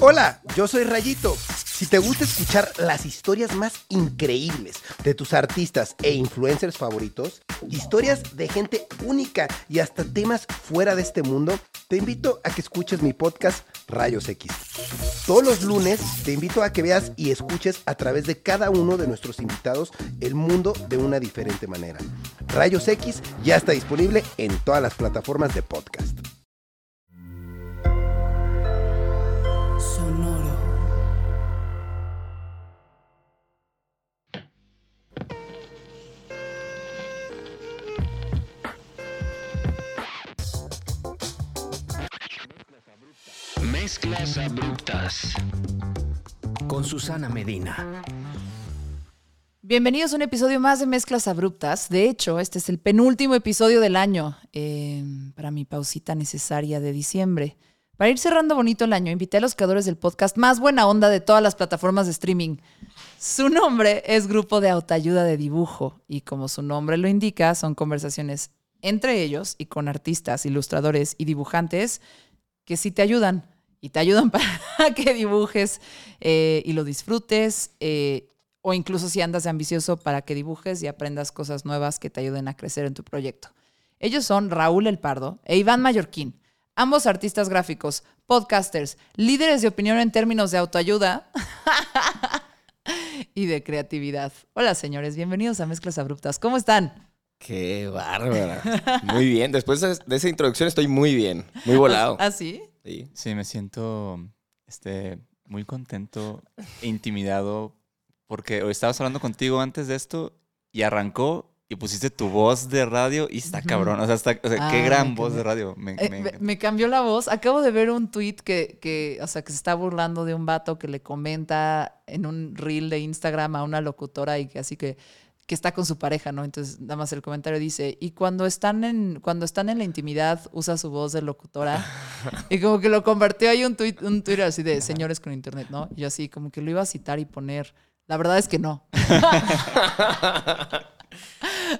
Hola, yo soy Rayito. Si te gusta escuchar las historias más increíbles de tus artistas e influencers favoritos, historias de gente única y hasta temas fuera de este mundo, te invito a que escuches mi podcast Rayos X. Todos los lunes te invito a que veas y escuches a través de cada uno de nuestros invitados el mundo de una diferente manera. Rayos X ya está disponible en todas las plataformas de podcast. Mezclas abruptas. Con Susana Medina. Bienvenidos a un episodio más de Mezclas Abruptas. De hecho, este es el penúltimo episodio del año eh, para mi pausita necesaria de diciembre. Para ir cerrando bonito el año, invité a los creadores del podcast más buena onda de todas las plataformas de streaming. Su nombre es Grupo de Autoayuda de Dibujo y como su nombre lo indica, son conversaciones entre ellos y con artistas, ilustradores y dibujantes que sí te ayudan y te ayudan para que dibujes eh, y lo disfrutes, eh, o incluso si andas de ambicioso para que dibujes y aprendas cosas nuevas que te ayuden a crecer en tu proyecto. Ellos son Raúl El Pardo e Iván Mallorquín, ambos artistas gráficos, podcasters, líderes de opinión en términos de autoayuda y de creatividad. Hola señores, bienvenidos a Mezclas Abruptas. ¿Cómo están? Qué bárbara. Muy bien. Después de esa introducción estoy muy bien, muy volado. ¿Ah, sí? Sí, me siento este, muy contento e intimidado porque hoy estabas hablando contigo antes de esto y arrancó y pusiste tu voz de radio y está cabrón. O sea, qué ah, gran voz de radio. Eh, me, cambió la voz. Acabo de ver un tweet que, que, o sea, que se está burlando de un vato que le comenta en un reel de Instagram a una locutora y que así que que está con su pareja, ¿no? Entonces, nada más el comentario dice, y cuando están en, cuando están en la intimidad, usa su voz de locutora. y como que lo convirtió ahí un, tweet, un Twitter así de señores con internet, ¿no? Y así, como que lo iba a citar y poner. La verdad es que no.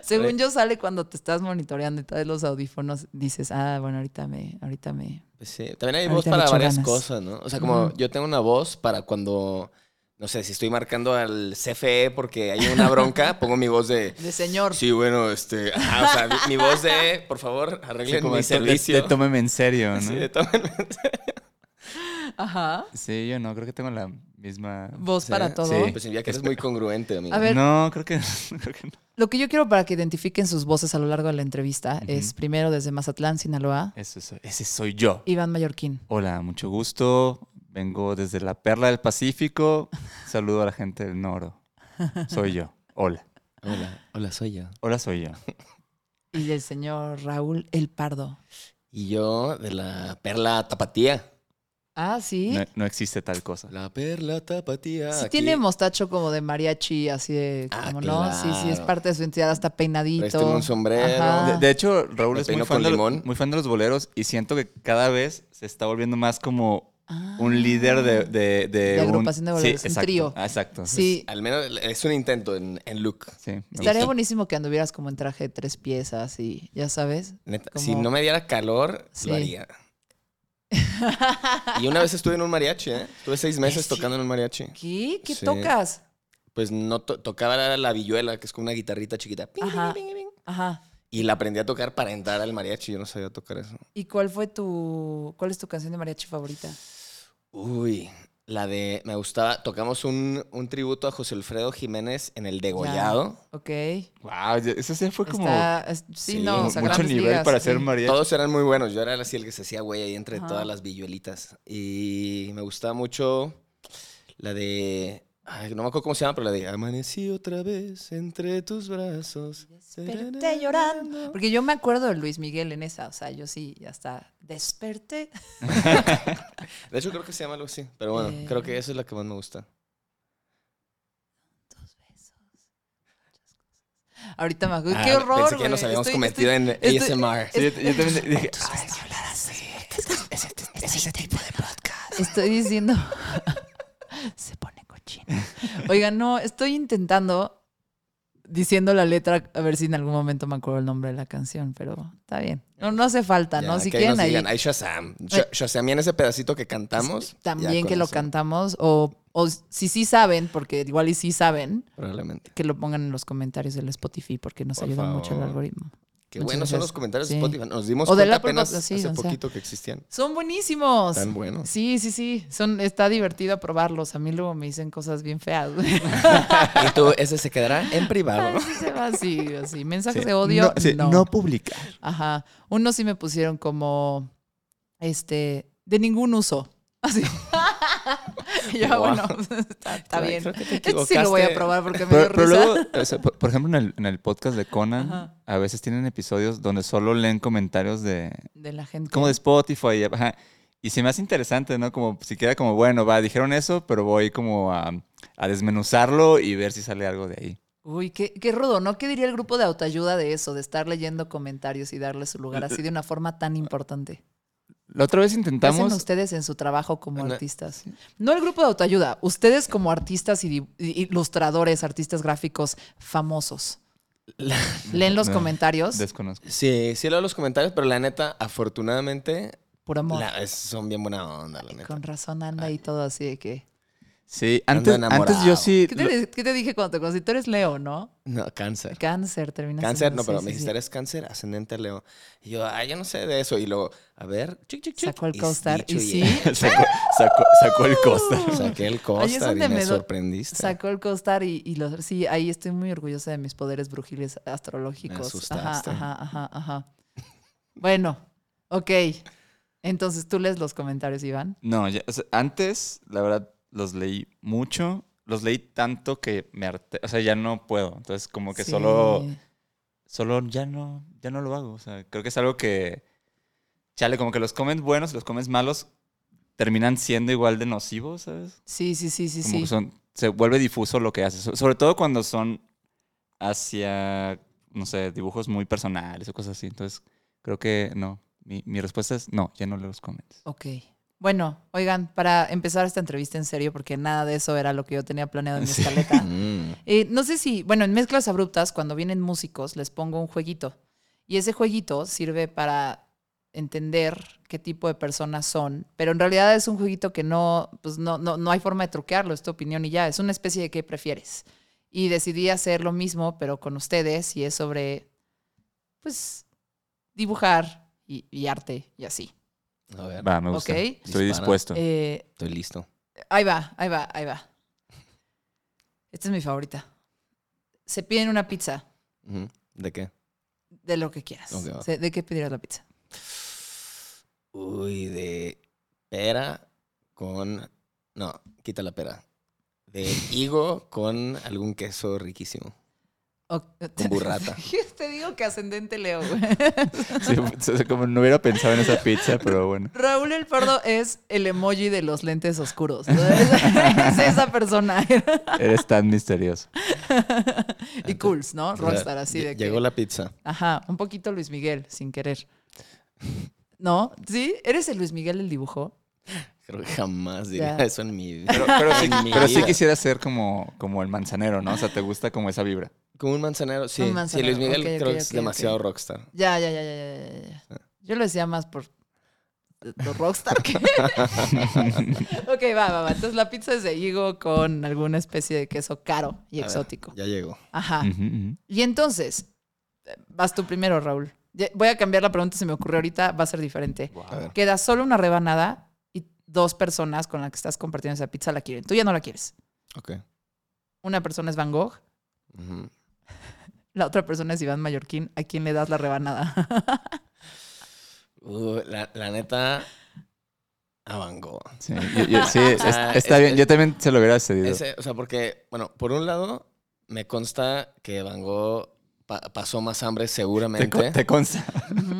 Según yo sale cuando te estás monitoreando y traes los audífonos, dices, ah, bueno, ahorita me, ahorita me. Pues sí, también hay voz para varias cosas, ¿no? O sea, como yo tengo una voz para cuando no sé, si estoy marcando al CFE porque hay una bronca, pongo mi voz de... De señor. Sí, bueno, este... o sea, mi, voz de, por favor, arreglen mi servicio. De, tómeme en serio, ¿no? Sí, de tómeme en serio. Ajá. Sí, yo no, creo que tengo la misma... Voz para todo. Sí. Pues ya que eres muy congruente, amigo. A ver, no, creo que, creo que no. Lo que yo quiero para que identifiquen sus voces a lo largo de la entrevista es primero desde Mazatlán, Sinaloa. Eso, ese soy yo. Iván Mallorquín. Hola, mucho gusto. Vengo desde la perla del Pacífico. Saludo a la gente del Noro. Soy yo. Hola. Hola, hola, soy yo. Hola, soy yo. Y el señor Raúl El Pardo. Y yo de la perla tapatía. Ah, sí. No, existe tal cosa. La perla tapatía. Sí tiene mostacho como de mariachi, así de, ah, como no, sí, sí, es parte de su entidad, hasta peinadito. un sombrero. De, hecho, Raúl es muy fan, de, muy fan de los boleros y siento que cada vez se está volviendo más como un líder de, de, de, agrupación de boleros, sí, un trío. Ah, exacto. Sí. al menos es un intento en, en look. Sí, Estaría buenísimo que anduvieras como en traje de tres piezas y ya sabes. Si no me diera calor, lo haría. Y una vez estuve en un mariachi, ¿eh? Estuve seis meses tocando en un mariachi. ¿Qué? ¿Qué tocas? Pues no tocaba la villuela, que es como una guitarrita chiquita. Ajá. Ajá. Y la aprendí a tocar para entrar al mariachi. Yo no sabía tocar eso. ¿Y cuál fue tu. ¿Cuál es tu canción de mariachi favorita? Uy, la de. Me gustaba. Tocamos un, tributo a José Alfredo Jiménez en el Degollado. ok. Wow, eso sí fue como. sí, no, mucho nivel para ser mariachi. Todos eran muy buenos. Yo era así el que se hacía güey ahí entre todas las villuelitas. Y me gustaba mucho la de Ay, no me acuerdo cómo se llama, pero la de Amanecí otra vez entre tus brazos. Desperté llorando. Porque yo me acuerdo de Luis Miguel en esa, o sea, yo sí, hasta desperté. de hecho, creo que se llama algo así, pero bueno, creo que esa es la que más me gusta. Dos besos. Ahorita me acuerdo. ¡Qué ah, horror! Pensé que nos habíamos convertido en ASMR. Sí, yo, también dije. Es ese tipo de podcast. Estoy diciendo. se pone Oigan, no, estoy intentando diciendo la letra a ver si en algún momento me acuerdo el nombre de la canción, pero está bien. No, no hace falta, ¿no? Si quieren ahí. Hay Shazam. Shazam ese pedacito que cantamos. También que lo cantamos. O, o si sí saben, porque igual y sí saben. Probablemente. Que lo pongan en los comentarios del Spotify porque nos ayuda mucho el algoritmo. Qué buenos son los comentarios de Spotify. Nos dimos cuenta apenas hace poquito que existían. Son buenísimos. Tan buenos. Sí, sí, sí. Son, está divertido probarlos. A mí luego me dicen cosas bien feas. y tú, ese se quedará en privado. Ay, se va así, así. Mensajes de odio. No, no publicar. Ajá. Unos sí me pusieron como, este, de ningún uso. Así. ya, bueno, está, bien. Creo sí lo voy a probar porque me pero, dio risa. Luego, por, ejemplo, en el, en el podcast de Conan, a veces tienen episodios donde solo leen comentarios de... De la gente. Como de Spotify. Y se me hace interesante, ¿no? Como si queda como, bueno, va, dijeron eso, pero voy como a, a desmenuzarlo y ver si sale algo de ahí. Uy, qué, qué rudo, ¿no? ¿Qué diría el grupo de autoayuda de eso, de estar leyendo comentarios y darle su lugar así de una forma tan importante? La otra vez intentamos. ¿Qué hacen ustedes en su trabajo como artistas? No el grupo de autoayuda, ustedes como artistas y ilustradores, artistas gráficos famosos. ¿Leen los comentarios? Desconozco. Sí, sí leo los comentarios, pero la neta, afortunadamente. Por amor. son bien buena onda, la neta. Con razón anda y todo así de que. Sí, antes, antes yo sí. ¿Qué te, dije cuando te conocí? Tú eres Leo, ¿no? No, cáncer. Cáncer, terminaste. Cáncer, no, pero me dijiste, eres cáncer ascendente Leo. Y yo, ay, yo no sé de eso. Y luego, a ver, chic, chic, chic. Sacó el costar y, sí. sacó, sacó, el costar. Saqué el costar y me, sorprendiste. Sacó el costar y, y lo, sí, ahí estoy muy orgullosa de mis poderes brujiles astrológicos. Me asustaste. Ajá, ajá, ajá, ajá. bueno, ok. Entonces, ¿tú lees los comentarios, Iván? No, antes, la verdad, los leí mucho. Los leí tanto que me harté. O sea, ya no puedo. Entonces, como que solo. Solo ya no, ya no lo hago. O sea, creo que es algo que. Chale, como que los comments buenos y los comments malos terminan siendo igual de nocivos, ¿sabes? Sí, sí, sí, sí, como sí. Que son, se vuelve difuso lo que haces. Sobre todo cuando son hacia, no sé, dibujos muy personales o cosas así. Entonces, creo que no. Mi, mi respuesta es no, ya no leo los comments. Ok. Bueno, oigan, para empezar esta entrevista en serio, porque nada de eso era lo que yo tenía planeado en mi escaleta. Mm. Eh, no sé si, bueno, en mezclas abruptas, cuando vienen músicos, les pongo un jueguito. Y ese jueguito sirve para entender qué tipo de personas son, pero en realidad es un jueguito que no, pues no, no, no hay forma de truquearlo, es tu opinión y ya, es una especie de qué prefieres. Y decidí hacer lo mismo, pero con ustedes, y es sobre, pues, dibujar y arte y así. A ver. Va, me gusta. Estoy dispuesto. Eh, Estoy listo. Ahí va, ahí va, ahí va. Esta es mi favorita. Se piden una pizza. ¿De qué? De lo que quieras. ¿De qué pedirás la pizza? Uy, de pera con... No, quita la pera. De higo con algún queso riquísimo. burrata. Te digo que ascendente Leo, Sí, como no hubiera pensado en esa pizza, pero bueno. Raúl el Pardo es el emoji de los lentes oscuros. Es, esa persona. Eres tan misterioso. y cool, ¿no? Rockstar, así de Llegó la pizza. Ajá, un poquito Luis Miguel, sin querer. ¿No? ¿Sí? ¿Eres el Luis Miguel del dibujo? Creo que jamás diría eso en mi vida. Pero, sí, quisiera ser como, como el manzanero, ¿no? O sea, ¿te gusta como esa vibra? Como un manzanero, sí. Sí, Luis Miguel creo que es demasiado rockstar. Ya, ya, ya, ya, ya, ah. Yo lo decía más por los rockstar que... ok, va, va, va. Entonces la pizza es de higo con alguna especie de queso caro y exótico. ya llegó. Ajá. Y entonces, vas tú primero, Raúl. Voy a cambiar la pregunta, se me ocurrió ahorita, va a ser diferente. Queda solo una rebanada y dos personas con las que estás compartiendo esa pizza la quieren. Tú ya no la quieres. Ok. Una persona es Van Gogh. La otra persona es Iván Mallorquín. ¿A quién le das la rebanada? Uh, la, neta. A Van Gogh. Sí, sí está bien. yo también se lo hubiera cedido. o sea, porque, bueno, por un lado, me consta que Van Gogh pasó más hambre seguramente. Te, consta.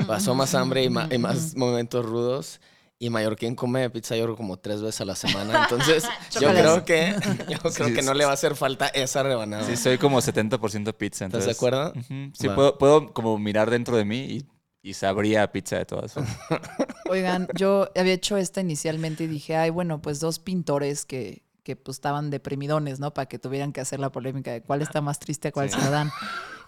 Pasó más hambre y, más momentos rudos. Y Mallorquín come pizza yo como tres veces a la semana. Entonces, yo creo que yo creo que no le va a hacer falta esa rebanada. Sí, soy como 70% pizza. ¿Estás de acuerdo? Sí, puedo, puedo como mirar dentro de mí y y sabría pizza de todas formas. Oigan, yo había hecho esta inicialmente y dije, ay, bueno, pues dos pintores que, que pues estaban deprimidones, ¿no? Para que tuvieran que hacer la polémica de cuál está más triste, cuál se lo dan.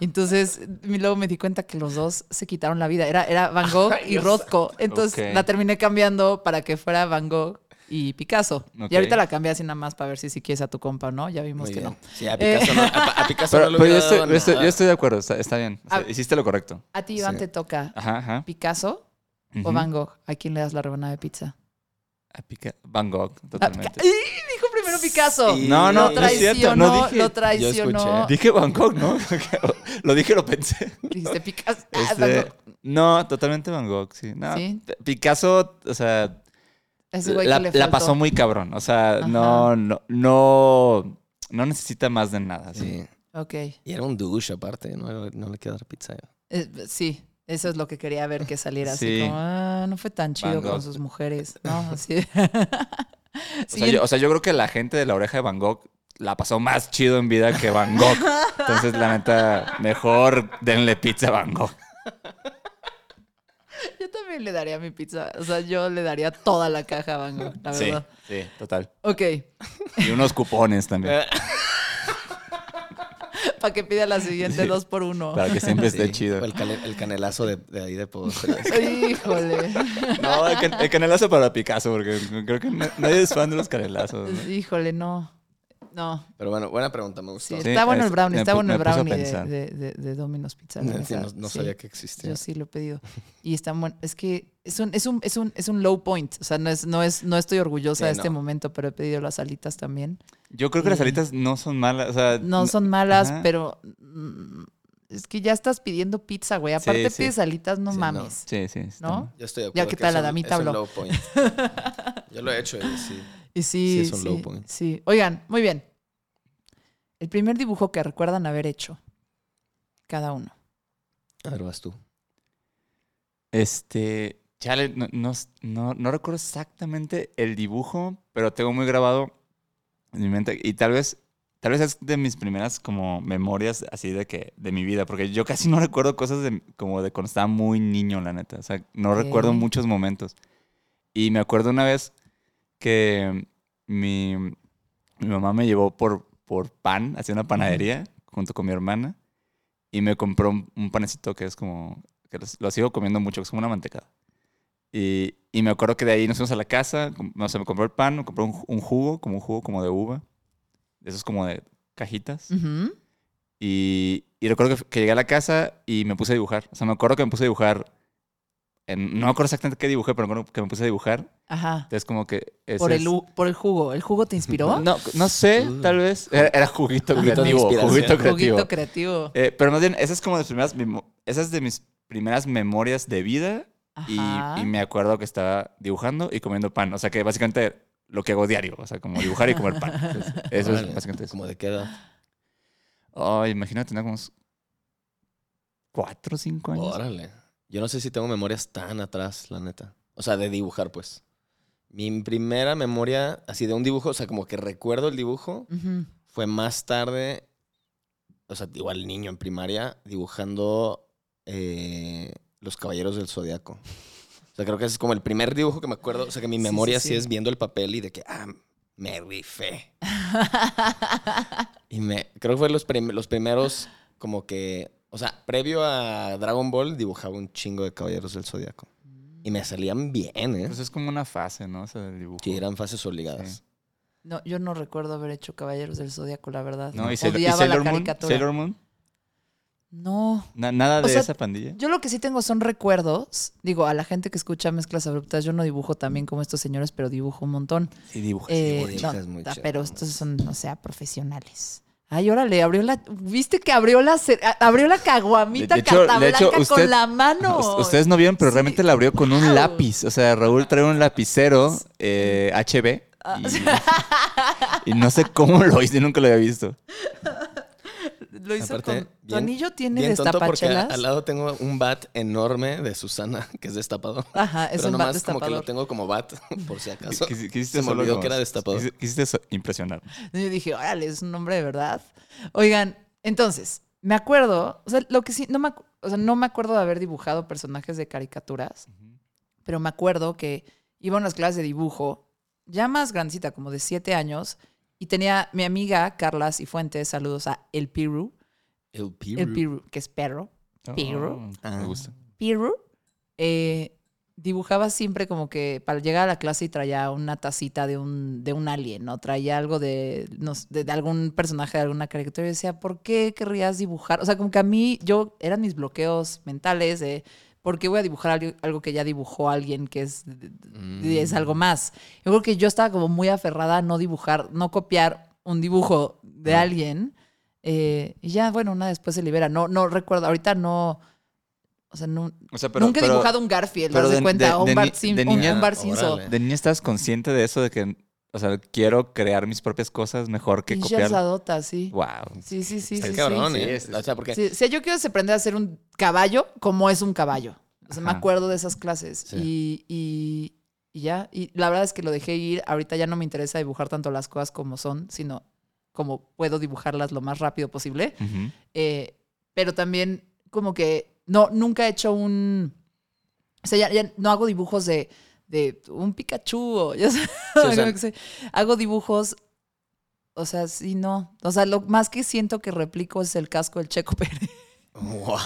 Entonces, luego me di cuenta que los dos se quitaron la vida. Era, era Van Gogh y Rothko. Entonces la terminé cambiando para que fuera Van Gogh y Picasso. Y ahorita la cambié así nada más para ver si si quieres a tu compa, ¿no? Ya vimos que no. Sí, a Picasso, no, a, Picasso no yo, estoy, de acuerdo, está, bien. hiciste lo correcto. A ti, Iván, te toca Picasso o Van Gogh. ¿A quién le das la rebanada de pizza? A Van Gogh, totalmente. Dijo primero Picasso. no, no, no es cierto. No dije, lo traicionó. Dije Van Gogh, ¿no? lo dije, lo pensé. Dijiste Picasso. Este, no, totalmente Van Gogh, sí. No, Picasso, o sea, la, pasó muy cabrón. O sea, no, no, no, no necesita más de nada. Sí. Ok. Y era un douche aparte, no, le queda pizza. Eh, sí, eso es lo que quería ver que saliera así como, ah, no fue tan chido con sus mujeres. No, así. o, sea, yo, creo que la gente de la oreja de Van Gogh la pasó más chido en vida que Van Gogh. Entonces, la neta, mejor denle pizza a Van Gogh. Yo también le daría mi pizza. O sea, yo le daría toda la caja a Van la verdad. Sí, total. Ok. Y unos cupones también. Para que pida la siguiente dos por uno. Para que siempre esté chido. El, el, canelazo de, de, ahí de postres. Híjole. No, el, canelazo para Picasso, porque creo que nadie es fan de los canelazos. Híjole, no. No. Pero bueno, buena pregunta, me gustó. Sí, está bueno el brownie, está bueno el brownie de, de, de, Domino's Pizza. no, sabía que existía. Yo sí lo he pedido. Y está bueno. Es que es un, es un, es un, es un low point. O sea, no, es, no, es, no estoy orgullosa de este momento, pero he pedido las alitas también. Yo creo que las alitas no son malas. O sea, no son malas, pero mm, es que ya estás pidiendo pizza, güey. Aparte pides alitas, no mames. Sí, sí. ¿No? Yo estoy de acuerdo. Ya que, tal, la damita habló. low point. Yo lo he hecho y sí. Y sí, sí, es un low point. Sí. Oigan, muy bien. El primer dibujo que recuerdan haber hecho. Cada uno. A ver, vas tú. Este. Chale, no, no, no, recuerdo exactamente el dibujo, pero tengo muy grabado en mi mente. Y tal vez, tal vez es de mis primeras como memorias así de que, de mi vida. Porque yo casi no recuerdo cosas de, como de cuando estaba muy niño, la neta. O sea, no recuerdo muchos momentos. Y me acuerdo una vez que mi, mi mamá me llevó por, por pan hacia una panadería junto con mi hermana y me compró un, panecito que es como, que lo, sigo comiendo mucho, que es como una mantecada. Y, y, me acuerdo que de ahí nos fuimos a la casa, o sea, me compró el pan, me compró un, jugo, como un jugo como de uva, de esos como de cajitas. y, y, recuerdo que, que, llegué a la casa y me puse a dibujar. O sea, me acuerdo que me puse a dibujar no me acuerdo exactamente qué dibujé, pero me acuerdo que me puse a dibujar. Ajá. Entonces como que... Por el, por el jugo. ¿El jugo te inspiró? No, no sé, uh. tal vez. Era, juguito creativo. Juguito creativo. Juguito creativo. Eh, pero más bien, esa es como de, primeras, esa es de mis primeras memorias de vida. Y, y, me acuerdo que estaba dibujando y comiendo pan. O sea que básicamente lo que hago diario. O sea, como dibujar y comer pan. eso es básicamente eso. ¿Cómo de qué edad? Ay, imagínate, tenía como cuatro o cinco años. Órale. Yo no sé si tengo memorias tan atrás, la neta. O sea, de dibujar, pues. Mi primera memoria, así de un dibujo, o sea, como que recuerdo el dibujo, fue más tarde, o sea, igual niño en primaria, dibujando eh, Los Caballeros del Zodiaco. O sea, creo que ese es como el primer dibujo que me acuerdo. O sea, que mi memoria sí, es viendo el papel y de que, ah, me rifé. y me, creo que fue los, los primeros como que o sea, previo a Dragon Ball dibujaba un chingo de Caballeros del Zodiaco. Y me salían bien, ¿eh? Pues es como una fase, ¿no? O sea, del dibujo. Sí, eran fases obligadas. No, yo no recuerdo haber hecho Caballeros del Zodiaco, la verdad. No, ¿y, Odiaba Sailor, la Moon? Sailor Moon? No. ¿Nada de esa pandilla? Yo lo que sí tengo son recuerdos. Digo, a la gente que escucha mezclas abruptas, yo no dibujo también como estos señores, pero dibujo un montón. Sí, dibujas, eh, dibujas, muy Pero estos son, o sea, profesionales. Ay, órale, abrió la. ¿Viste que abrió la abrió la caguamita De hecho- carta de hecho, blanca usted- con la mano? Us- Ustedes no vieron, pero Sí. realmente la abrió con un lápiz. O sea, Raúl trae un lapicero eh, HB. Ah. Y, y no sé cómo lo hice, nunca lo había visto. Lo hizo Aparte, con. ¿Tu bien- anillo tiene Bien tonto porque destapachelas? al lado tengo un bat enorme de Susana, que es destapador. Ajá, es Pero un bat nomás como que lo destapador. tengo como bat, por si acaso. Quis- quisiste Se me solo olvidó como- que era destapador. quis- Quisiste impresionar. Y yo dije, órale, es un nombre de verdad. Oigan, entonces, me acuerdo, o sea, lo que sí, no me, o sea, no me acuerdo de haber dibujado personajes de caricaturas, pero me acuerdo que iba a unas clases de dibujo, ya más grandecita, como de siete años, y tenía mi amiga Carla Cifuentes, saludos a El Piru, El Piru. El Piru, que es perro, Piru. Oh, me gusta. Piru, eh, dibujaba siempre como que para llegar a la clase y traía una tacita de un, de un alien, ¿no? Traía algo de, no de, de algún personaje de alguna caricatura y decía, ¿por qué querrías dibujar? O sea, como que a mí, yo, eran mis bloqueos mentales de, ¿por qué voy a dibujar algo, que ya dibujó alguien que es, es algo más? Yo creo que yo estaba como muy aferrada a no dibujar, no copiar un dibujo de alguien. eh, y ya, bueno, una después se libera. No, no recuerdo, ahorita no... O sea, no, O sea, pero, Nunca he pero dibujado un Garfield, pero de, de- cuenta, de- o un de Bart, Sim- de un- niña- un Bart Órale. Simpson. ¿De niña estás consciente de eso? De que, o sea, quiero crear mis propias cosas mejor que Pinche copiar. asadota, sí. Wow. Sí, sí, sí, Está sí. cabrón, sí. ¿eh? Sí, sí, O sea, porque... Sí, o sea, yo quiero aprender a hacer un caballo como es un caballo. O sea, me acuerdo de esas clases. Sí. Y, y- y ya. Y la verdad es que lo dejé ir. Ahorita ya no me interesa dibujar tanto las cosas como son, sino como puedo dibujarlas lo más rápido posible. Eh, pero también como que no, nunca he hecho un... O sea, ya, ya no hago dibujos de, de un Pikachu o... ya sabes, o sea- como que sé. hago dibujos... O sea, sí, no. O sea, lo más que siento que replico es el casco del Checo Pérez. Wow.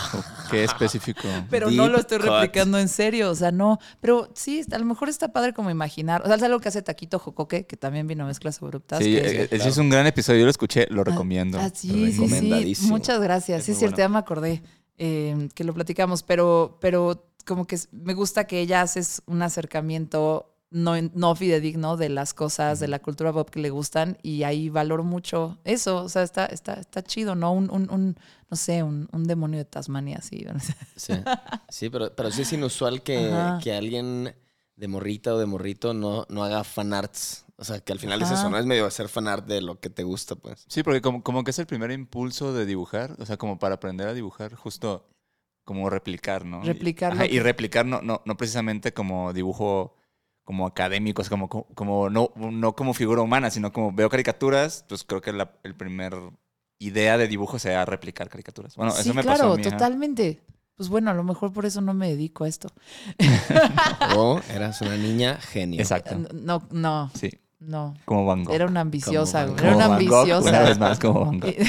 Qué específico. Pero no lo estoy cut. replicando en serio. O sea, no. Pero sí, a lo mejor está padre como imaginar. O sea, es algo que hace Taquito Jocoque, que también vino a Mezclas Abruptas. Sí, que es- eh, ese es un gran episodio. Yo lo escuché, lo recomiendo. Ah, sí, sí, sí. Recomendadísimo. Muchas gracias. Es Sí, es cierto, bueno. ya me acordé eh, que lo platicamos, pero, pero como que es- me gusta que ella haces un acercamiento no, no fidedigno de las cosas, de la cultura pop que le gustan y ahí valoro mucho eso. O sea, está, está, está chido, ¿no? Un, un, un, no sé, un, un demonio de Tasmania, así. Sí, sí pero, pero sí es inusual que, que alguien de morrita o de morrito no, no haga fanarts. O sea, que al final es Ajá. eso, ¿no? Es medio hacer fanart de lo que te gusta, pues. Sí, porque como, como que es el primer impulso de dibujar, o sea, como para aprender a dibujar, justo como replicar, ¿no? Replicar ajá, y, replicar no, no, no precisamente como dibujo como académico, o sea, como, como no, no como figura humana, sino como veo caricaturas, pues creo que la el primer idea de dibujo sea replicar caricaturas. Bueno, sí, eso me claro, pasó a mí. ajá. totalmente. Pues bueno, a lo mejor por eso no me dedico a esto. O eras una niña genio. Exacto. No, no, Sí, no. como Van Gogh. Era una ambiciosa, güey. Era una Van Gogh, ambiciosa. Una vez más, como Van Gogh.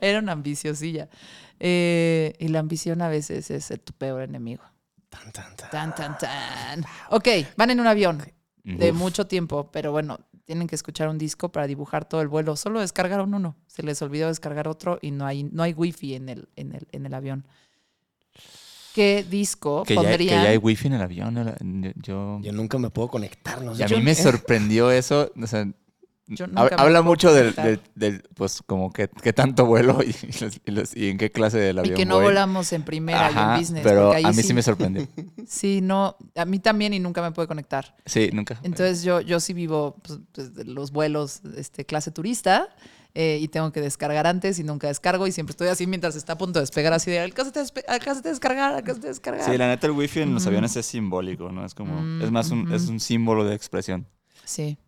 Era una ambiciosilla. Eh, y la ambición a veces es tu peor enemigo. Tan, tan, tan. Tan, tan, tan. Ok, van en un avión de Uf. mucho tiempo, pero bueno, tienen que escuchar un disco para dibujar todo el vuelo. Solo descargaron uno. Se les olvidó descargar otro y no hay, no hay wifi en el, en el, en el avión. ¿Qué disco Que ya, que pondrían? ya hay wifi en el avión. Yo, Yo nunca me puedo conectar, no y a mí me sorprendió eso. O sea, Yo nunca habla mucho del, conectar. del, del, pues, como que, que tanto vuelo y, y los- y en qué clase del Y avión que no voy. volamos en primera y en business. pero ahí a mí sí. me sorprendió. Sí, no, a mí también y nunca me pude conectar. Sí, nunca. Entonces yo, yo sí vivo pues, pues, los vuelos este, clase turista eh, y tengo que descargar antes y nunca descargo y siempre estoy así mientras está a punto de despegar así de alcánzate a, alcánzate a descargar, alcánzate a descargar. Sí, la neta, el wifi en los aviones es simbólico, ¿no? Es como, Mm, es más un, es un símbolo de expresión. Sí.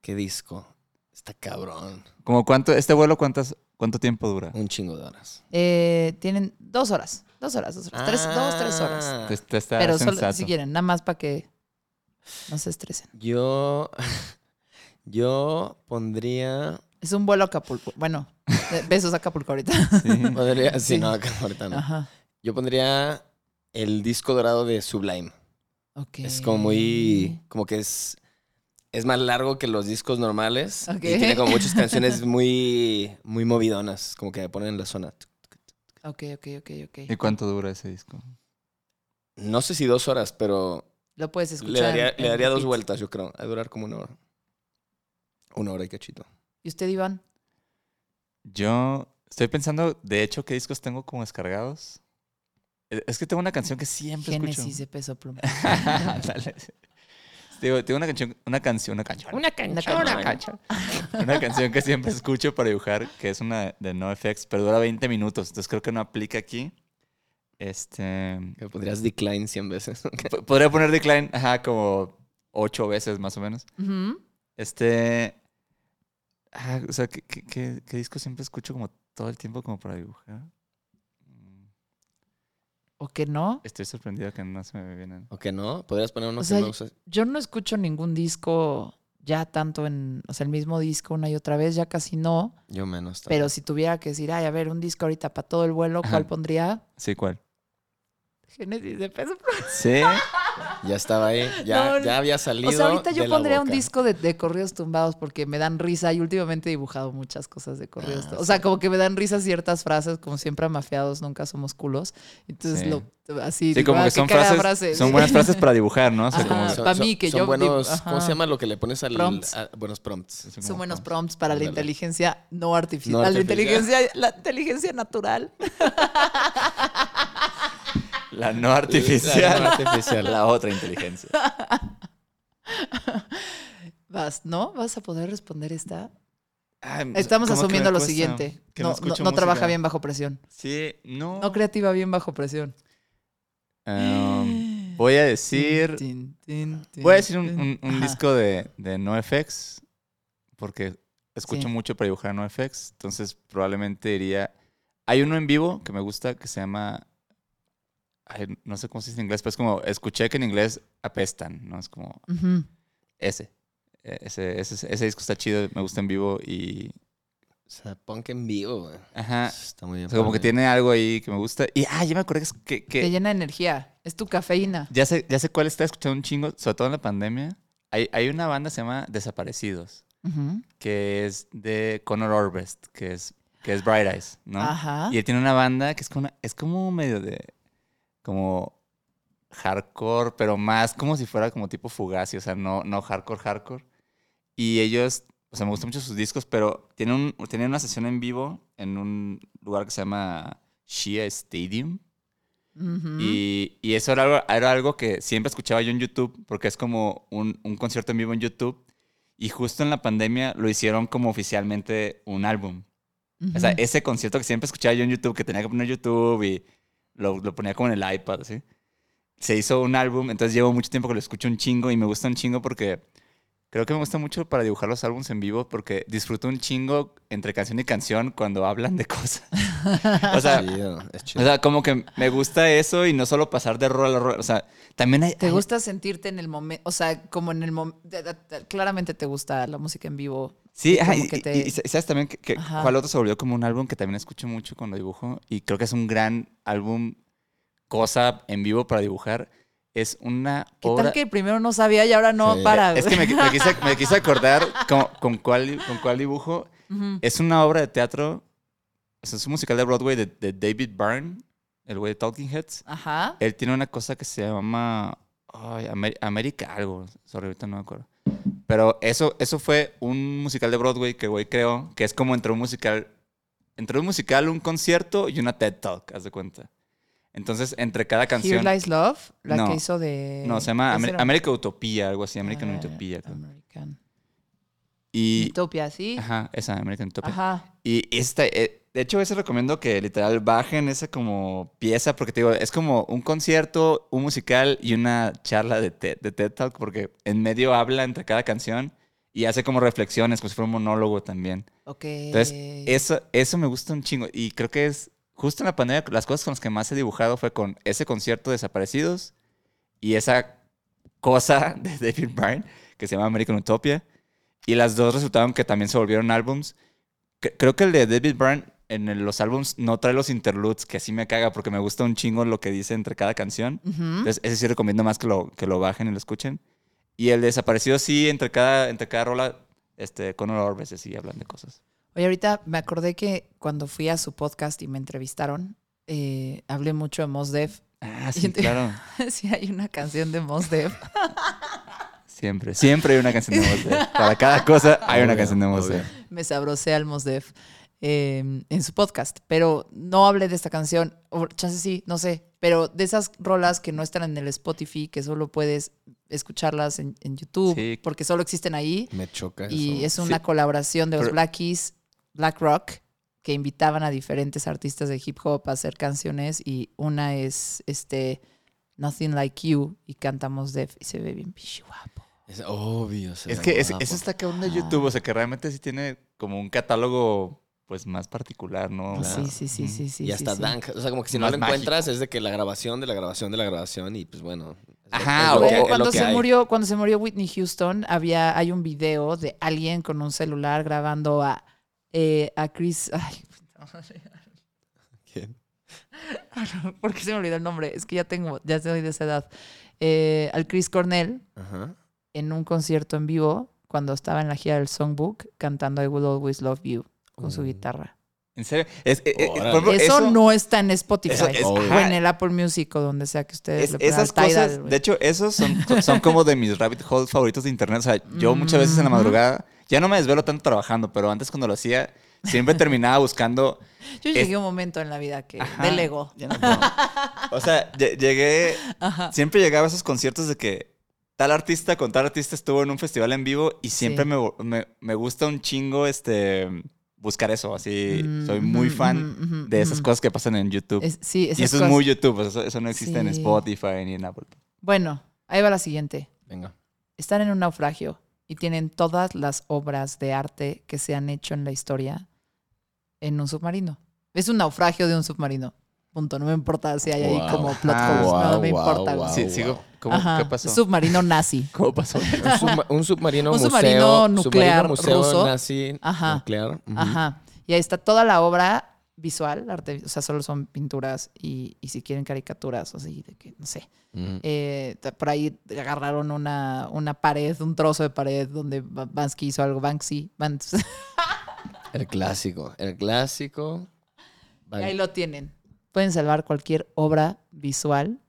¿Qué disco? Está cabrón. Como cuánto, este vuelo, ¿cuántas, ¿cuánto tiempo dura? Un chingo de horas. Eh, tienen dos horas, dos horas, dos horas, tres, dos, tres horas. Ah, Te- te está Pero solo si quieren, nada más para que no se estresen. Yo. Yo pondría. Es un vuelo a Acapulco. Bueno, besos a Acapulco ahorita. Sí. Pondría. Sí, Sí. no, ahorita no. Ajá. Yo pondría el disco dorado de Sublime. Ok. Es como muy. Como que es. Es más largo que los discos normales. Y tiene como muchas canciones muy. Muy movidonas. Como que ponen en la zona. Ok, ok, ok, ok. ¿Y cuánto dura ese disco? No sé si dos horas, pero. Lo puedes escuchar. Le daría, le daría dos vueltas, yo creo. A durar como una hora. Una hora y cachito. ¿Y usted, Iván? Yo estoy pensando, de hecho, qué discos tengo como descargados. Eh, Es que tengo una canción que siempre Génesis escucho. de peso pluma. Ándale. Tengo una canción, una canción, una canción. Una canción, una canción. Una canción que siempre escucho para dibujar, que es una de NoFX, pero dura 20 minutos, entonces creo que no aplica aquí. Este. Que podrías decline 100 veces. Podría poner decline, ajá, como 8 veces más o menos. Este. ah, o sea, ¿qué, qué, qué- qué disco siempre escucho como todo el tiempo como para dibujar? ¿O que no? Estoy sorprendido que no se me vienen. ¿O que no? Podrías poner uno O que sea, no uses. Yo no escucho ningún disco ya tanto en, o sea, el mismo disco una y otra vez, ya casi no. Yo menos. Pero si tuviera que decir, ay, a ver, un disco ahorita para todo el vuelo, ¿cuál Ajá. pondría? Sí, ¿cuál? Génesis de peso pluma. Sí. Ya estaba ahí. Ya, No, ya había salido. O sea, ahorita yo la pondría un disco de, de corridos tumbados porque me dan risa y últimamente he dibujado muchas cosas de corridos. Ah, tumbados. o sea, como que me dan risa ciertas frases, como siempre amafiados, nunca somos culos. Entonces, Sí. lo, así, Sí, digo, como ah, que son frases, frase. son buenas frases para dibujar, ¿no? O sea, Ajá. como- Son- pa' son- mí, que son yo buenos, ¿Cómo se llama lo que le pones al. Prompts. a- buenos prompts. son buenos prompts. prompts para la inteligencia no artificial. No la artificial. inteligencia, la inteligencia natural. La no artificial. La no artificial. La otra inteligencia. Vas, ¿no? ¿Vas a poder responder esta? Ah, Estamos que me asumiendo lo siguiente. que No, no, trabaja bien bajo presión. Sí, no. No creativa bien bajo presión. Um, voy a decir. Tin, tin, tin, Voy a decir un, disco de, de NoFX. Porque escucho Sí. mucho para dibujar NoFX. Entonces probablemente diría. Hay uno en vivo que me gusta que se llama. Ay, no sé cómo se dice en inglés, pero es como. Escuché que en inglés apestan, ¿no? Es como. Ese. Eh, Ese, ese, ese disco está chido, me gusta en vivo y. O sea, punk en vivo, güey. Ajá. Está muy bien. O sea, como que tiene algo ahí que me gusta. Y, ah, ya me acordé que, que, que- Te llena de energía. Es tu cafeína. ya sé, ya sé cuál está escuchando un chingo, sobre todo en la pandemia. Hay, hay una banda que se llama Desaparecidos, que es de Conor Orbest, que es, que es Bright Eyes, ¿no? Ajá. Y él tiene una banda que es como, una- es como medio de, como hardcore, pero más como si fuera como tipo Fugazi, o sea, no, no hardcore, hardcore. Y ellos, o sea, me gustan mucho sus discos, pero tienen, un, tienen una sesión en vivo en un lugar que se llama Shia Stadium. Y, y eso era algo, era algo que siempre escuchaba yo en YouTube, porque es como un, un concierto en vivo en YouTube. Y justo en la pandemia lo hicieron como oficialmente un álbum. O sea, ese concierto que siempre escuchaba yo en YouTube, que tenía que poner YouTube y lo, lo ponía como en el iPad, ¿sí? Se hizo un álbum, entonces llevo mucho tiempo que lo escucho un chingo y me gusta un chingo porque creo que me gusta mucho para dibujar los álbumes en vivo porque disfruto un chingo entre canción y canción cuando hablan de cosas. o sea, Chido, es o chido. sea, como que me gusta eso y no solo pasar de rol a rol. O sea, también hay... ¿Te hay- gusta sentirte en el momento? O sea, como en el momento. Claramente te gusta la música en vivo. Sí, ajá, y, que y- te- y sabes también que, que cuál otro se volvió como un álbum que también escucho mucho cuando dibujo y creo que es un gran álbum, cosa en vivo para dibujar. Es una ¿Qué obra... tal que primero no sabía y ahora no Sí. para? Es que me, me quise, me quise acordar con, con cuál, con cuál dibujo. Es una obra de teatro, es un musical de Broadway de, de David Byrne, el güey de Talking Heads. Ajá. Él tiene una cosa que se llama ay, Amer- América algo. Sorry, ahorita no me acuerdo. Pero eso, eso fue un musical de Broadway que güey creó, que es como entre un musical, entre un musical, un concierto y una TED Talk, haz de cuenta. Entonces, entre cada Here canción... Lies Love, la No. que hizo de. No, se llama ¿qué Amer-? América Utopía, algo así, American Eh, Utopía. creo. American. Y... Utopia, sí. Ajá, esa, American Utopia. Ajá. Y esta, eh, de hecho, eso recomiendo que literal bajen esa como pieza, porque te digo, es como un concierto, un musical y una charla de TED, de TED Talk, porque en medio habla entre cada canción y hace como reflexiones, como si fuera un monólogo también. Ok. Entonces, eso, eso me gusta un chingo. Y creo que es justo en la pandemia, las cosas con las que más he dibujado fue con ese concierto de Desaparecidos y esa cosa de David Byrne que se llama American Utopia. Y las dos resultaron que también se volvieron álbums. Cre- Creo que el de David Byrne en los álbums no trae los interludes, que así me caga porque me gusta un chingo lo que dice entre cada canción. Ujú. Entonces, ese sí recomiendo más que lo, que lo bajen y lo escuchen. Y el de Desaparecido sí, entre cada, entre cada rola, este, Conor Orbes sí hablan de cosas. Oye, ahorita me acordé que cuando fui a su podcast y me entrevistaron, eh, hablé mucho de Mos Def. Ah, sí, claro. sí, hay una canción de Mos Def. Siempre, siempre hay una canción de Mos Def. Para cada cosa hay una Obvio, canción de Mos. Def. me sabrosé al Mos Def eh, en su podcast, pero no hablé de esta canción, o chance sí, no sé, pero de esas rolas que no están en el Spotify, que solo puedes escucharlas en, en YouTube, Sí. porque solo existen ahí, Me choca y eso. es una Sí. colaboración de los Pero- Black Keys, Black Rock, que invitaban a diferentes artistas de hip hop a hacer canciones y una es este Nothing Like You y cantamos Def y se ve bien pichi guapo. Es obvio. se Es ve que es- guapo. eso está cabrón de YouTube, o sea, que realmente sí tiene como un catálogo pues más particular, ¿no? Claro. Sí, sí, sí, sí, sí. y hasta sí. Dank. O sea, como que si no lo mágico. encuentras es de que la grabación de la grabación de la grabación y pues bueno. Ajá, lo o- que- cuando que se hay. murió, cuando se murió Whitney Houston, había, hay un video de alguien con un celular grabando a, eh, a Chris. Ay, ¿Quién? ¿por qué se me olvidó el nombre? Es que ya tengo, ya soy de esa edad. Eh, al Chris Cornell Ajá. en un concierto en vivo cuando estaba en la gira del Songbook cantando I Will Always Love You con su Oh. guitarra. ¿En serio? Es- eh, eh, ejemplo, eso, no está en Spotify eso o en el Apple Music o donde sea que ustedes pongan esas Tidal, cosas, de hecho, esos son, son como de mis rabbit holes favoritos de internet. O sea, yo muchas veces en la madrugada, ya no me desvelo tanto trabajando, pero antes cuando lo hacía, siempre terminaba buscando. Yo llegué a un momento en la vida que Ajá, delego. ya no puedo. o sea, lle- llegué, Ajá. siempre llegaba a esos conciertos de que tal artista con tal artista estuvo en un festival en vivo y siempre Sí. me, me, me gusta un chingo este buscar eso. Así, Mm, soy muy ujú, fan de esas cosas que pasan en YouTube. Es- sí, y eso cosas. es muy YouTube, eso, eso no existe en. Spotify ni en Apple. Bueno, ahí va la siguiente. Venga. Están en un naufragio y tienen todas las obras de arte que se han hecho en la historia en un submarino. Es un naufragio de un submarino. Punto. No me importa si hay ahí como plot holes. no wow, me wow, importa. Sí, wow. sigo. ¿Cómo, Ajá. ¿Qué pasó? Submarino nazi. ¿Cómo pasó? Un, subma- un submarino Un museo. submarino nuclear submarino museo ruso. nazi Ajá. nuclear. Ajá. Y ahí está toda la obra visual, arte, o sea, solo son pinturas y, y si quieren caricaturas o así, de que, no sé. Eh, por ahí agarraron una, una pared, un trozo de pared donde Ba- Bansky hizo algo. Banksy. El clásico. El clásico. y ahí lo tienen. Pueden salvar cualquier obra visual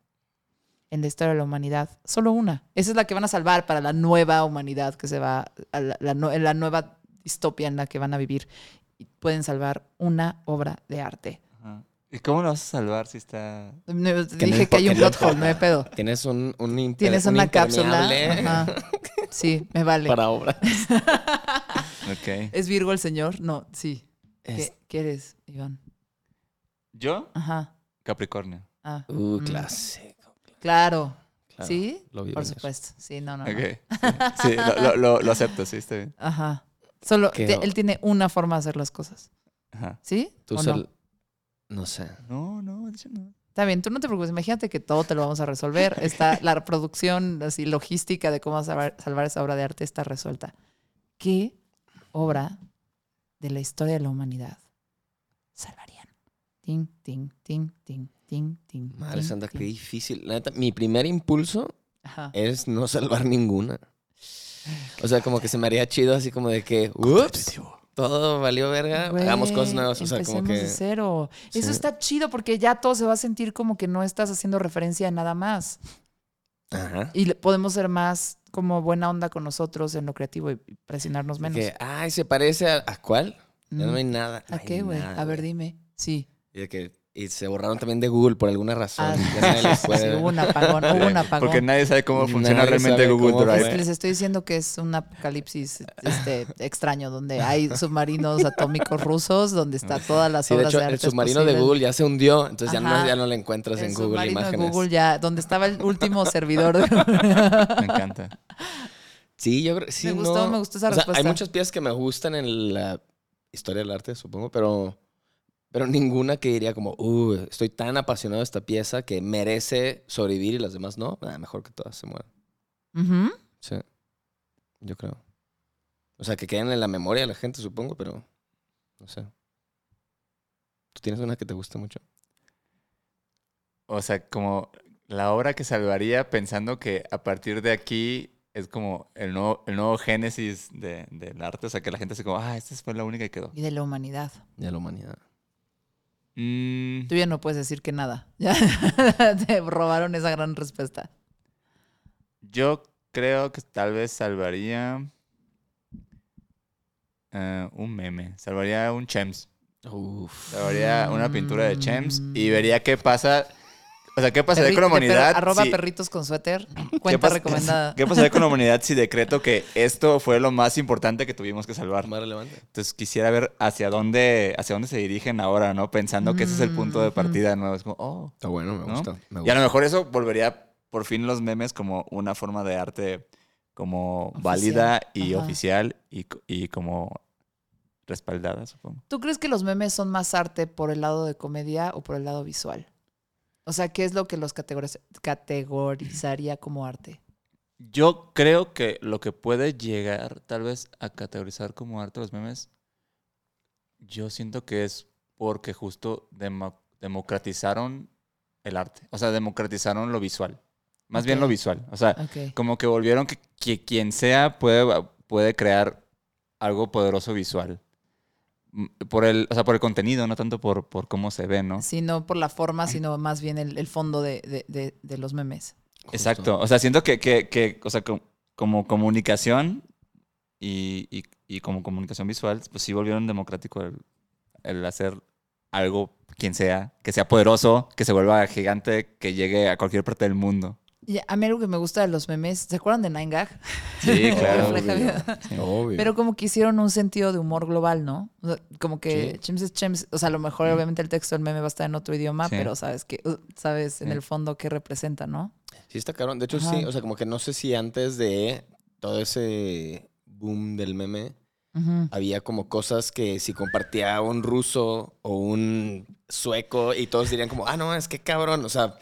en la historia de la humanidad. Solo una. Esa es la que van a salvar para la nueva humanidad que se va, a la, la nue- la nueva distopia en la que van a vivir. Y pueden salvar una obra de arte. Ajá. ¿Y cómo lo vas a salvar si está...? No, no dije que hay un plot hole, no hay pedo. Tienes un, un imper- Tienes un una cápsula. Ajá. Sí, me vale. para obras. Ok. ¿Es Virgo el señor? No, sí. ¿Qué, Es- qué eres, Iván? ¿Yo? Ajá. Capricornio. Ah, Uh, mm. clásico. Claro. claro. ¿Sí? Lo vi Por venir. supuesto. Sí, no, no. no. Ok. Sí, Sí, lo, lo- lo- lo acepto, sí, está bien. Ajá. Solo, te- él tiene una forma de hacer las cosas. Ajá. ¿Sí? Tú ¿O no? no sé. No, no, hecho no. Está bien, tú no te preocupes. Imagínate que todo te lo vamos a resolver. Está la producción, así, logística de cómo salvar, salvar esa obra de arte está resuelta. ¿Qué obra de la historia de la humanidad salvarían? Ting, ting, ting, ting, ting, ting. Madre ting, santa, qué difícil. La neta, mi primer impulso Ajá. es no salvar ninguna. O sea, como que se me haría chido así como de que, ups, todo valió verga, hagamos cosas nuevas. O sea, como que... de cero. Eso está chido porque ya todo se va a sentir como que no estás haciendo referencia a nada más. Ajá. Y podemos ser más como buena onda con nosotros en lo creativo y presionarnos menos. Que, ay, se parece a, ¿a cuál? Ya no Mm. hay nada. no ¿A hay qué, güey? A ver, dime. Sí. Y, de que, y se borraron también de Google por alguna razón. Ah, Ya nadie les sí, puede- hubo un apagón, hubo un apagón. Porque nadie sabe cómo funciona Nadie realmente Google Drive. fue. Les estoy diciendo que es un apocalipsis este, extraño donde hay submarinos atómicos rusos, donde está todas las Sí, de obras hecho, de arte el submarino de. Google ya se hundió, entonces ya no, ya no lo encuentras El en Google submarino de Imágenes. Google ya, donde estaba el último servidor. de- Me encanta. Sí, yo creo sí, Me gustó, no. me gustó esa O sea, respuesta. hay muchas piezas que me gustan en la historia del arte, supongo, pero, pero ninguna que diría como, uh, estoy tan apasionado de esta pieza que merece sobrevivir y las demás no. Nada, mejor que todas se mueran. Ujú. Sí, yo creo. O sea, que queden en la memoria de la gente, supongo, pero no sé. ¿Tú tienes una que te guste mucho? O sea, como la obra que salvaría pensando que a partir de aquí es como el nuevo, el nuevo génesis de- del arte. O sea, que la gente se como, ah, esta fue la única que quedó. Y de la humanidad. De la humanidad. Mm, Tú ya no puedes decir que nada. Ya te robaron esa gran respuesta. yo creo que tal vez salvaría eh, un meme. Salvaría un Chems. Uf. Salvaría una pintura de Chems y vería qué pasa. O sea, ¿qué pasaría Perri- con la per- humanidad? arroba si- perritos con suéter. ¿qué Cuenta pas- recomendada. ¿Qué pasaría con la humanidad si decreto que esto fue lo más importante que tuvimos que salvar? Más relevante. Entonces quisiera ver hacia dónde, hacia dónde se dirigen ahora, ¿no? Pensando que ese es el punto de partida, ¿no? Es como, oh. Está bueno, me ¿no? gusta. me Y a lo mejor eso volvería por fin los memes como una forma de arte como Oficial. válida y Ajá. oficial y, y como respaldada, supongo. ¿Tú crees que los memes son más arte por el lado de comedia o por el lado visual? O sea, ¿qué es lo que los categoriz- categorizaría como arte? Yo creo que lo que puede llegar tal vez a categorizar como arte los memes, yo siento que es porque justo demo- democratizaron el arte. O sea, democratizaron lo visual. Más bien lo visual. O sea, como que volvieron que, que quien sea puede, puede crear algo poderoso visual. Mm, Por el, o sea, por el contenido, no tanto por, por cómo se ve, ¿no? Sí, no por la forma, sino más bien el, el fondo de, de- de- de los memes. Justo. Exacto. O sea, siento que, que, que, o sea, co- como comunicación y, y- y como comunicación visual, pues sí volvieron democrático el, el hacer algo, quien sea, que sea poderoso, que se vuelva gigante, que llegue a cualquier parte del mundo. Y a mí algo que me gusta de los memes, ¿se acuerdan de Nine Gag? Sí, claro. Obvio. bien. Sí. Obvio. Pero como que hicieron un sentido de humor global, ¿no? O sea, como que Sí. Es Chems. O sea, a lo mejor obviamente el texto del meme va a estar en otro idioma, Sí. pero sabes que, uh, sabes en Sí. el fondo qué representa, ¿no? Sí, está cabrón. De hecho, Ajá. sí. O sea, como que no sé si antes de todo ese boom del meme, había como cosas que si compartía un ruso o un sueco y todos dirían como, ah, no, es que cabrón. O sea,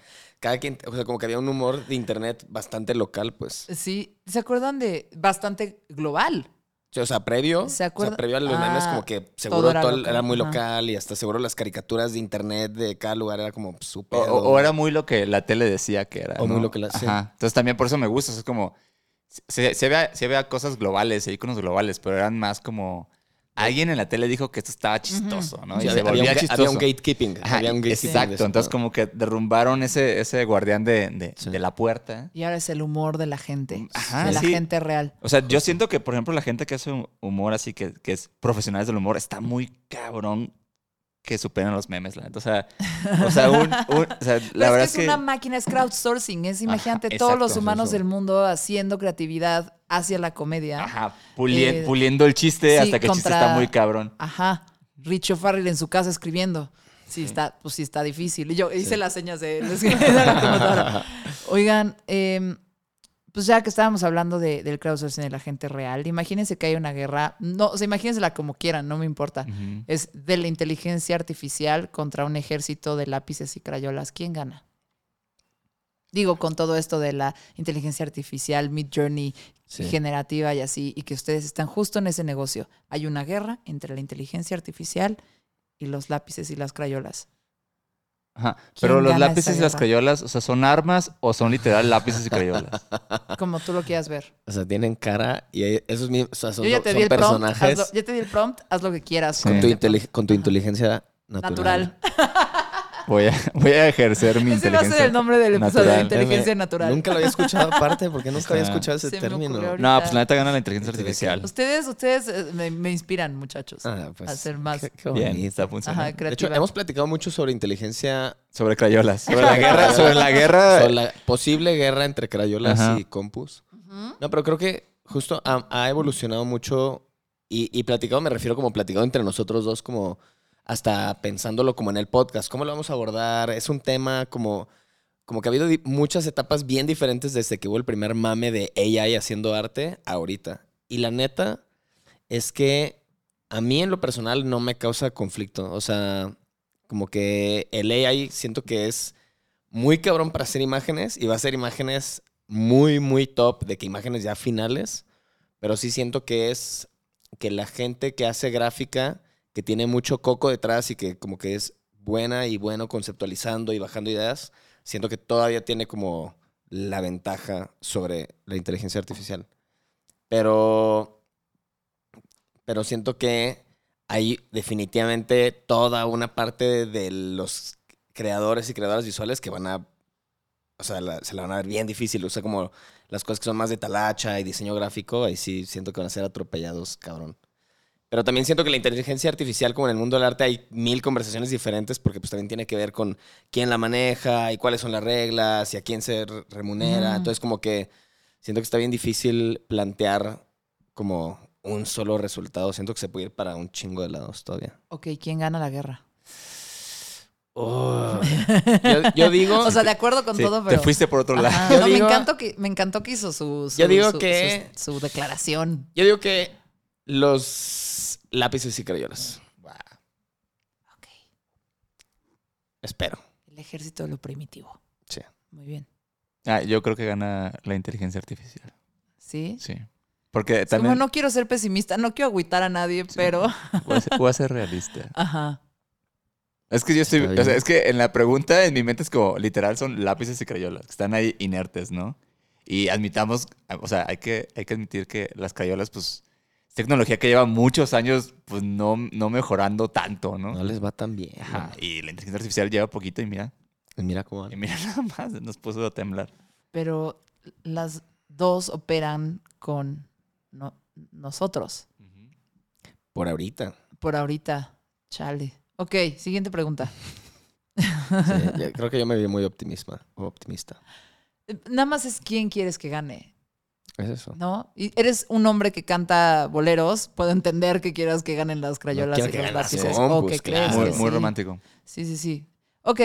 cada quien, o sea, como que había un humor de internet bastante local, pues. Sí, ¿se acuerdan de bastante global? Sí, O sea, previo, ¿Se o acuerda- sea, previo a los memes, Ah, como que todo seguro era todo, el- local, era muy ajá. local y hasta seguro las caricaturas de internet de cada lugar era como súper. o- o era muy lo que la tele decía que era. O muy lo que la- sí. Ajá. Entonces también por eso me gusta. o sea, Es como. Se, se, ve, se ve cosas globales, iconos globales, pero eran más como. Alguien en la tele dijo que esto estaba chistoso, ¿no? Sí, y se había, volvía había un, chistoso. había un gatekeeping. Ajá, había un gatekeeping de exacto. eso, Entonces, ¿no? como que derrumbaron ese, ese guardián de, de- Sí. de la puerta. Y ahora es el humor de la gente, Ajá, de la sí. gente real. O sea, yo siento que, por ejemplo, la gente que hace humor así, que, que es profesionales del humor, está muy cabrón que superen los memes, la neta. O sea, o sea, un- un- o sea, la Pero verdad es que es una máquina, es crowdsourcing. Es, imagínate, todos exacto, los humanos eso. del mundo haciendo creatividad hacia la comedia. Ajá, Eh, puliendo el chiste sí, hasta que el chiste está muy cabrón. Ajá. Richo Farrell en su casa escribiendo. Sí, está, pues sí está difícil. Y yo hice las señas de, la. Oigan, em, pues ya que estábamos hablando de- del crowdsourcing de la gente real, imagínense que hay una guerra. No, o sea, imagínensela como quieran, no me importa. Es de la inteligencia artificial contra un ejército de lápices y crayolas. ¿Quién gana? Digo, con todo esto de la inteligencia artificial, Mid Journey Sí. generativa y así, y que ustedes están justo en ese negocio. Hay una guerra entre la inteligencia artificial y los lápices y las crayolas. Ajá. ¿Quién Pero los lápices y las crayolas, o sea, ¿son armas o son literal lápices y crayolas? Como tú lo quieras ver. O sea, tienen cara y hay- esos mismos, o sea, son, Yo ya te son di el prompt. personajes hazlo- ya te di el prompt, haz lo que quieras. Sí. con, tu con tu inteligencia natural. natural. Voy a, voy a ejercer mi Ese va a ser inteligencia. el nombre del episodio de natural. inteligencia Eh, natural. Nunca lo había escuchado aparte porque nunca había Está- escuchado ese término. No, pues la neta gana la inteligencia artificial. Ustedes, ustedes eh, me, me inspiran, muchachos. Ah, pues, a ser más. qué- qué Bien, está funcionando. Ajá, De hecho, hemos platicado mucho sobre inteligencia, Sobre crayolas. Sobre la guerra. Sobre la guerra. sobre la posible guerra entre crayolas Ajá. y compus. No, pero creo que justo ha, ha evolucionado mucho y, y platicado, me refiero como platicado entre nosotros dos, como hasta pensándolo como en el podcast. ¿Cómo lo vamos a abordar? Es un tema como, como que ha habido muchas etapas bien diferentes desde que hubo el primer mame de AI haciendo arte ahorita. Y la neta es que a mí en lo personal no me causa conflicto. O sea, como que el AI siento que es muy cabrón para hacer imágenes y va a hacer imágenes muy, muy top, de que imágenes ya finales, pero sí siento que es que la gente que hace gráfica, que tiene mucho coco detrás y que como que es buena y bueno conceptualizando y bajando ideas, siento que todavía tiene como la ventaja sobre la inteligencia artificial. Pero, pero siento que hay definitivamente toda una parte de los creadores y creadoras visuales que van a, o sea, se la van a ver bien difícil. O sea, como las cosas que son más de talacha y diseño gráfico, ahí sí siento que van a ser atropellados, cabrón. Pero también siento que la inteligencia artificial, como en el mundo del arte, hay mil conversaciones diferentes porque pues también tiene que ver con quién la maneja y cuáles son las reglas y a quién se re- remunera. Entonces como que siento que está bien difícil plantear como un solo resultado. Siento que se puede ir para un chingo de lados todavía. Ok, ¿quién gana la guerra? yo, yo digo... O sea, de acuerdo con Sí, todo, pero... Te fuiste por otro lado. Yo no, digo- me, encantó que, me encantó que hizo su, su- Yo digo su- que- su, su declaración. Yo digo que los lápices y crayolas. Ok. Espero. El ejército de lo primitivo. Sí. Muy bien. Ah, yo creo que gana la inteligencia artificial. ¿Sí? Sí. Porque Es como, también no quiero ser pesimista, no quiero agüitar a nadie, pero... voy, a ser, voy a ser realista. Ajá. Es que yo estoy. O sea, es que en la pregunta en mi mente es como literal son lápices y crayolas que están ahí inertes, ¿no? Y admitamos, o sea, hay que, hay que admitir que las crayolas, pues, es tecnología que lleva muchos años, pues, no, no mejorando tanto, ¿no? No les va tan bien. Ajá. Y la inteligencia artificial lleva poquito y mira, Y Mira cómo y mira nada más, nos puso a temblar. Pero las dos operan con no- nosotros. Por ahorita. Por ahorita. Chale. Ok, siguiente pregunta. Sí, creo que yo me vi muy optimista. optimista. Nada más es quién quieres que gane, Es eso. ¿no? Y eres un hombre que canta boleros, puedo entender que quieras que ganen las crayolas quiero y que los lápices. compus, o que claro. Muy, romántico. Sí, sí, sí. Ok,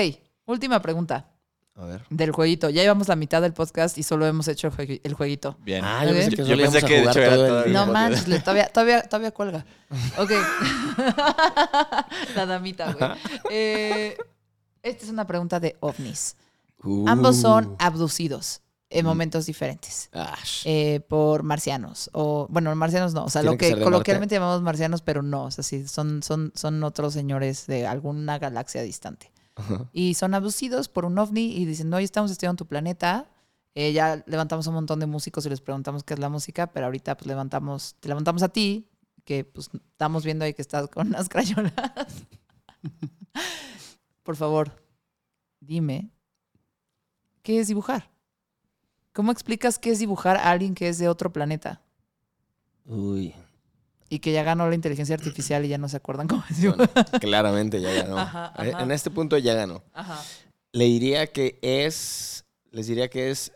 última pregunta A ver. del jueguito. Ya llevamos la mitad del podcast y solo hemos hecho el, juegui- el jueguito. Bien. Ah, yo pensé que Yo pensé que de hecho era todo el. No manches, todavía, todavía, todavía cuelga. Ok. la damita, güey. Eh, esta es una pregunta de ovnis. Ambos son Uh. abducidos en momentos diferentes. Eh, por marcianos. O, bueno, marcianos no. O sea, ¿Tienen lo que coloquialmente llamamos marcianos, pero no. O sea, sí, son, son, son otros señores de alguna galaxia distante. Ajá. Y son abducidos por un ovni y dicen, no, hoy estamos estudiando tu planeta. Eh, ya levantamos a un montón de músicos y les preguntamos qué es la música, pero ahorita pues levantamos, te levantamos a ti, que pues estamos viendo ahí que estás con unas crayolas. por favor, dime, ¿qué es dibujar? ¿Cómo explicas qué es dibujar a alguien que es de otro planeta? Uy. Y que ya ganó la inteligencia artificial y ya no se acuerdan cómo es Bueno, claramente ya ganó. Ajá, ajá. En este punto ya ganó. Ajá. Le diría que es. Les diría que es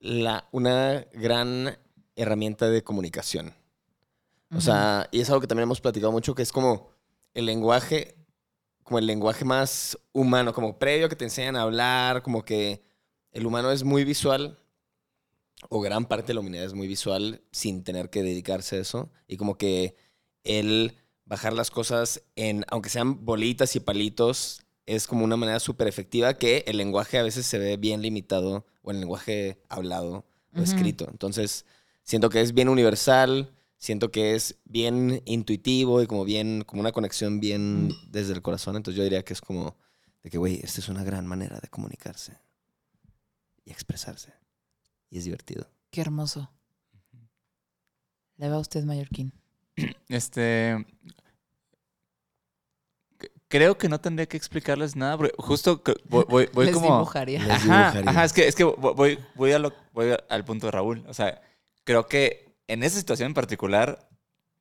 la, una gran herramienta de comunicación. O sea, y es algo que también hemos platicado mucho, que es como el lenguaje, como el lenguaje más humano, como previo que te enseñan a hablar, como que el humano es muy visual, o gran parte de la humanidad es muy visual sin tener que dedicarse a eso, y como que el bajar las cosas en, aunque sean bolitas y palitos, es como una manera súper efectiva que el lenguaje a veces se ve bien limitado, o el lenguaje hablado o escrito. Entonces, siento que es bien universal, siento que es bien intuitivo y como bien, como una conexión bien desde el corazón. Entonces yo diría que es como de que, güey, esta es una gran manera de comunicarse y expresarse. Y es divertido. Qué hermoso. Le va a usted, Mallorquín. Este. Creo que no tendría que explicarles nada, porque justo que voy, voy- voy Les como. dibujaría. Les Ajá, dibujaría. ajá, es que, es que voy, voy, a lo- voy a- al punto de Raúl. O sea, creo que en esa situación en particular,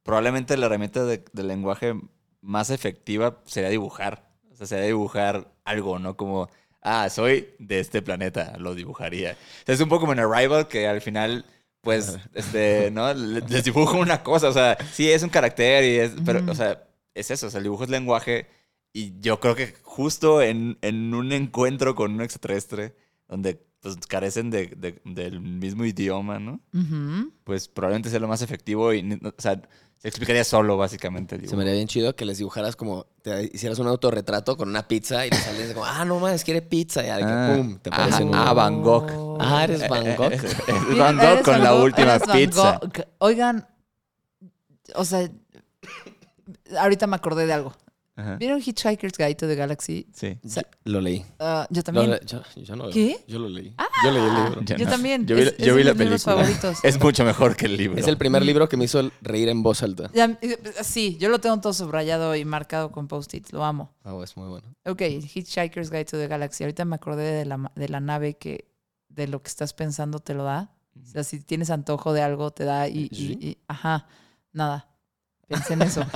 probablemente la herramienta de, del lenguaje más efectiva sería dibujar. O sea, sería dibujar algo, ¿no? Como, ah, soy de este planeta, lo dibujaría. O sea, es un poco como en Arrival, que al final, pues, este, ¿no? Le- Les dibujo una cosa. O sea, sí, es un carácter y es, pero, o sea, es eso. O sea, el dibujo es lenguaje. Y yo creo que justo en, en un encuentro con un extraterrestre, donde pues carecen de, de- del mismo idioma, ¿no? Ujú. Pues probablemente sea lo más efectivo y, o sea, se explicaría solo básicamente Se me haría bien chido que les dibujaras como, te hicieras un autorretrato con una pizza y le sales como, ah, no mames, quiere pizza. Y que, Ah, pum, te ah, aparece en un- ah, Van Gogh. Ah, eres Van Gogh. Es Mira, Van Gogh con Van la Gogh, última pizza. Gogh. Oigan, o sea, ahorita me acordé de algo. Ajá. ¿Vieron Hitchhiker's Guide to the Galaxy? Sí. O sea, Lo leí. ah, yo Lo también. le- yo, yo no, ¿Qué? Yo lo leí. Yo leí el libro. Yo no. también. Yo vi, Es- yo es vi de la película. favoritos. Es mucho mejor que el libro. Es el primer libro que me hizo reír en voz alta. Ya, eh, sí, yo lo tengo todo subrayado y marcado con post-its. Lo amo. Ah, es muy bueno. Ok, Hitchhiker's Guide to the Galaxy. Ahorita me acordé de la, ma- de la nave que de lo que estás pensando te lo da. O sea, si tienes antojo de algo, te da y... y- ajá, nada. Pensé en eso.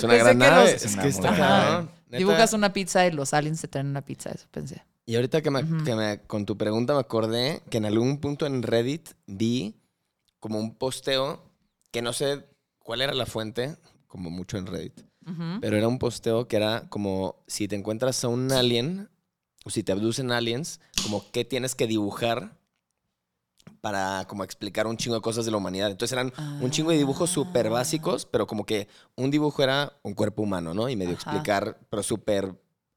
Es una Pensé gran que nave. los- Es que está muy Ajá. cabrón. Neta. Dibujas una pizza y los aliens te traen una pizza, eso pensé. Y ahorita que, me, que me- con tu pregunta me acordé que en algún punto en Reddit vi como un posteo que no sé cuál era la fuente, como mucho en Reddit, Ujú. pero era un posteo que era como si te encuentras a un alien o si te abducen aliens, como qué tienes que dibujar para como explicar un chingo de cosas de la humanidad. Entonces eran un chingo de dibujos súper Ah. básicos, pero como que un dibujo era un cuerpo humano, ¿no? Y medio Ajá. explicar, pero súper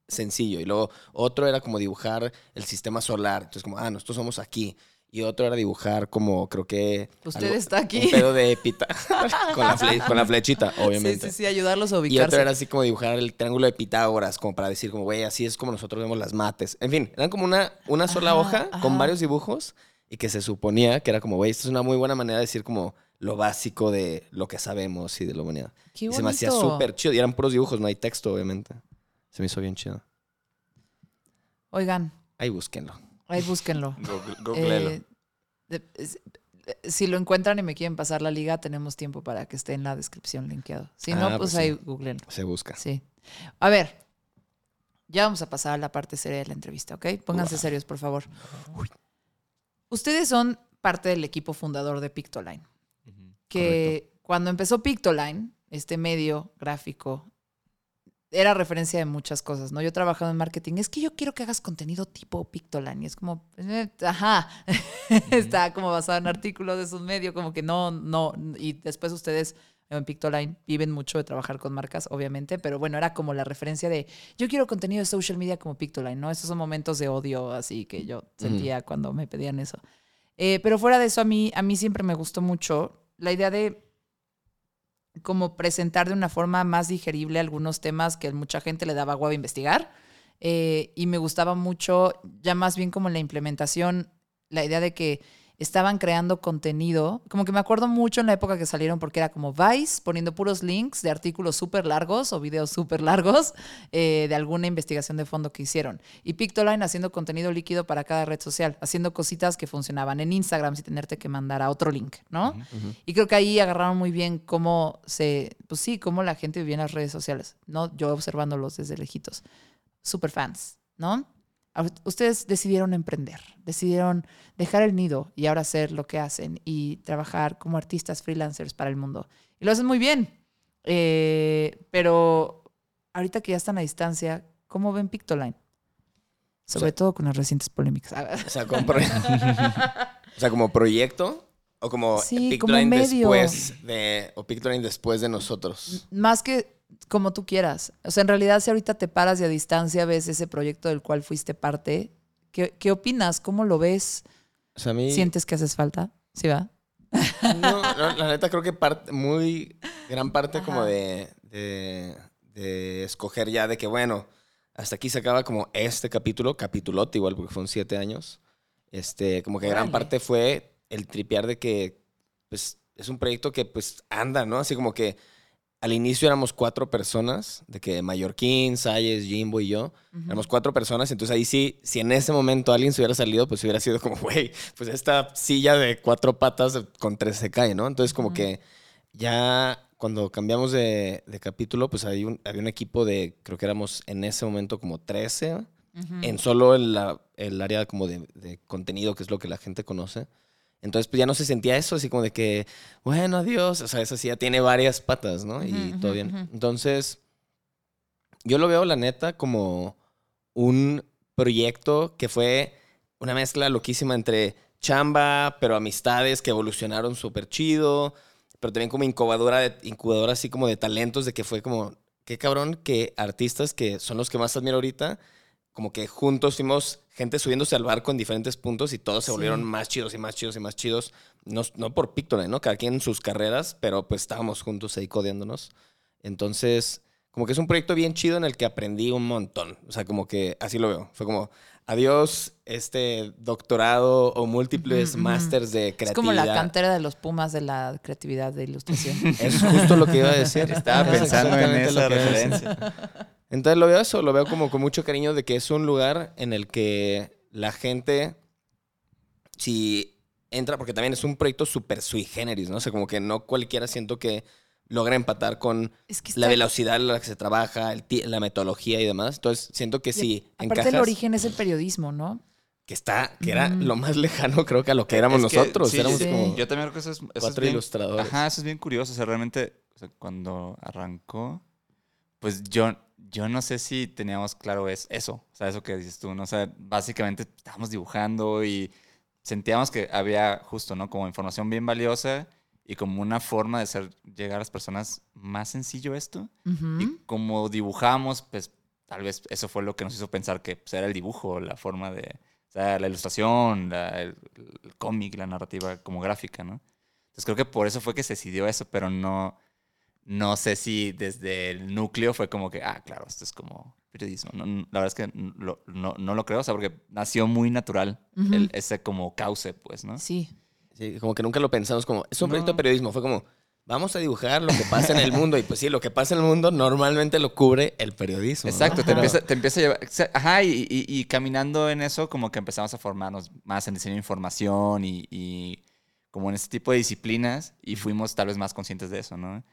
sencillo. Y luego otro era como dibujar el sistema solar. Entonces como, ah, nosotros somos aquí. Y otro era dibujar como, creo que... Usted algo- está aquí. Un pedo de pita. con, la fle- con la flechita, Sí, obviamente. sí, sí, ayudarlos a Y ubicarse. otro era así como dibujar el triángulo de Pitágoras, como para decir, como, güey, así es como nosotros vemos las mates. En fin, eran como una, una sola Ajá, hoja con varios dibujos y que se suponía que era como, güey, esta es una muy buena manera de decir como lo básico de lo que sabemos y de la humanidad. Qué Y se me hacía súper chido. Y eran puros dibujos, no hay texto, obviamente. Se me hizo bien chido. Oigan, Ahí búsquenlo. ahí búsquenlo. Eh, eh, si lo encuentran y me quieren pasar la liga, tenemos tiempo para que esté en la descripción linkeado. Si no, Ah, pues, pues ahí sí. googlen. Se busca. Sí. A ver, ya vamos a pasar a la parte seria de la entrevista, ¿ok? Pónganse serios, por favor. Ustedes son parte del equipo fundador de Pictoline, que cuando empezó Pictoline, este medio gráfico, era referencia de muchas cosas, ¿no? Yo he trabajado en marketing, es que yo quiero que hagas contenido tipo Pictoline, y es como, eh, ajá, está como basado en artículos de sus medios, como que no, no, y después ustedes en Pictoline viven mucho de trabajar con marcas, obviamente, pero bueno, era como la referencia de, yo quiero contenido de social media como Pictoline, ¿no? Esos son momentos de odio así que yo sentía cuando me pedían eso. Eh, pero fuera de eso, a mí, a mí siempre me gustó mucho la idea de como presentar de una forma más digerible algunos temas que mucha gente le daba hueva a investigar. Eh, y me gustaba mucho, ya más bien como la implementación, la idea de que estaban creando contenido. Como que me acuerdo mucho en la época que salieron porque era como Vice poniendo puros links de artículos súper largos o videos súper largos eh, de alguna investigación de fondo que hicieron. Y Pictoline haciendo contenido líquido para cada red social, haciendo cositas que funcionaban en Instagram sin tenerte que mandar a otro link, ¿no? Y creo que ahí agarraron muy bien cómo se, pues sí, cómo la gente vivía en las redes sociales, ¿no? Yo observándolos desde lejitos. Super fans, ¿no? Ustedes decidieron emprender, decidieron dejar el nido y ahora hacer lo que hacen y trabajar como artistas freelancers para el mundo. Y lo hacen muy bien. Eh, pero ahorita que ya están a distancia, ¿cómo ven Pictoline? Sobre sea- todo con las recientes polémicas. O sea, como, pro- o sea, como proyecto o como Sí, como Pictoline medio. después de o Pictoline después de nosotros. Más que como tú quieras. O sea, en realidad, si ahorita te paras y a distancia ves ese proyecto del cual fuiste parte, ¿qué, qué opinas? ¿Cómo lo ves? O sea, a mí ¿Sientes que haces falta? ¿Sí va? No, no, la neta creo que parte, muy gran parte como Ajá. de, de, de escoger ya de que, bueno, hasta aquí se acaba como este capítulo, capitulote igual, porque fueron siete años. Este, como que gran Órale. parte fue el tripear de que, pues, es un proyecto que, pues, anda, ¿no? Así como que al inicio éramos cuatro personas, de que Mallorquín, Sayes, Jimbo y yo, éramos cuatro personas, entonces ahí sí, si en ese momento alguien se hubiera salido, pues hubiera sido como, güey, pues esta silla de cuatro patas con tres se cae, ¿no? Entonces como que ya cuando cambiamos de, de capítulo, pues había un, había un equipo de, creo que éramos en ese momento como 13, Ujú. en solo el, área como de, de contenido, que es lo que la gente conoce. Entonces, pues ya no se sentía eso, así como de que, bueno, adiós. O sea, eso sí ya tiene varias patas, ¿no? y todo bien. Entonces, yo lo veo, la neta, como un proyecto que fue una mezcla loquísima entre chamba, pero amistades que evolucionaron súper chido, pero también como incubadora, de, incubadora así como de talentos, de que fue como, qué cabrón que artistas que son los que más admiro ahorita, como que juntos fuimos gente subiéndose al barco en diferentes puntos y todos se Sí. volvieron más chidos y más chidos y más chidos. No, no por Pictoline, ¿no? Cada quien en sus carreras, pero pues estábamos juntos ahí codeándonos. Entonces, como que es un proyecto bien chido en el que aprendí un montón. O sea, como que así lo veo. Fue como, adiós este doctorado o múltiples Ujú, ujú. masters de Es creatividad. como la cantera de los Pumas de la creatividad de ilustración. Es justo lo que iba a decir. Estaba Es pensando en esa referencia. Entonces lo veo eso, lo veo como con mucho cariño de que es un lugar en el que la gente, si entra, porque también es un proyecto súper sui generis, ¿no? O sea, como que no cualquiera siento que logra empatar con Es que la velocidad a la que se trabaja, el la metodología y demás. Entonces, siento que sí, Aparte encajas, el origen es el periodismo, ¿no? que está, que era Mm. lo más lejano, creo que a lo que éramos Es que, nosotros. sí, éramos sí. como Yo también creo que eso es, eso es cuatro bien- ilustradores. Ajá, eso es bien curioso. O sea, realmente, o sea, cuando arrancó, pues yo, yo no sé si teníamos claro es, eso. O sea, eso que dices tú, ¿no? O sea, básicamente estábamos dibujando y sentíamos que había justo, ¿no? Como información bien valiosa y como una forma de hacer llegar a las personas más sencillo esto. Ujú. Y como dibujamos, pues tal vez eso fue lo que nos hizo pensar que pues, era el dibujo, la forma de, o sea, la ilustración, la- el, el cómic, la narrativa como gráfica, ¿no? Entonces creo que por eso fue que se decidió eso, pero no, no sé si desde el núcleo fue como que, ah, claro, esto es como periodismo. No, no, la verdad es que lo- no, no lo creo, o sea, porque nació muy natural el- ese como cauce, pues, ¿no? Sí. Sí, como que nunca lo pensamos como, es un proyecto de periodismo. Fue como, vamos a dibujar lo que pasa en el mundo. Y pues sí, lo que pasa en el mundo normalmente lo cubre el periodismo. ¿no? Exacto, te empieza, te empieza a llevar. Ajá, y, y- y caminando en eso, como que empezamos a formarnos más en diseño de información y, y como en ese tipo de disciplinas, y fuimos tal vez más conscientes de eso, ¿no?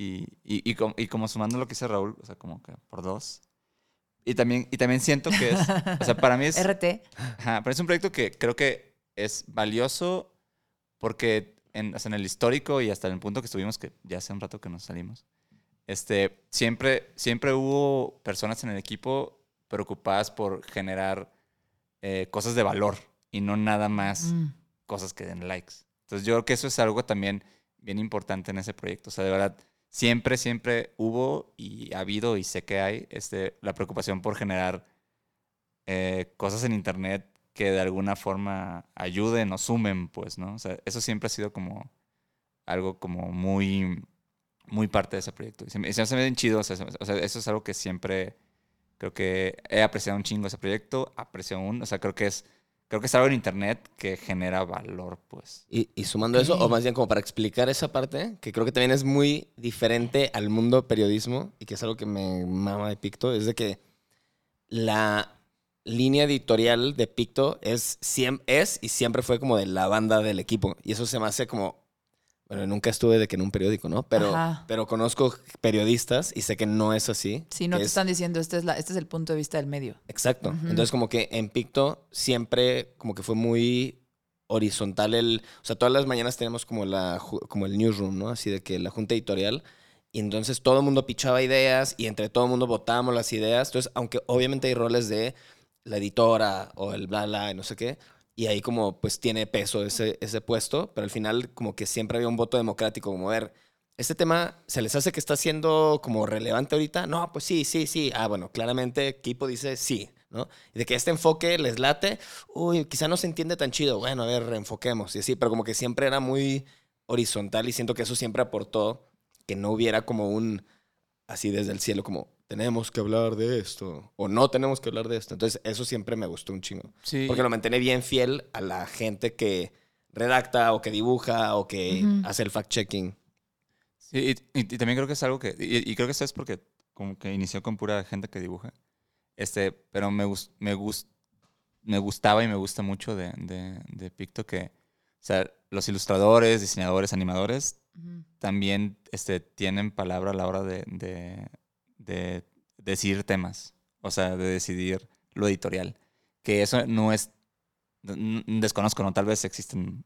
Y, y, y, com- y como sumando lo que dice Raúl, o sea, como que por dos. Y también, y también siento que es. O sea, para mí es. RT. Ajá, pero es un proyecto que creo que es valioso porque en, o sea, en el histórico y hasta en el punto que estuvimos, que ya hace un rato que nos salimos, este, siempre, siempre hubo personas en el equipo preocupadas por generar eh, cosas de valor y no nada más Mm. cosas que den likes. Entonces yo creo que eso es algo también bien importante en ese proyecto. O sea, de verdad, siempre, siempre hubo y ha habido y sé que hay este, la preocupación por generar eh, cosas en Internet que de alguna forma ayuden o sumen, pues, ¿no? O sea, eso siempre ha sido como algo como muy, muy parte de ese proyecto. Y se me, se me chido, o sea, o sea, eso es algo que siempre creo que he apreciado un chingo ese proyecto, aprecio aún, o sea, creo que es, creo que es algo en Internet que genera valor, pues. Y, y sumando eso, Ok. o más bien como para explicar esa parte, que creo que también es muy diferente al mundo periodismo y que es algo que me mama de Picto, es de que la línea editorial de Picto es y siempre fue como de la banda del equipo. Y eso se me hace como, bueno, nunca estuve de que en un periódico, ¿no? Pero, Ajá. pero conozco periodistas y sé que no es así. Sí, no te es- están diciendo, este es, la, este es el punto de vista del medio. Exacto. Entonces, como que en Picto siempre como que fue muy horizontal el... O sea, todas las mañanas tenemos como, la, como el newsroom, ¿no? Así de que la junta editorial. Y entonces todo el mundo pichaba ideas y entre todo el mundo votábamos las ideas. Entonces, aunque obviamente hay roles de la editora o el bla, bla, y no sé qué. Y ahí como pues tiene peso ese, ese puesto. Pero al final como que siempre había un voto democrático. Como ver, ¿este tema se les hace que está siendo como relevante ahorita? No, pues sí, sí, sí. Ah, bueno, claramente equipo dice sí, ¿no? Y de que este enfoque les late, uy, quizá no se entiende tan chido. Bueno, a ver, reenfoquemos. Y así, pero como que siempre era muy horizontal y siento que eso siempre aportó que no hubiera como un, así desde el cielo, como tenemos que hablar de esto o no tenemos que hablar de esto. Entonces, eso siempre me gustó un chingo. Sí. Porque lo mantiene bien fiel a la gente que redacta o que dibuja o que hace el fact-checking. Sí, y, y- y también creo que es algo que. Y, y creo que eso es porque como que inició con pura gente que dibuja. Este, pero me, me, gus- me gustaba y me gusta mucho de, de, de Picto que. O sea, los ilustradores, diseñadores, animadores también este, tienen palabra a la hora de, de, de decidir temas. O sea, de decidir lo editorial. Que eso no es. Desconozco, ¿no? Tal vez existen.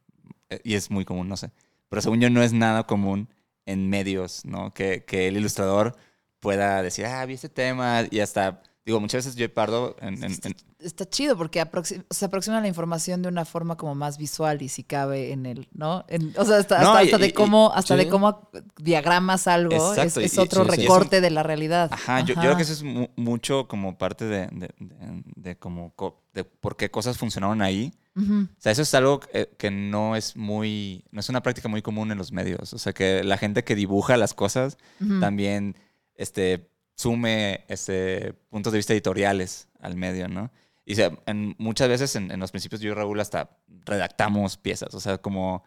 eh, Y es muy común, no sé. Pero según yo, no es nada común en medios, ¿no? Que, que el ilustrador pueda decir, ah, vi este tema. Y hasta. Digo, muchas veces yo pardo en. en- en- Está chido porque aproxi- se aproxima la información de una forma como más visual y si cabe en el, ¿no? En- o sea, hasta, No, hasta, y- hasta de cómo, hasta sí. de cómo diagramas algo. Exacto, es, es y- otro sí, sí. recorte de la realidad. Ajá, Yo, yo creo que eso es mu- mucho como parte de, de, de- de como co- de por qué cosas funcionaron ahí. O sea, eso es algo que, que no es muy, no es una práctica muy común en los medios. O sea, que la gente que dibuja las cosas también este, sume este, puntos de vista editoriales al medio, ¿no? Y o sea, en, muchas veces en, en los principios yo y Raúl hasta redactamos piezas. O sea, como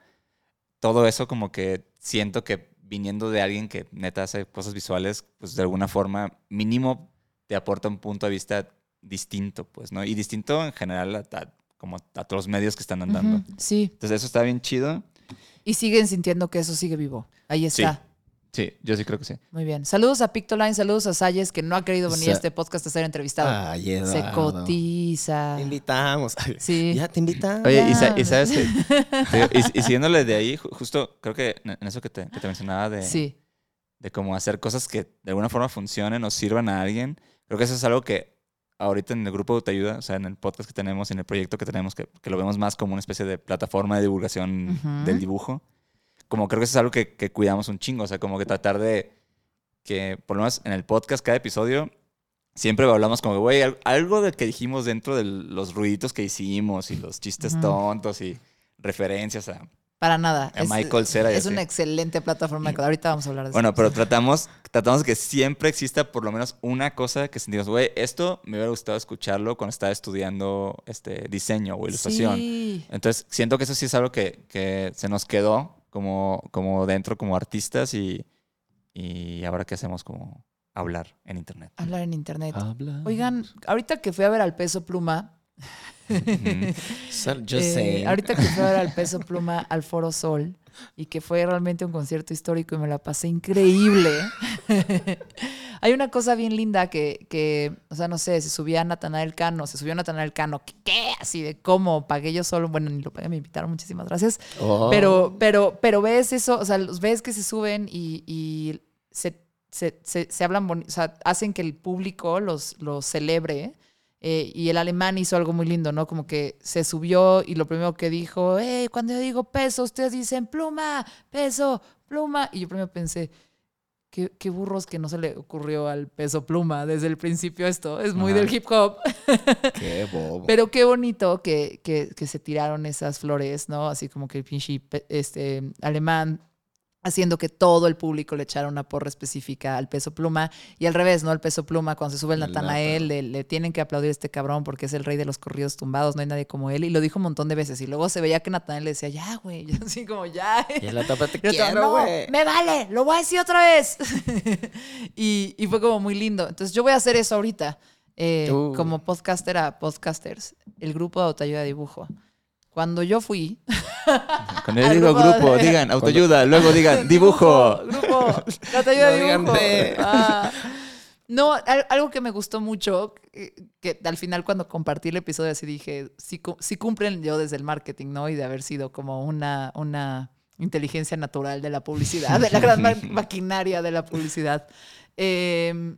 todo eso como que siento que viniendo de alguien que neta hace cosas visuales, pues de alguna forma mínimo te aporta un punto de vista distinto, pues, ¿no? Y distinto en general a, a- como a todos los medios que están andando. Sí. Entonces eso está bien chido. Y siguen sintiendo que eso sigue vivo. Ahí Sí. está. Sí, yo sí creo que sí. Muy bien. Saludos a Pictoline, saludos a Sayes, que no ha querido venir a este podcast a ser entrevistado. Ay, Se Eduardo. cotiza. Te invitamos. Sí. Ya te invitamos. Oye, y, y sabes que, y, y siguiéndole de ahí, ju- justo creo que en eso que te, que te mencionaba de, Sí. de cómo hacer cosas que de alguna forma funcionen o sirvan a alguien, creo que eso es algo que ahorita en el grupo te ayuda, o sea, en el podcast que tenemos, en el proyecto que tenemos, que, que lo vemos más como una especie de plataforma de divulgación del dibujo, como creo que eso es algo que, que cuidamos un chingo, o sea, como que tratar de que, por lo menos en el podcast, cada episodio, siempre hablamos como güey, al- algo del que dijimos dentro de los ruiditos que hicimos y los chistes Ujú. tontos y referencias a... Para nada. A Michael Cera y Es una excelente plataforma. de- Ahorita vamos a hablar de Bueno, eso. pero tratamos, tratamos que siempre exista por lo menos una cosa que sentimos, güey, esto me hubiera gustado escucharlo cuando estaba estudiando este diseño o ilustración. Sí. Entonces, siento que eso sí es algo que, que se nos quedó como, como dentro, como artistas y, y ahora qué hacemos como hablar en internet. Hablar en internet. Oigan, ahorita que fui a ver al peso pluma, eh, sé. ahorita que fui a ver al peso pluma al Foro Sol y que fue realmente un concierto histórico y me la pasé increíble. Hay una cosa bien linda que, que, o sea, no sé, se subía Natanael Cano, se subió Natanael Cano, ¿qué? Así de cómo pagué yo solo, bueno, ni lo pagué, me invitaron, muchísimas gracias. Oh. Pero, pero, pero ves eso, o sea, los ves que se suben y, y se, se, se- se hablan o sea, hacen que el público los, los celebre. Eh, y el alemán hizo algo muy lindo, ¿no? Como que se subió y lo primero que dijo, hey, cuando yo digo peso, ustedes dicen pluma, peso, pluma. Y yo primero pensé, qué, qué burros que no se le ocurrió al peso pluma desde el principio esto. Es muy Ajá. del hip hop. Qué bobo. Pero qué bonito que, que- que se tiraron esas flores, ¿no? Así como que el pinche este, alemán haciendo que todo el público le echara una porra específica al peso pluma y al revés, ¿no? El peso pluma, cuando se sube el El Natanael, le, le tienen que aplaudir a este cabrón porque es el rey de los corridos tumbados, no hay nadie como él. Y lo dijo un montón de veces. Y luego se veía que Natanael le decía, ya, güey, y así como, ya. Y en la tapa te quiero, "No, güey. me vale, lo voy a decir otra vez. y, y fue como muy lindo. Entonces yo voy a hacer eso ahorita. eh. Como podcaster a podcasters, el grupo de autoayuda de dibujo. Cuando yo fui... Cuando yo digo grupo grupo, de- digan autoayuda, luego digan dibujo. Grupo, autoayuda No dibujo. de. Ah. No, al- algo que me gustó mucho, que, que al final cuando compartí el episodio así dije, cu- sí cumplen yo desde el marketing, ¿no? Y de haber sido como una, una inteligencia natural de la publicidad, de la gran ma- maquinaria de la publicidad. Eh,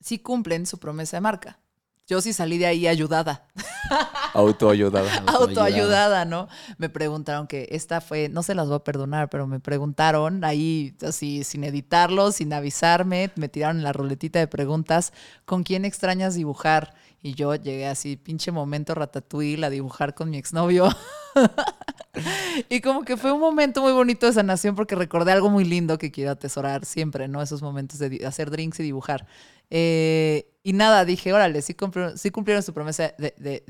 sí cumplen su promesa de marca. Yo sí salí de ahí ayudada, Autoayudada. autoayudada, ¿no? Me preguntaron que esta fue, no se las voy a perdonar, pero me preguntaron ahí, así, sin editarlo, sin avisarme, me tiraron en la ruletita de preguntas, ¿con quién extrañas dibujar? Y yo llegué así, pinche momento ratatouille, a dibujar con mi exnovio. y como que fue un momento muy bonito de sanación porque recordé algo muy lindo que quiero atesorar siempre, ¿no? Esos momentos de hacer drinks y dibujar. Eh, y nada, dije, órale, sí cumplieron, sí cumplieron su promesa de, de-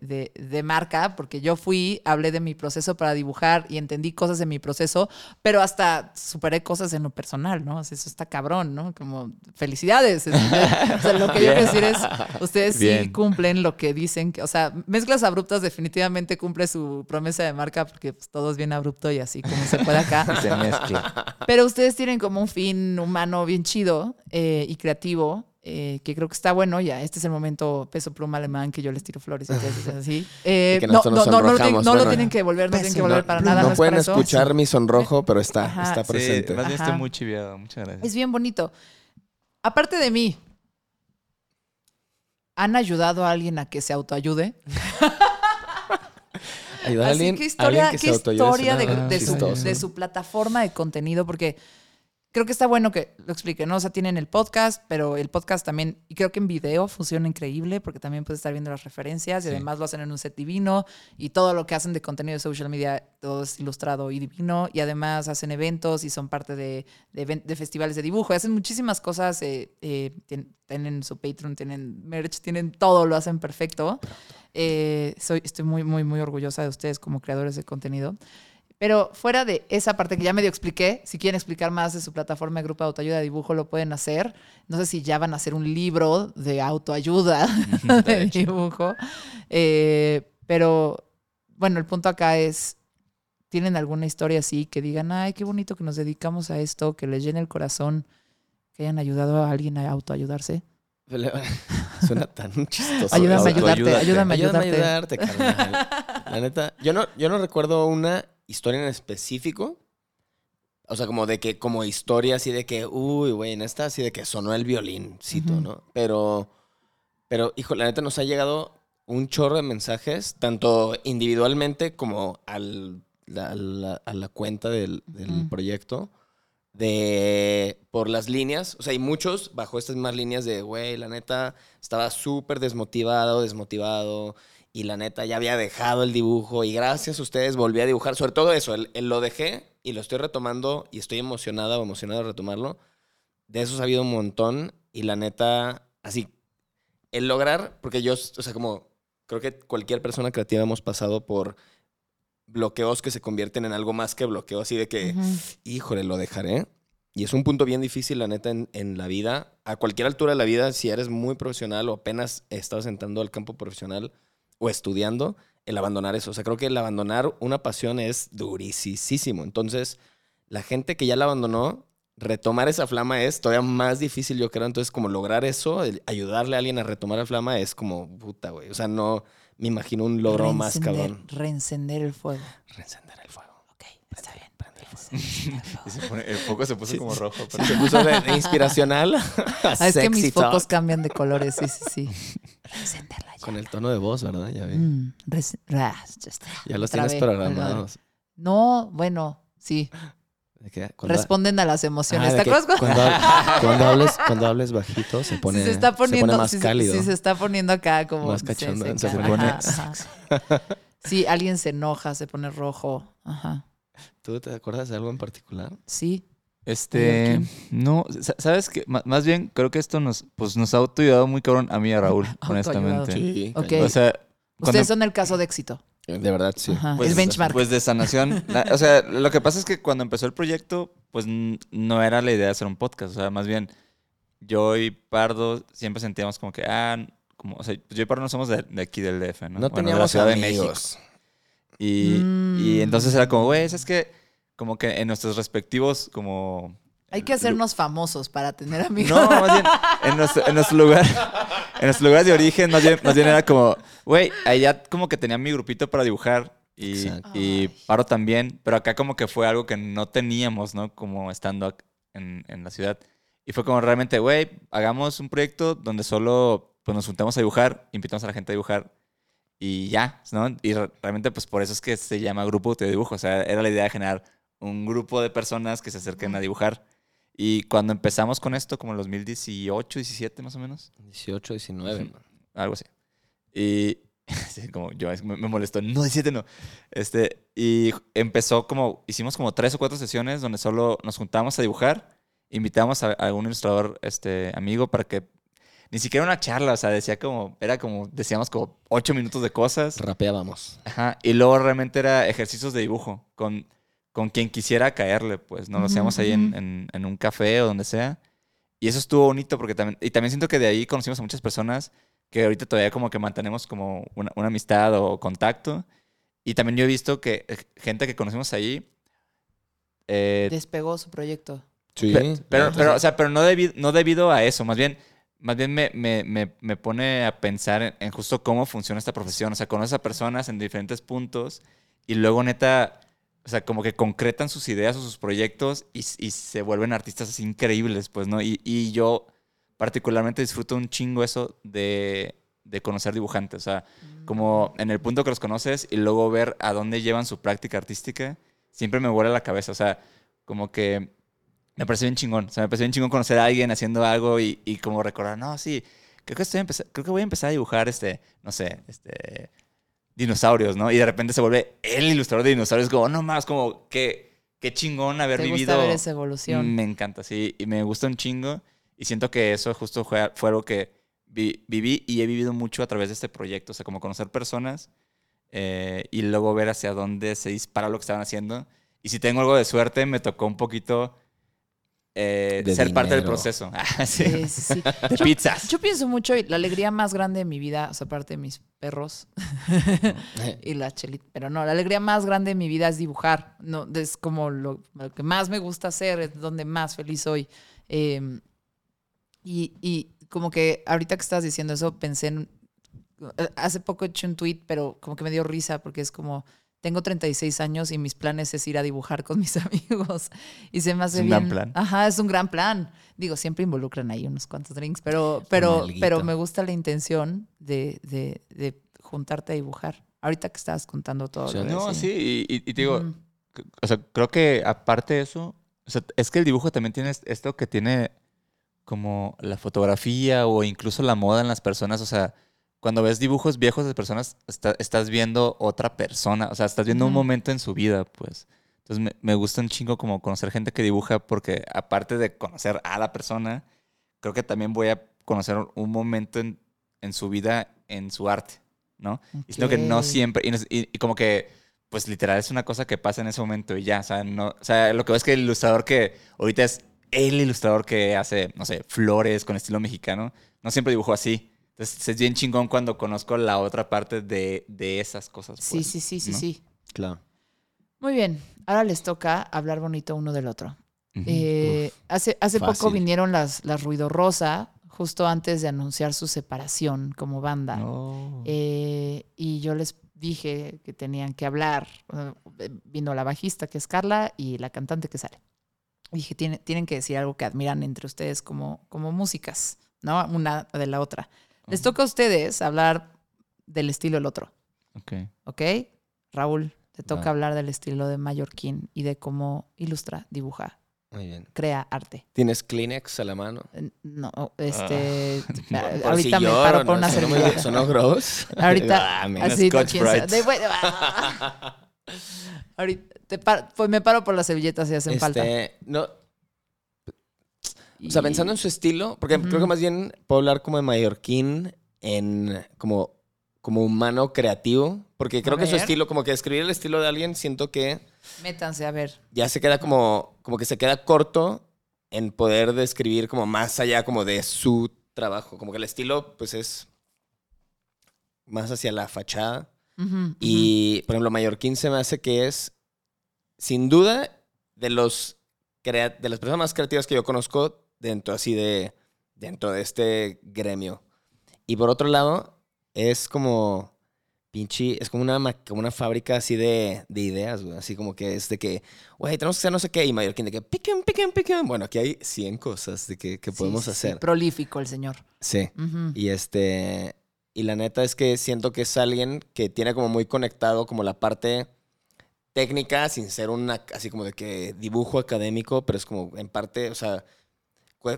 de- de- marca, porque yo fui, hablé de mi proceso para dibujar y entendí cosas de mi proceso, pero hasta superé cosas en lo personal, ¿no? O sea, eso está cabrón, ¿no? Como, felicidades. O sea, lo que yo quiero decir es, ustedes sí cumplen lo que dicen, que, o sea, Mezclas Abruptas definitivamente cumple su promesa de marca, porque pues, todo es bien abrupto y así como se puede acá. Se mezcla. Pero ustedes tienen como un fin humano bien chido eh, y creativo, eh, que creo que está bueno ya. Este es el momento peso pluma alemán que yo les tiro flores y así. Eh, Y que no, no, no, no, lo tienen, no lo tienen que volver, no tienen que No, volver para nada. no No, es pueden para eso. escuchar mi sonrojo, pero está, Ajá. está Sí, presente. más bien estoy muy chiviado. Muchas gracias. Es bien bonito. Aparte de mí, ¿han ayudado a alguien a que se autoayude? Ayudar a alguien, que historia, alguien que qué se historia de, de su, de su plataforma de contenido, porque creo que está bueno que lo explique, ¿no? O sea, tienen el podcast, pero el podcast también, y creo que en video funciona increíble, porque también puedes estar viendo las referencias y Sí. además lo hacen en un set divino, y todo lo que hacen de contenido de social media, todo es ilustrado y divino, y además hacen eventos y son parte de, de, de festivales de dibujo, y hacen muchísimas cosas, eh, eh, tien- tienen su Patreon, tienen merch, tienen todo, lo hacen perfecto. Eh, soy, estoy muy, muy, muy orgullosa de ustedes como creadores de contenido. Pero fuera de esa parte que ya medio expliqué, si quieren explicar más de su plataforma de grupo de autoayuda de dibujo, lo pueden hacer. No sé si ya van a hacer un libro de autoayuda de dibujo. Eh, pero bueno, el punto acá es, tienen alguna historia así que digan, ay, qué bonito que nos dedicamos a esto, que les llene el corazón, que hayan ayudado a alguien a autoayudarse. Suena tan chistoso. Ayúdame a ayudarte, ayúdame a Ayúdame a ayudarte. ayudarte, carnal. La neta, yo no, yo no recuerdo una historia en específico. O sea, como de que, como historia así de que, uy, güey, en esta así de que sonó el violincito, Ujú. ¿no? Pero, pero, hijo, la neta nos ha llegado un chorro de mensajes, tanto individualmente como al, a, la, a la cuenta del, del Ujú. proyecto, de por las líneas. O sea, hay muchos bajo estas mismas líneas de, güey, la neta, estaba súper desmotivado, desmotivado. Y la neta, ya había dejado el dibujo. Y gracias a ustedes volví a dibujar. Sobre todo eso, el, el lo dejé y lo estoy retomando. Y estoy emocionada o emocionado de retomarlo. De esos ha habido un montón. Y la neta, así, el lograr, porque yo, o sea, como creo que cualquier persona creativa hemos pasado por bloqueos que se convierten en algo más que bloqueo, así de que, Ujú. híjole, lo dejaré. Y es un punto bien difícil, la neta, en, en la vida. A cualquier altura de la vida, si eres muy profesional o apenas estás entrando al campo profesional o estudiando, el abandonar eso. O sea, creo que el abandonar una pasión es durísimo. Entonces, la gente que ya la abandonó, retomar esa flama es todavía más difícil, yo creo. Entonces, como lograr eso, el ayudarle a alguien a retomar la flama es como puta, güey. O sea, no me imagino un logro más cabrón. Reencender el fuego. Reencender el fuego. Ok, está bien. Prende el foco se puso como rojo. pero- Se puso de, de inspiracional. a Ah, es que mis talk. focos cambian de colores, sí, sí, sí. Ya. Con el tono de voz, ¿verdad? Ya vi. Mm, res- ya los tienes vez, programados. No, bueno, sí. Responden a las emociones. Ah, ¿Te acuerdas cuando- cuando, hab- cuando hables, cuando hables bajito se pone, si se está poniendo, pone más si, cálido. si se está poniendo acá como Más cachondo, se ca- pone ajá, ajá. Sí, alguien se enoja, se pone rojo. Ajá. ¿Tú te acuerdas de algo en particular? Sí. Este, no, sa- ¿sabes qué? M- Más bien, creo que esto nos, pues, nos ha autoayudado muy cabrón a mí y a Raúl, honestamente. Sí. Ok. O sea, cuando- Ustedes son el caso de éxito. De verdad, sí. Pues, el benchmark. Pues de sanación. La- o sea, lo que pasa es que cuando empezó el proyecto, pues no era la idea de hacer un podcast. O sea, más bien, yo y Pardo siempre sentíamos como que, ah, como, o sea, yo y Pardo no somos de, de aquí del DF, ¿no? No, Bueno, de la teníamos Ciudad de amigos. México. Y, y Mm. entonces era como, güey, es que como que en nuestros respectivos, como... Hay que hacernos famosos para tener amigos. No, más bien, en nuestro, en nuestro lugar, en nuestros lugares de origen, más bien, más bien era como, güey, allá como que tenía mi grupito para dibujar y, Exacto. y. Paro también, pero acá como que fue algo que no teníamos, ¿no? Como estando en, en la ciudad. Y fue como realmente, güey, hagamos un proyecto donde solo pues, nos juntamos a dibujar, invitamos a la gente a dibujar y ya, ¿no? Y re- realmente pues por eso es que se llama Grupo de Dibujo, o sea, era la idea de generar un grupo de personas que se acerquen a dibujar. Y cuando empezamos con esto, como en 2018, 17 más o menos, 18, 19. man. algo así. Y sí, como yo me, molestó, no 17 no. Este, y empezó como, hicimos como tres o cuatro sesiones donde solo nos juntábamos a dibujar, invitamos a, a algún ilustrador este, amigo para que, ni siquiera una charla, o sea, decía como, era como, decíamos como ocho minutos de cosas. Rapeábamos. Ajá, y luego realmente era ejercicios de dibujo con, con quien quisiera caerle, pues, ¿no? Lo hacíamos ahí en, en- en un café o donde sea. Y eso estuvo bonito porque también, y también siento que de ahí conocimos a muchas personas que ahorita todavía como que mantenemos como una, una amistad o contacto. Y también yo he visto que eh, gente que conocimos ahí... eh, Despegó su proyecto. Sí. Pe- pero, claro. pero, o sea, pero no, debi- no debido a eso, más bien, más bien me, me- me- me pone a pensar en, en justo cómo funciona esta profesión. O sea, conoces a personas en diferentes puntos y luego neta, o sea, como que concretan sus ideas o sus proyectos y, y se vuelven artistas así increíbles, pues, ¿no? Y, y yo particularmente disfruto un chingo eso de, de conocer dibujantes. O sea, como en el punto que los conoces y luego ver a dónde llevan su práctica artística, siempre me vuela la cabeza. O sea, como que me parece bien chingón. O sea, me parece bien chingón conocer a alguien haciendo algo y, y como recordar, no, sí, creo que, estoy creo que voy a empezar a dibujar, este, no sé, este, dinosaurios, ¿no? Y de repente se vuelve el ilustrador de dinosaurios, como, no más, como, qué, qué chingón haber ¿Te vivido. gusta ver esa evolución? Me encanta, sí, y me gusta un chingo. Y siento que eso justo fue, fue algo que vi- viví y he vivido mucho a través de este proyecto. O sea, como conocer personas eh, y luego ver hacia dónde se dispara lo que estaban haciendo. Y si tengo algo de suerte, me tocó un poquito eh, De ser parte del proceso. Ah, sí. Sí, sí, sí. De pizzas. Yo pienso mucho, y la alegría más grande de mi vida, o sea, aparte de mis perros y la chelita, pero no, la alegría más grande de mi vida es dibujar. No, es como lo, lo que más me gusta hacer, es donde más feliz soy. Eh, y, y como que ahorita que estás diciendo eso, pensé en. Hace poco eché un tweet, pero como que me dio risa porque es como. Tengo 36 años y mis planes es ir a dibujar con mis amigos. Y se me hace un bien. gran plan. Ajá, es un gran plan. Digo, siempre involucran ahí unos cuantos drinks, pero, pero, pero me gusta la intención de, de, de juntarte a dibujar. Ahorita que estabas contando todo. Sí. lo de- No, sí, y, y- y te digo, o sea, creo que aparte de eso, o sea, es que el dibujo también tiene est- esto que tiene como la fotografía o incluso la moda en las personas, o sea, cuando ves dibujos viejos de personas, está- estás viendo otra persona, o sea, estás viendo un momento en su vida, pues. Entonces me, me gusta un chingo como conocer gente que dibuja porque aparte de conocer a la persona, creo que también voy a conocer un momento en, en su vida, en su arte, ¿no? Y siento que no siempre, y, y- y como que, pues literal es una cosa que pasa en ese momento y ya, o sea, no, o sea, lo que veo es que el ilustrador que ahorita es el ilustrador que hace, no sé, flores con estilo mexicano, no siempre dibujó así. Entonces es bien chingón cuando conozco la otra parte de, de esas cosas. Sí, pues, sí, sí, sí, ¿no? sí. Claro. Muy bien. Ahora les toca hablar bonito uno del otro. Eh, hace hace poco vinieron las, las Ruido Rosa, justo antes de anunciar su separación como banda. Eh, y yo les dije que tenían que hablar. Eh, Vino la bajista, que es Carla, y la cantante, que sale. Dije, tienen, tienen que decir algo que admiran entre ustedes como, como músicas, ¿no? Una de la otra. Les toca a ustedes hablar del estilo del otro, Ok. ¿ok? Raúl, te toca Va. hablar del estilo de Mallorquín y de cómo ilustra, dibuja, Muy bien. crea arte. ¿Tienes Kleenex a la mano? Eh, No, este. no, a- Por ahorita si me lloro, paro por ¿no? una servilleta. Sonó gross. Ahorita. Ah, así, no. De- bueno, ah. Ahorita te par- pues me paro por las servilletas si hacen falta. Este, o sea, pensando en su estilo, porque creo que más bien puedo hablar como de mallorquín en como, como humano creativo, porque creo que su estilo, como que describir el estilo de alguien, siento que Métanse a ver. ya se queda como, como que se queda corto en poder describir como más allá como de su trabajo, como que el estilo pues es más hacia la fachada. Y, por ejemplo, Mallorquín se me hace que es, sin duda, de los de las personas más creativas que yo conozco dentro así de dentro de este gremio. Y por otro lado, es como pinche, es como una, como una fábrica así de, de ideas, güey. Así como que es de que, güey, tenemos que hacer no sé qué. Y Mallorquín de que, piquen, piquen, piquen. Bueno, aquí hay 100 cosas de que, que podemos Sí, sí, sí, hacer. Prolífico el señor. Sí. Ujú. Y este. Y la neta es que siento que es alguien que tiene como muy conectado como la parte técnica, sin ser una así como de que dibujo académico, pero es como en parte, o sea,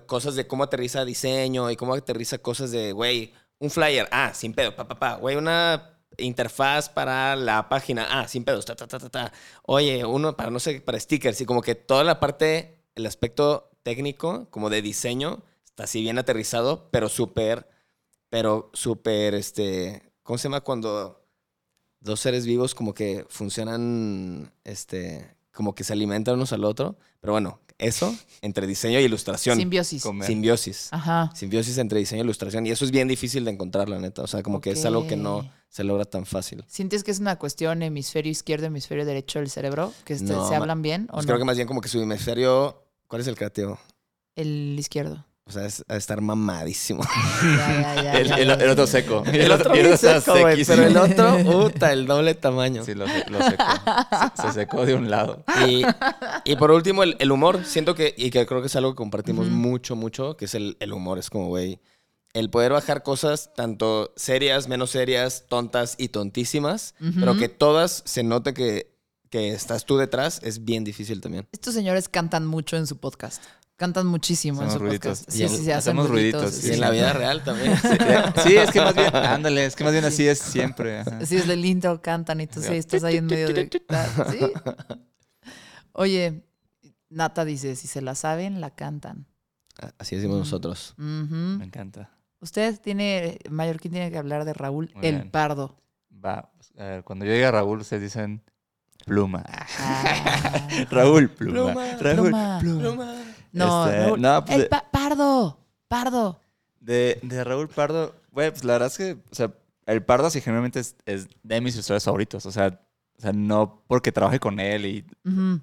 cosas de cómo aterriza diseño y cómo aterriza cosas de, güey, un flyer, ah, sin pedo, pa, pa, pa, güey, una interfaz para la página, ah, sin pedos, ta, ta, ta, ta. Oye, uno para, no sé, para stickers y como que toda la parte, el aspecto técnico, como de diseño, está así bien aterrizado, pero súper, pero súper, este, ¿cómo se llama cuando dos seres vivos como que funcionan, este, como que se alimentan unos al otro? Pero bueno, eso entre diseño e ilustración. Simbiosis. Comer. Simbiosis. Ajá. Simbiosis entre diseño e ilustración. Y eso es bien difícil de encontrar, la neta. O sea, como que es algo que no se logra tan fácil. ¿Sientes que es una cuestión hemisferio izquierdo, hemisferio derecho del cerebro? ¿Que No, se hablan bien o Pues no? creo que más bien como que su hemisferio... ¿Cuál es el creativo? El izquierdo. O sea, es a estar mamadísimo. Ya, ya, ya, El, otro seco. El otro seco, güey, pero el otro, puta, el doble tamaño. Sí, lo, se- lo secó. Se, se secó de un lado. Y, y por último, el, el humor. Siento que, y que creo que es algo que compartimos mucho, mucho, que es el, el humor. Es como, güey, el poder bajar cosas tanto serias, menos serias, tontas y tontísimas, pero que todas se note que, que estás tú detrás, es bien difícil también. Estos señores cantan mucho en su podcast. Cantan muchísimo en Hacemos su ruiditos. podcast. Sí, el- sí, sí, hacen hacemos ruiditos, ruiditos. sí. Y en la vida real también. Sí, es que más bien, ándale, es que más bien así es siempre. ajá. Sí, es del intro, cantan y tú sí, estás ahí en medio de... ¿Sí? Oye, Nata dice, si se la saben, la cantan. Así decimos nosotros. Ujú. Me encanta. Usted tiene, Mallorquín tiene que hablar de Raúl Muy el bien. Pardo. Va, a ver, cuando yo llegue a Raúl, ustedes dicen pluma. Ah, Raúl, pluma. Pluma, Raúl, pluma. pluma. No, Este, Raúl- no, pues el de- pa- Pardo. Pardo. De, de Raúl Pardo, güey, pues la verdad es que, o sea, el Pardo así generalmente es, es de mis ilustradores favoritos. O sea, o sea, no porque trabaje con él y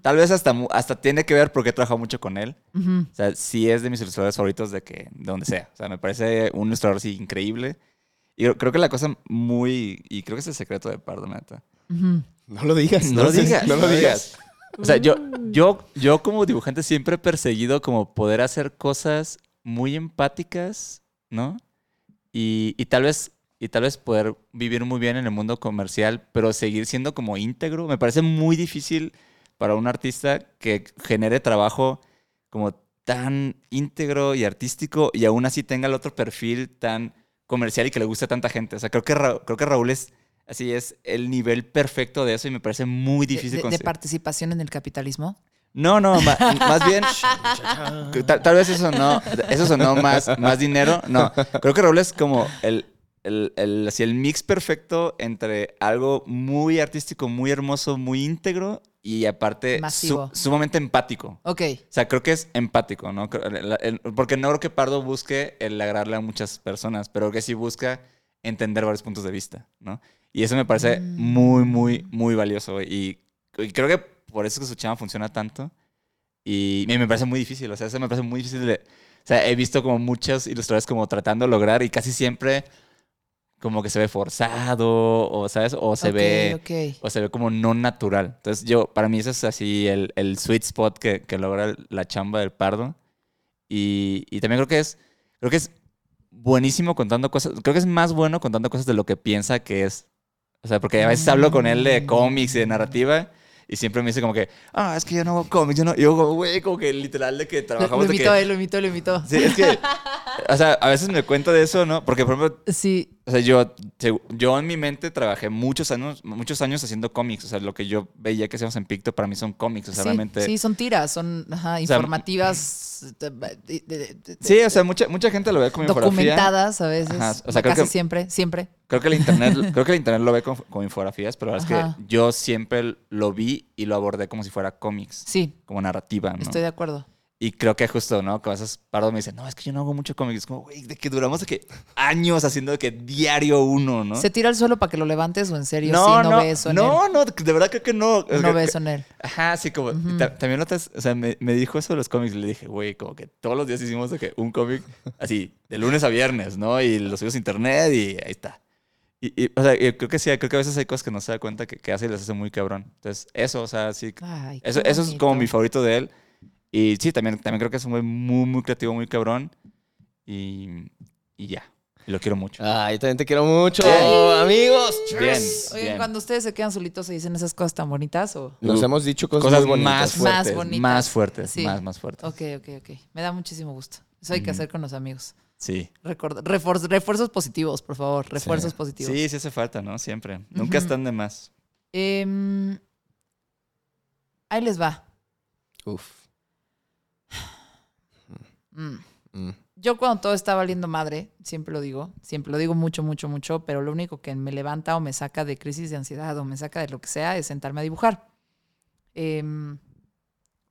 tal vez hasta, hasta tiene que ver porque he trabajado mucho con él. O sea, sí es de mis ilustradores favoritos de que, de donde sea. O sea, me parece un ilustrador así increíble. Y creo- que la cosa muy, y creo que es el secreto de Pardo, neta. No lo digas. No lo digas. No lo digas. O sea, yo, yo, yo como dibujante siempre he perseguido como poder hacer cosas muy empáticas, ¿no? Y, y tal vez y tal vez poder vivir muy bien en el mundo comercial, pero seguir siendo como íntegro. Me parece muy difícil para un artista que genere trabajo como tan íntegro y artístico y aún así tenga el otro perfil tan comercial y que le guste a tanta gente. O sea, creo que, Ra- creo que Raúl es así, es el nivel perfecto de eso y me parece muy De- difícil de, de conseguir. participación en el capitalismo. No, no, más bien, tal, tal vez eso no, eso sonó más, más dinero. No, creo que Raúl es como el, el, el- así el mix perfecto entre algo muy artístico, muy hermoso, muy íntegro y aparte su- sumamente empático. Ok. O sea, creo que es empático, ¿no? Porque no creo que Pardo busque el agradarle a muchas personas, pero que sí busca entender varios puntos de vista, ¿no? Y eso me parece Mm. muy, muy, muy valioso. Y, y creo que por eso que su chama funciona tanto. Y me, me parece muy difícil, o sea, eso me parece muy difícil de... O sea, he visto como muchos ilustradores como tratando de lograr y casi siempre como que se ve forzado o, ¿sabes? O se ok, ve ok. o se ve como no natural. Entonces, yo, para mí, eso es así el, el sweet spot que, que logra la chamba del pardo. Y, y también creo que es, creo que es buenísimo contando cosas. Creo que es más bueno contando cosas de lo que piensa que es. O sea, porque a veces hablo con él de cómics y de narrativa. Y siempre me dice como que, ah, es que yo no hago cómics, yo no. Y yo, como, güey, como que literal de que Lo, trabajamos lo de imitó, que. lo imitó, lo imitó. Sí, es que. O sea, a veces me cuenta de eso, ¿no? Porque, por ejemplo, Sí. O sea, yo, yo en mi mente trabajé muchos años, muchos años haciendo cómics. O sea, lo que yo veía que hacíamos en Picto para mí son cómics. O sea, sí, realmente. sí, son tiras, son ajá, informativas, de- de- de- de- Sí, o sea, mucha, mucha gente lo ve como infografía. documentadas a veces. Ajá, o sea, creo casi que- siempre, siempre. Creo que el internet, creo que el internet lo ve como, como infografías, pero la verdad es que yo siempre lo vi y lo abordé como si fuera cómics, Sí, como narrativa, ¿no? estoy de acuerdo. Y creo que justo, ¿no? Que a veces Pardo me dice, no, es que yo no hago mucho cómics. Es como, güey, de que duramos de que años haciendo de que diario uno, ¿no? ¿Se tira al suelo para que lo levantes o en serio no, sí no, no, ve eso en no, no, de verdad creo que no. él? No ve eso en él. Ajá, sí, como. y ta- también notas, o sea, me, me dijo eso de los cómics y le dije, güey, como que todos los días hicimos de que un cómic así, de lunes a viernes, ¿no? Y lo subimos a internet y ahí está. Y, y, o sea, creo que sí, creo que a veces hay cosas que no se da cuenta que, que hace y les hace muy cabrón. Entonces, eso, o sea, sí. Ay, Eso, eso es como mi favorito de él. Y sí, también, también creo que es un güey muy, muy creativo, muy cabrón. Y, y ya. Y lo quiero mucho. Ay, yo también te quiero mucho, Ay. amigos. Bien. Oigan, bien. cuando ustedes se quedan solitos se dicen esas cosas tan bonitas o... Nos hemos dicho cosas, Cosas muy bonitas. más Más fuertes. bonitas. Más fuertes. Sí. Más, más fuertes. Ok, ok, ok. Me da muchísimo gusto. Eso hay que Ujú. hacer con los amigos. Sí. Record- refor- refuerzos positivos, por favor. Refuerzos positivos. Sí, sí hace falta, ¿no? Siempre. Nunca Ujú. están de más. Em, ahí les va. Uf. Mm. Mm. Yo cuando todo está valiendo madre, siempre lo digo, siempre lo digo mucho, mucho, mucho, pero lo único que me levanta o me saca de crisis de ansiedad o me saca de lo que sea es sentarme a dibujar. Em,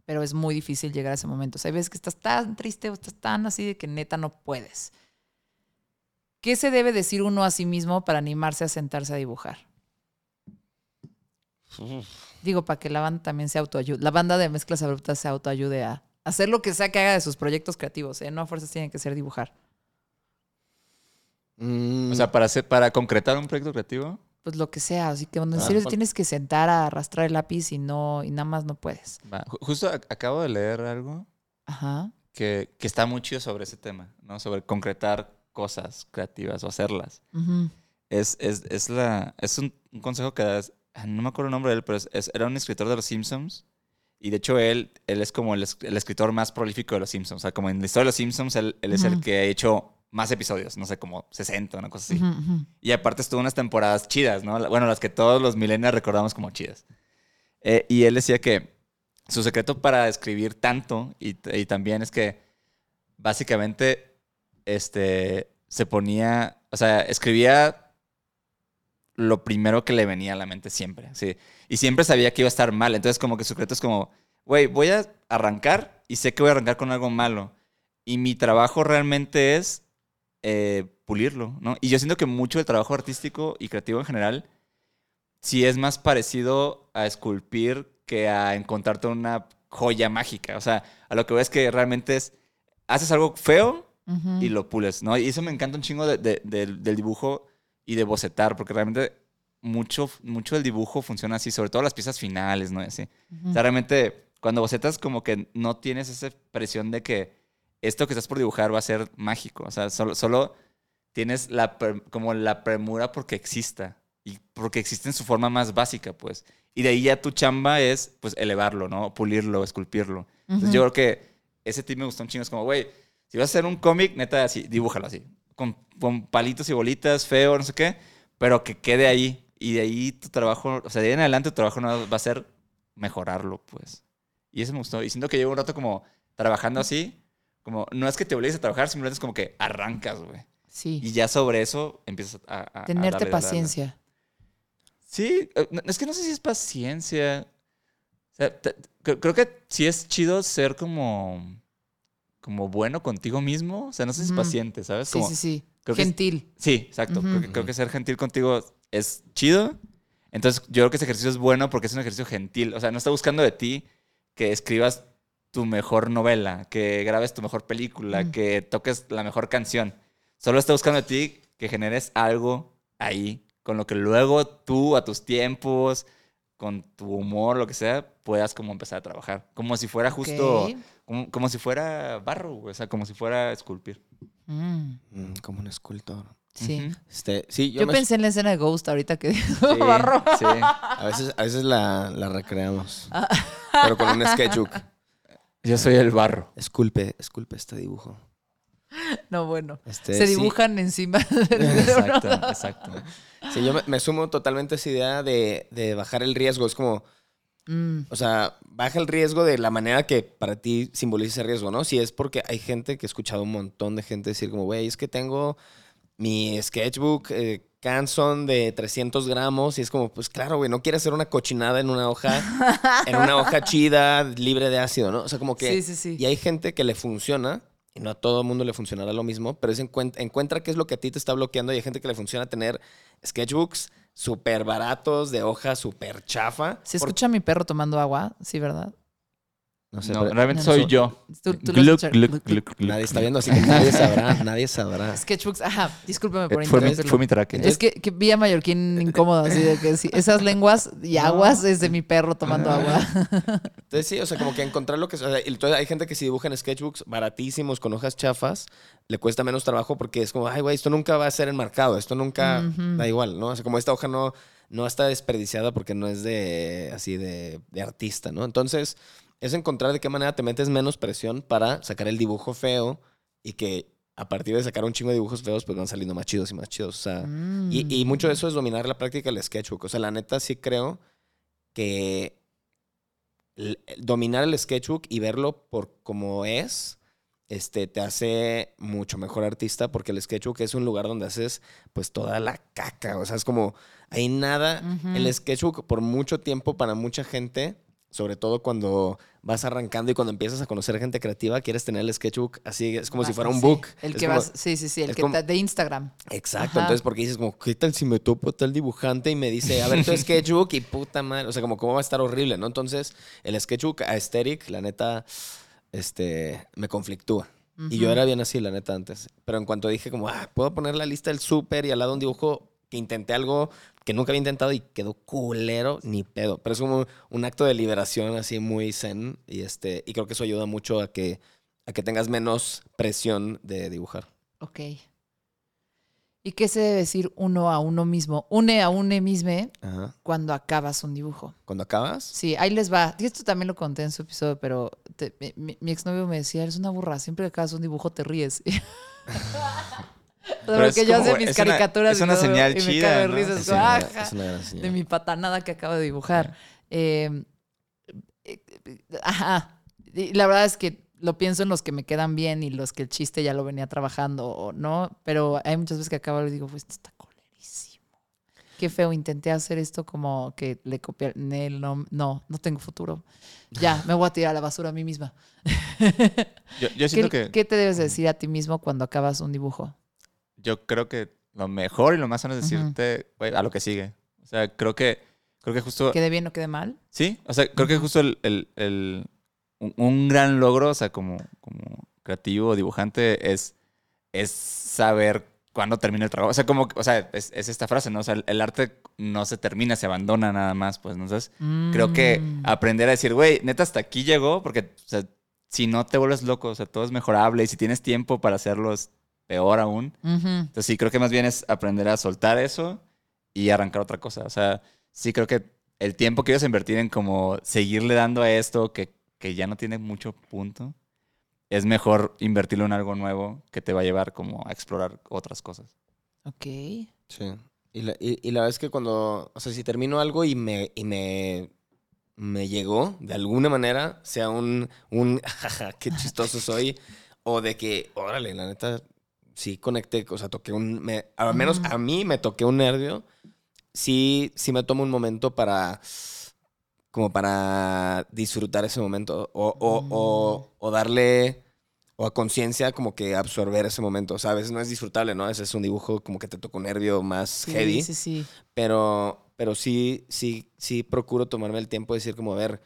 pero es muy difícil llegar a ese momento. O sea, hay veces que estás tan triste o estás tan así de que neta no puedes. ¿Qué se debe decir uno a sí mismo para animarse a sentarse a dibujar? Digo, para que la banda también se autoayude. La banda de mezclas abruptas se autoayude a hacer lo que sea que haga de sus proyectos creativos. ¿eh? No a fuerzas tienen que ser dibujar. Mm. O sea, para hacer, para concretar un proyecto creativo. Pues lo que sea. Así que cuando en Ah, serio tienes que sentar a arrastrar el lápiz y no, y nada más no puedes. va. Justo ac- acabo de leer algo Ajá. que, que está muy chido sobre ese tema, ¿no? Sobre concretar cosas creativas o hacerlas. Es, es, es, la, es un, un consejo que das, ah, no me acuerdo el nombre de él, pero es- es- era un escritor de Los Simpsons. Y de hecho él, él es como el, el escritor más prolífico de Los Simpsons. O sea, como en la historia de Los Simpsons, él, él es el que ha hecho más episodios, no sé, como 60, una cosa así. Y aparte estuvo unas temporadas chidas, ¿no? Bueno, las que todos los millennials recordamos como chidas. Eh, y él decía que su secreto para escribir tanto y, y también es que básicamente este, se ponía, o sea, escribía lo primero que le venía a la mente siempre, sí. Y siempre sabía que iba a estar mal. Entonces como que su secreto es como, güey, voy a arrancar y sé que voy a arrancar con algo malo. Y mi trabajo realmente es eh, pulirlo, ¿no? Y yo siento que mucho del trabajo artístico y creativo en general sí es más parecido a esculpir que a encontrarte una joya mágica. O sea, a lo que veo es que realmente es, haces algo feo y lo pules, ¿no? Y eso me encanta un chingo de- de- del- del dibujo y de bocetar, porque realmente mucho, mucho del dibujo funciona así, sobre todo las piezas finales, ¿no? Así. O sea, realmente cuando bocetas como que no tienes esa presión de que esto que estás por dibujar va a ser mágico. O sea, solo, solo tienes la, como la premura porque exista y porque existe en su forma más básica, pues. Y de ahí ya tu chamba es, pues, elevarlo, ¿no? Pulirlo, esculpirlo. Entonces Ujú. yo creo que ese tip me gustó un chingo. Es como, güey, si vas a hacer un cómic, neta, así, dibújalo así. Con, con palitos y bolitas, feo, no sé qué, pero que quede ahí. Y de ahí tu trabajo, o sea, de ahí en adelante tu trabajo no va a ser mejorarlo, pues. Y eso me gustó. Y siento que llevo un rato como trabajando así. Como, no es que te obligues a trabajar, simplemente es como que arrancas, güey. Sí. Y ya sobre eso empiezas a... a- a Tenerte darle, darle, darle. paciencia. Sí, eh, es que no sé si es paciencia. O sea, te- creo que sí es chido ser como, como bueno contigo mismo. O sea, no sé si es Ujú. paciente, ¿sabes? Sí, Como- sí, sí. que Gentil. Sí, exacto. creo, que, creo que ser gentil contigo es chido. Entonces, yo creo que ese ejercicio es bueno porque es un ejercicio gentil. O sea, no está buscando de ti que escribas tu mejor novela, que grabes tu mejor película, Mm. que toques la mejor canción. Solo está buscando de ti que generes algo ahí, con lo que luego tú, a tus tiempos, con tu humor, lo que sea, puedas como empezar a trabajar. Como si fuera justo, Ok. como, como si fuera barro, o sea, como si fuera esculpir. Mm, Mm, como un escultor. Sí. Este, sí, yo, Yo me- pensé en la escena de Ghost ahorita que dijo Sí, Barro. sí. a veces, a veces la, la recreamos. Ah. Pero con un sketchbook. Yo soy el barro. Esculpe, esculpe este dibujo. No, bueno. Este, Se sí. dibujan encima del. Exacto, exacto. Sí, yo me, me sumo totalmente a esa idea de, de bajar el riesgo. Es como, Mm, o sea, baja el riesgo de la manera que para ti simboliza ese riesgo, ¿no? Si es porque hay gente que he escuchado un montón de gente decir como, güey, es que tengo mi sketchbook eh, Canson de 300 gramos y es como, pues claro, güey, no quiere hacer una cochinada en una hoja, en una hoja chida, libre de ácido, ¿no? O sea, como que... Sí, sí, sí. Y hay gente que le funciona, y no a todo el mundo le funcionará lo mismo, pero es encuent- encuentra qué es lo que a ti te está bloqueando y hay gente que le funciona tener sketchbooks súper baratos, de hoja súper chafa. ¿Se Por- escucha a mi perro tomando agua? Sí, ¿verdad? No sé, No, pero realmente No, soy no. yo. Tú, tú lo Gluck, escuchas- gluck, gluck, gluck, gluck. nadie está viendo, así que nadie sabrá, nadie sabrá. Sketchbooks, ajá, discúlpeme por Eh, Fue mi, interrumpirlo. fue mi traque. Es que, que vi a Mallorquín incómodo, así de que sí, esas lenguas y aguas es de mi perro tomando agua. Entonces sí, o sea, como que encontrar lo que... O sea, y entonces hay gente que si dibuja en sketchbooks baratísimos, con hojas chafas, le cuesta menos trabajo porque es como, ay, güey, esto nunca va a ser enmarcado, esto nunca... Da igual, ¿no? O sea, como esta hoja no, no está desperdiciada porque no es de, así, de, de artista, ¿no? Entonces, es encontrar de qué manera te metes menos presión para sacar el dibujo feo y que a partir de sacar un chingo de dibujos feos, pues van saliendo más chidos y más chidos. O sea, Mm. y, y mucho de eso es dominar la práctica del sketchbook. O sea, la neta sí creo que dominar el sketchbook y verlo por como es, este, te hace mucho mejor artista porque el sketchbook es un lugar donde haces pues toda la caca. O sea, es como, hay nada. El sketchbook por mucho tiempo para mucha gente, sobre todo cuando vas arrancando y cuando empiezas a conocer gente creativa, quieres tener el sketchbook así, es como si fuera un sí, book. El Es que como- vas, sí, sí, sí, el que como- de Instagram. Exacto, Ajá. entonces porque dices como, ¿qué tal si me topo tal dibujante y me dice, a ver tu sketchbook y puta madre, o sea, como cómo va a estar horrible, ¿no? Entonces, el sketchbook aesthetic, la neta, este, me conflictúa. Y yo era bien así, la neta, antes. Pero en cuanto dije como, ah, puedo poner la lista del súper y al lado un dibujo que intenté algo que nunca había intentado y quedó culero, ni pedo. Pero es como un acto de liberación así muy zen y este, y creo que eso ayuda mucho a que, a que tengas menos presión de dibujar. Ok. ¿Y qué se debe decir uno a uno mismo? Une a uno mismo Ajá. cuando acabas un dibujo. Cuando acabas, Sí, ahí les va. Esto también lo conté en su episodio, pero te- mi, mi- mi exnovio me decía, eres una burra, siempre que acabas un dibujo te ríes. Pero es que yo hace mis una- caricaturas es y todo, me cago ¿no? risa, es es como, una, "Ajá", es una gran señal. de mi patanada que acabo de dibujar. Eh, eh, eh, ajá. Y la verdad es que lo pienso en los que me quedan bien y los que el chiste ya lo venía trabajando, o ¿no? Pero hay muchas veces que acabo y digo, pues esto está colerísimo. Qué feo, intenté hacer esto como que le copiar. No, no, no tengo futuro. Ya, me voy a tirar a la basura a mí misma. Yo, yo ¿Qué, siento que. qué te debes decir a ti mismo cuando acabas un dibujo? Yo creo que lo mejor y lo más sano es decirte, güey, a lo que sigue. O sea, creo que, creo que justo. ¿Quede bien o quede mal? Sí, o sea, creo que justo el, el- el- un, un gran logro, o sea, como, como creativo o dibujante, es, es saber cuándo termina el trabajo. O sea, como, o sea, es, es esta frase, ¿no? O sea, el, el arte no se termina, se abandona nada más, pues, ¿no? Entonces, creo que Mm. aprender a decir, güey, neta, hasta aquí llegó, porque, o sea, si no te vuelves loco, o sea, todo es mejorable y si tienes tiempo para hacerlo es peor aún. Entonces sí, creo que más bien es aprender a soltar eso y arrancar otra cosa. O sea, sí creo que el tiempo que ibas a invertir en como seguirle dando a esto que, que ya no tiene mucho punto, es mejor invertirlo en algo nuevo que te va a llevar como a explorar otras cosas. Ok. Sí. Y la, y, y la verdad es que cuando, o sea, si termino algo y me, y me, me llegó de alguna manera, sea un, un, jaja, qué chistoso soy, o de que, órale, la neta, sí conecté, o sea, toqué un, me, al menos a mí me toqué un nervio, sí, sí me tomo un momento para, como para disfrutar ese momento, o, o, o, o darle o a conciencia como que absorber ese momento. O sea, a veces no es disfrutable, ¿no? A veces es un dibujo como que te toca un nervio más Sí, heavy. sí, sí. Pero, pero sí, sí, sí procuro tomarme el tiempo de decir como, a ver,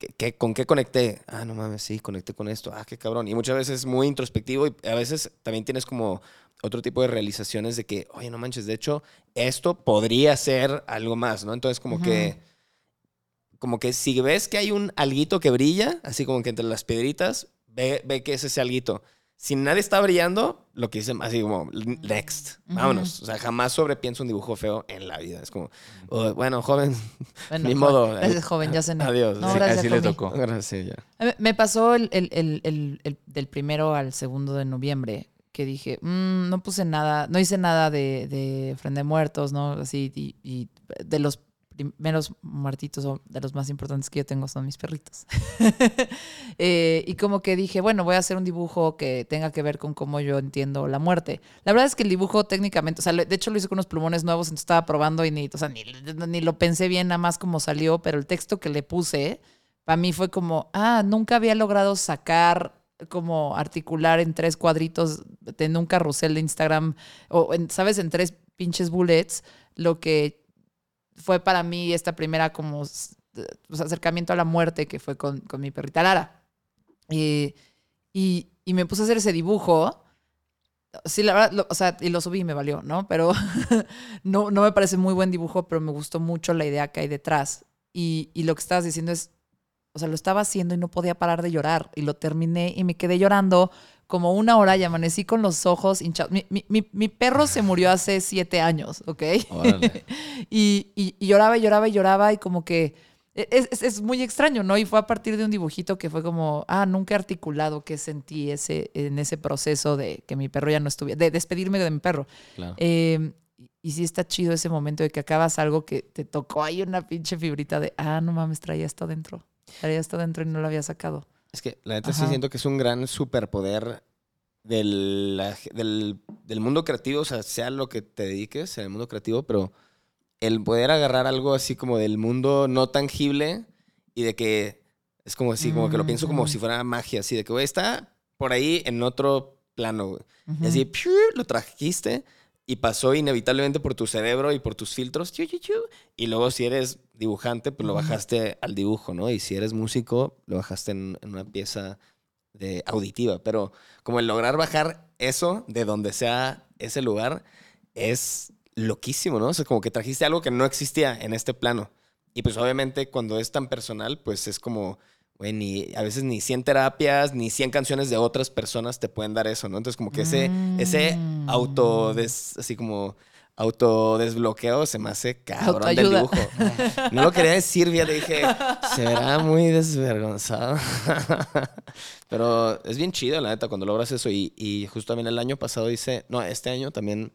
¿qué, qué- con qué conecté? Ah, no mames, sí, conecté con esto. Ah, qué cabrón. Y muchas veces es muy introspectivo y a veces también tienes como otro tipo de realizaciones de que, oye, no manches, de hecho, esto podría ser algo más, ¿no? Entonces como que, como que si ves que hay un alguito que brilla, así como que entre las piedritas, ve, ve que es ese alguito. Si nadie está brillando, lo que dicen así como, next, vámonos. O sea, jamás sobrepienso un dibujo feo en la vida. Es como, oh, bueno, joven, Bueno, Ni joven, modo. Gracias, joven, ya cené. Adiós. No, Sí, gracias, así le tocó. gracias, ya. Me pasó el, el- el- el- el- del primero al segundo de noviembre que dije, "Mm, no puse nada, no hice nada de, de ofrenda de muertos, ¿no? Así, y, y de los primeros muertitos o de los más importantes que yo tengo son mis perritos. Eh, y como que dije, bueno, voy a hacer un dibujo que tenga que ver con cómo yo entiendo la muerte. La verdad es que el dibujo técnicamente, o sea, de hecho lo hice con unos plumones nuevos, entonces estaba probando y ni, o sea, ni, ni lo pensé bien nada más como salió, pero el texto que le puse, para mí fue como, ah, nunca había logrado sacar como articular en tres cuadritos en un carrusel de Instagram o, en, ¿sabes? En tres pinches bullets, lo que fue para mí esta primera como s- pues, acercamiento a la muerte que fue con, con mi perrita Lara. Eh, y, y me puse a hacer ese dibujo. Sí, la verdad, lo- o sea, y lo subí y me valió, ¿no? Pero no, no me parece muy buen dibujo, pero me gustó mucho la idea que hay detrás. Y, y lo que estabas diciendo es, o sea, lo estaba haciendo y no podía parar de llorar. Y lo terminé y me quedé llorando como una hora y amanecí con los ojos hinchados. Mi, mi- mi- mi perro se murió hace siete años, ¿ok? Órale. y, y- y lloraba y lloraba y lloraba y como que e, es, es- es muy extraño, ¿no? Y fue a partir de un dibujito que fue como, ah, nunca he articulado que sentí ese, en ese proceso de que mi perro ya no estuviera, de despedirme de mi perro. Claro. Eh, y- sí está chido ese momento de que acabas algo que te tocó ahí una pinche fibrita de, ah, no mames, traía esto dentro. Traía esto dentro y no lo había sacado. Es que la neta sí Ajá. siento que es un gran superpoder del, del, del mundo creativo, o sea, sea lo que te dediques en el mundo creativo, pero el poder agarrar algo así como del mundo no tangible y de que es como así, como que lo pienso como si fuera magia, así de que, güey, está por ahí en otro plano, güey. Ujú. Y así, ¡piu! lo trajiste y pasó inevitablemente por tu cerebro y por tus filtros. Y luego si eres dibujante, pues lo bajaste al dibujo, ¿no? Y si eres músico, lo bajaste en, en una pieza de auditiva. Pero como el lograr bajar eso de donde sea ese lugar es loquísimo, ¿no? O sea, como que trajiste algo que no existía en este plano. Y pues obviamente cuando es tan personal, pues es como, güey, ni, a veces ni 100 terapias, ni 100 canciones de otras personas te pueden dar eso, ¿no? Entonces como que ese, ese Mm. auto, des- así como autodesbloqueo se me hace cabrón del dibujo. No lo quería decir bien, le dije, se verá muy desvergonzado. Pero es bien chido, la neta, cuando logras eso. Y, y justo también el año pasado hice, no, este año también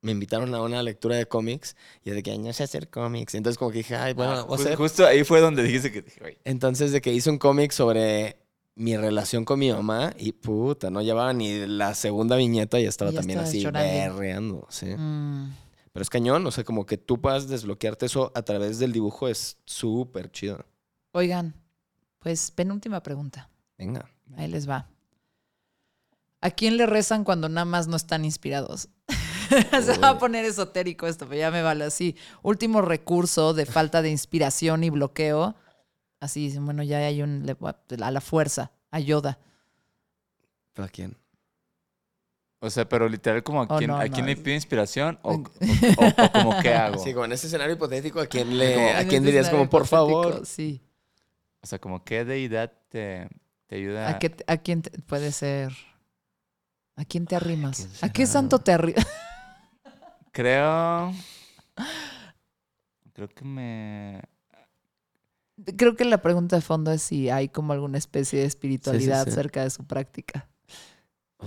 me invitaron a una lectura de cómics. Y de que "Ay, no sé hacer cómics. Entonces como que dije, ay, bueno, Ah, voy a ju- hacer Justo ahí fue donde dijiste que dije, entonces, de que hice un cómic sobre mi relación con mi mamá y puta, no llevaba ni la segunda viñeta y estaba también así berreando, sí. Mm. Pero es cañón, o sea, como que tú puedas desbloquearte eso a través del dibujo es súper chido. Oigan, pues penúltima pregunta. Venga. Ahí les va. ¿A quién le rezan cuando nada más no están inspirados? Se va a poner esotérico esto, pero ya me vale así. Último recurso de falta de inspiración y bloqueo. Así, dicen, bueno, ya hay un... a- A la fuerza, ayuda. ¿Para quién? O sea, pero literal, como a Oh, quién, no, ¿a no, quién le pido inspiración o, o, o- o como qué hago. Sí, como en ese escenario hipotético, ¿a quién, le, Como- ¿a quién este dirías como, por favor? Sí. O sea, como qué deidad te, te ayuda. ¿A, qué, a quién te- puede ser? ¿A quién te arrimas? quién ¿A qué santo te arrimas? Creo. Creo que me. Creo que la pregunta de fondo es si hay como alguna especie de espiritualidad sí. cerca de su práctica.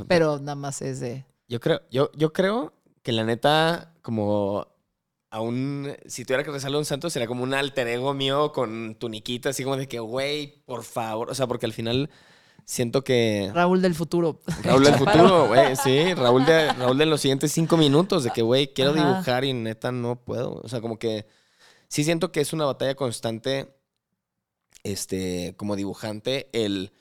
Pero nada más es de... Yo creo, yo, yo creo que la neta, como aún, si tuviera que rezarle a un santo, sería como un alter ego mío con tuniquita, así como de que, güey, por favor. O sea, porque al final siento que Raúl del futuro. Raúl del futuro, güey, sí, Raúl de, Raúl de los siguientes cinco minutos, de que, güey, quiero Ajá. dibujar y neta no puedo. O sea, como que sí siento que es una batalla constante, este, como dibujante, el,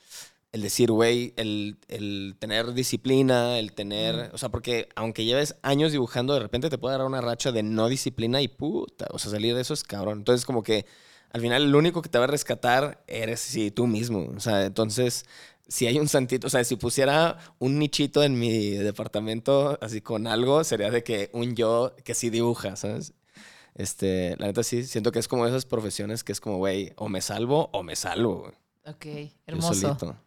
el decir, güey, el, el tener disciplina, el tener, o sea, porque aunque lleves años dibujando, de repente te puede dar una racha de no disciplina y puta, o sea, salir de eso es cabrón. Entonces, como que al final el único que te va a rescatar eres sí, tú mismo. O sea, entonces si hay un santito, o sea, si pusiera un nichito en mi departamento así con algo, sería de que un yo que sí dibuja, ¿sabes? Este, la neta sí, siento que es como esas profesiones que es como, güey, o me salvo o me salvo, güey. Ok, Yo hermoso. solito.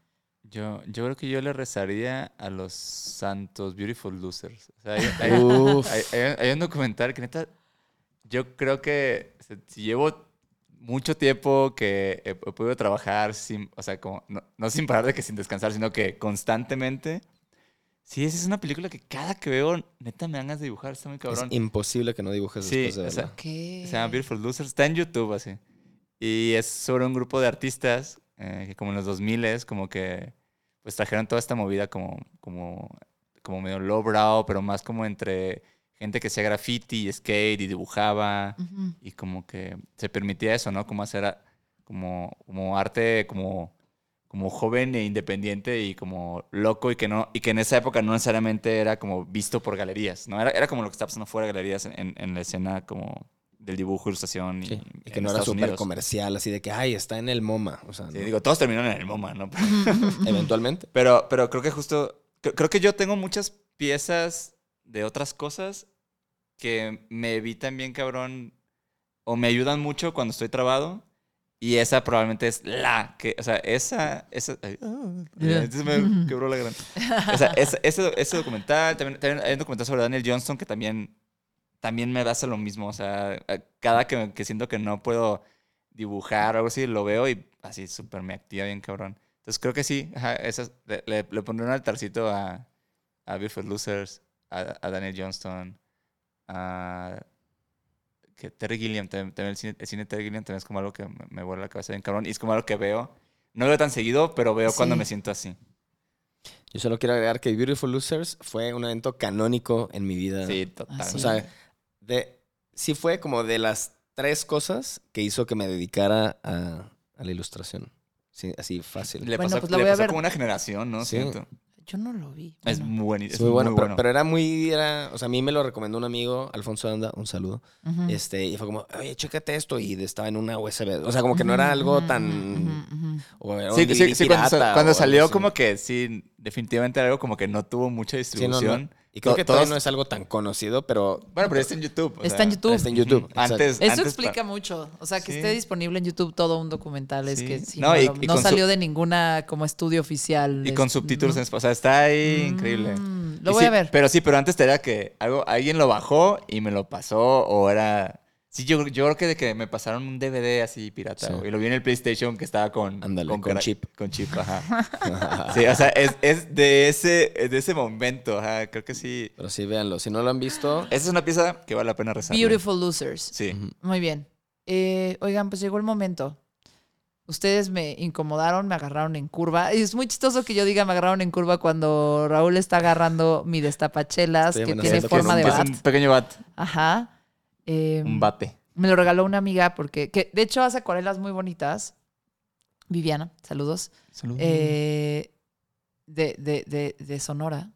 Yo, yo creo que yo le rezaría a los santos Beautiful Losers. O sea, hay, hay- hay- hay- hay un documental que neta, yo creo que si llevo mucho tiempo que he, he podido trabajar sin, o sea, como, no, no sin parar de que sin descansar, sino que constantemente. Sí, esa es una película que cada que veo, neta, me dan ganas de dibujar. Está muy cabrón. Es imposible que no dibujes Sí, después de o sea. Ok. Se llama Beautiful Losers. Está en YouTube así. Y es sobre un grupo de artistas eh, que como en los 2000 como que pues trajeron toda esta movida como, como, como medio lowbrow, pero más como entre gente que hacía graffiti y skate y dibujaba Ujú. y como que se permitía eso, ¿no? Como hacer a- como, como arte como, como joven e independiente y como loco y que no y que en esa época no necesariamente era como visto por galerías, ¿no? Era, era como lo que estaba pasando fuera de galerías en, en la escena como del dibujo, ilustración y, Sí, y que no era Estados súper Unidos. comercial, así de que, ay, está en el MoMA. O sea, Sí, no. digo, todos terminaron en el MoMA, ¿no? eventualmente. Pero, pero creo que justo, cre- creo que yo tengo muchas piezas de otras cosas que me evitan bien cabrón o me ayudan mucho cuando estoy trabado. Y esa probablemente es la que, o sea, esa, esa, ay, ah, entonces me quebró la gran. O sea, ese, ese, ese documental, también, también hay un documental sobre Daniel Johnston que también, también me hace lo mismo. O sea, cada que, que siento que no puedo dibujar o algo así, lo veo y así súper me activa bien cabrón. Entonces creo que sí, ajá, esas- le, le, le pondré un altarcito a, a Beautiful Losers, a, a Daniel Johnston, a que Terry Gilliam, también, también el, cine, el cine de Terry Gilliam también es como algo que me, me vuela la cabeza bien cabrón. Y es como algo que veo, no veo tan seguido, pero veo cuando me siento así. Yo solo quiero agregar que Beautiful Losers fue un evento canónico en mi vida. Sí, total. Ah, sí. O sea, de, sí fue como de las tres cosas que hizo que me dedicara a, a la ilustración. Sí, así fácil. Le Bueno, pasó, pues la le voy a pasó ver. como una generación, ¿no? Sí. Siento. Yo no lo vi. Es Bueno. muy buenísimo. Es muy bueno, pero, pero era muy, era, o sea, a mí me lo recomendó un amigo, Alfonso Anda, un saludo. Este, y fue como, oye, chécate esto, y estaba en una USB. O sea, como que no era algo tan. o Sí, sí, sí, cuando, pirata salió como que sí, definitivamente era algo como que no tuvo mucha Sí, no, no. Y creo To- que todavía no es algo tan conocido, pero. Bueno, pero está en YouTube. o Está sea, en YouTube. Está en YouTube. Antes, Eso antes explica mucho. O sea, que Sí. esté disponible en YouTube todo un documental. Es que sí, No, no, y- lo- y no con su- salió de ninguna como estudio oficial. Y Es- con subtítulos en español. O sea, está ahí Mm, increíble. Lo Y voy sí, a ver. Pero sí, pero antes era que algo, alguien lo bajó y me lo pasó o era... Sí, yo, yo creo que de que me pasaron un DVD así pirata. Sí. Y lo vi en el PlayStation que estaba con... Ándale, con chip. Con chip, ajá. sí, o sea, es, es de, ese, de ese momento. Ajá, creo que sí. Pero sí, véanlo. Si no lo han visto, Esa es una pieza que vale la pena rezar. Beautiful Losers. Sí. Muy bien. Eh, oigan, pues llegó el momento. Ustedes me incomodaron, me agarraron en curva. Y es muy chistoso que yo diga me agarraron en curva cuando Raúl está agarrando mi destapachelas Estoy que tiene forma con de un Es bat. un pequeño bat. Ajá. Eh, Un bate. me lo regaló una amiga porque, que de hecho hace acuarelas muy bonitas. Viviana, saludos. Saludos. Eh, de, de, de, de Sonora,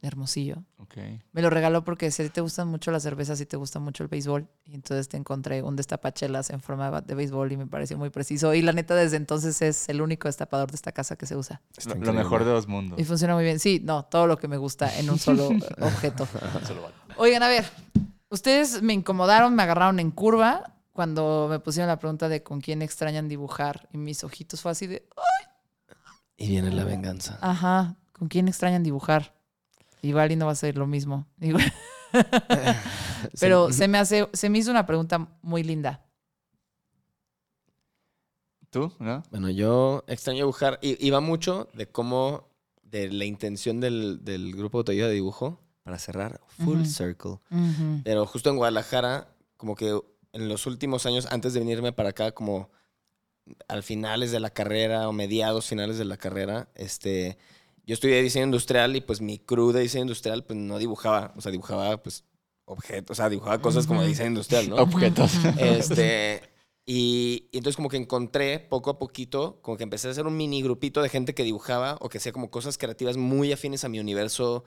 de Hermosillo. ok. Me lo regaló porque si te gustan mucho las cervezas y te gusta mucho el béisbol. Y entonces te encontré un destapachelas en forma de béisbol y me pareció muy preciso. Y la neta, desde entonces es el único destapador de esta casa que se usa. Lo, mejor de dos mundos. Y funciona muy bien. Sí, no, todo lo que me gusta en un solo objeto. Oigan, a ver, ustedes me incomodaron, me agarraron en curva cuando me pusieron la pregunta de con quién extrañan dibujar. Y mis ojitos fue así de, Y viene la venganza. ajá, ¿con quién extrañan dibujar? Igual y no va a ser lo mismo. Digo, Pero Sí. se me hace, se me hizo una pregunta muy linda. ¿Tú? ¿No? Bueno, yo extraño dibujar. Y, y va mucho de cómo, de la intención del, del grupo de autoayuda de dibujo, para cerrar, full circle. Pero justo en Guadalajara, como que en los últimos años, antes de venirme para acá, como al finales de la carrera o mediados finales de la carrera, este, yo estudié diseño industrial y pues mi crew de diseño industrial pues no dibujaba, o sea, dibujaba pues objetos, o sea, dibujaba cosas como de diseño industrial, ¿no? Objetos. Este, y, y entonces como que encontré poco a poquito, como que empecé a hacer un mini grupito de gente que dibujaba o que hacía como cosas creativas muy afines a mi universo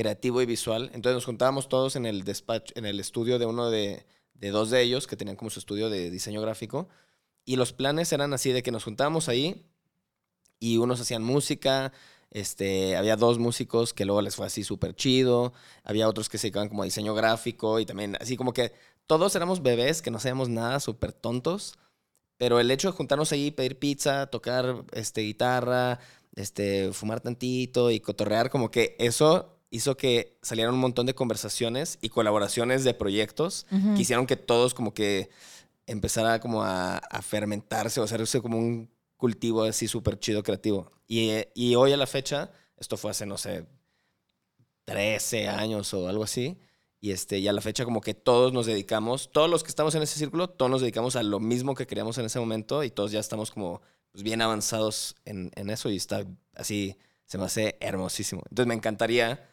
creativo y visual. Entonces nos juntábamos todos en el despacho, en el estudio de uno de, de dos de ellos que tenían como su estudio de diseño gráfico. Y los planes eran así de que nos juntábamos ahí y unos hacían música, este, había dos músicos que luego les fue así súper chido, había otros que se dedicaban como a diseño gráfico y también así como que todos éramos bebés que no sabíamos nada, súper tontos, pero el hecho de juntarnos ahí, pedir pizza, tocar este, guitarra, este, fumar tantito y cotorrear, como que eso hizo que salieran un montón de conversaciones y colaboraciones de proyectos Ujú. que hicieron que todos como que empezara como a, a fermentarse o hacerse como un cultivo así súper chido creativo. Y, y hoy a la fecha, esto fue hace, no sé, 13 años o algo así, y, este, y a la fecha como que todos nos dedicamos, todos los que estamos en ese círculo, todos nos dedicamos a lo mismo que queríamos en ese momento y todos ya estamos como pues, bien avanzados en, en eso y está así, se me hace hermosísimo. Entonces me encantaría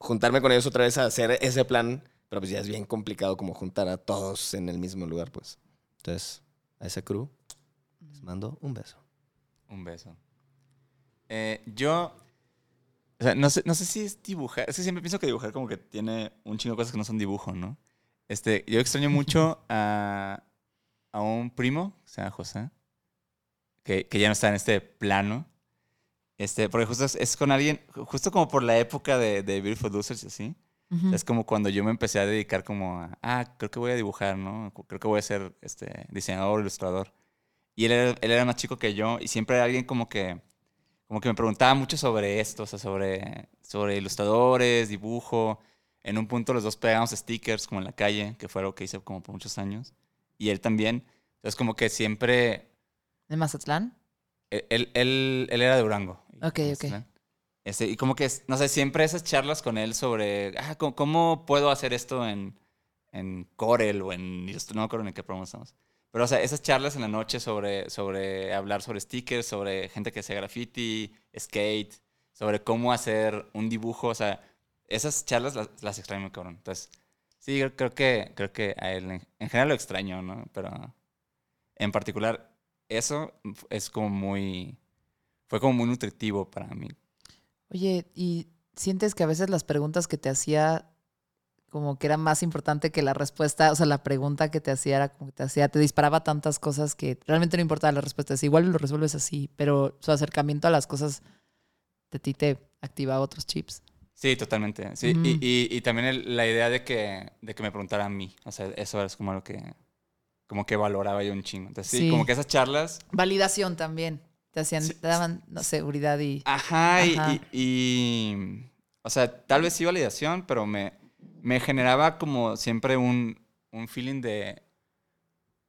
juntarme con ellos otra vez a hacer ese plan, pero pues ya es bien complicado como juntar a todos en el mismo lugar, pues. Entonces, a ese crew les mando un beso. Un beso. Eh, yo. O sea, no sé, no sé si es dibujar. Es que siempre pienso que dibujar como que tiene un chingo de cosas que no son dibujo, ¿no? Este, yo extraño mucho a, a un primo, o sea, José, que, que ya no está en este plano. Este, porque justo es, es con alguien, justo como por la época de, de Beautiful Losers y así. Ujú. Es como cuando yo me empecé a dedicar como a, ah, creo que voy a dibujar, ¿no? Creo que voy a ser este, diseñador, ilustrador. Y él era, él era más chico que yo y siempre era alguien como que, como que me preguntaba mucho sobre esto, o sea, sobre, sobre ilustradores, dibujo. En un punto los dos pegamos stickers como en la calle, que fue algo que hice como por muchos años. Y él también. Entonces como que siempre, ¿De Mazatlán? él, él, él- él era de Durango. Ok, ok. Mazatlán. Este, y como que, no sé, siempre esas charlas con él sobre, ah, ¿cómo, cómo puedo hacer esto en, en Corel o en, no me acuerdo en qué programa estamos. Pero, o sea, esas charlas en la noche sobre, sobre hablar sobre stickers, sobre gente que hace graffiti, skate, sobre cómo hacer un dibujo, o sea, esas charlas las, las extraño cabrón. Entonces, sí, creo que, creo que a él en, en general lo extraño, ¿no? Pero en particular, eso es como muy, fue como muy nutritivo para mí. Oye, ¿y sientes que a veces las preguntas que te hacía como que era más importante que la respuesta? O sea, la pregunta que te hacía era como que te hacía, te disparaba tantas cosas que realmente no importaba la respuesta. Es igual lo resuelves así, pero su acercamiento a las cosas de ti te activa otros chips. Sí, totalmente. Sí, y, y- y también el- la idea de que, de que me preguntara a mí. O sea, eso es como lo que, como que valoraba yo un chingo. Entonces, sí, Sí. como que esas charlas. Validación también. Te hacían, Sí. te daban no, seguridad y. Ajá, y, Ajá. y- y- O sea, tal vez sí validación, pero me, me generaba como siempre un, un feeling de,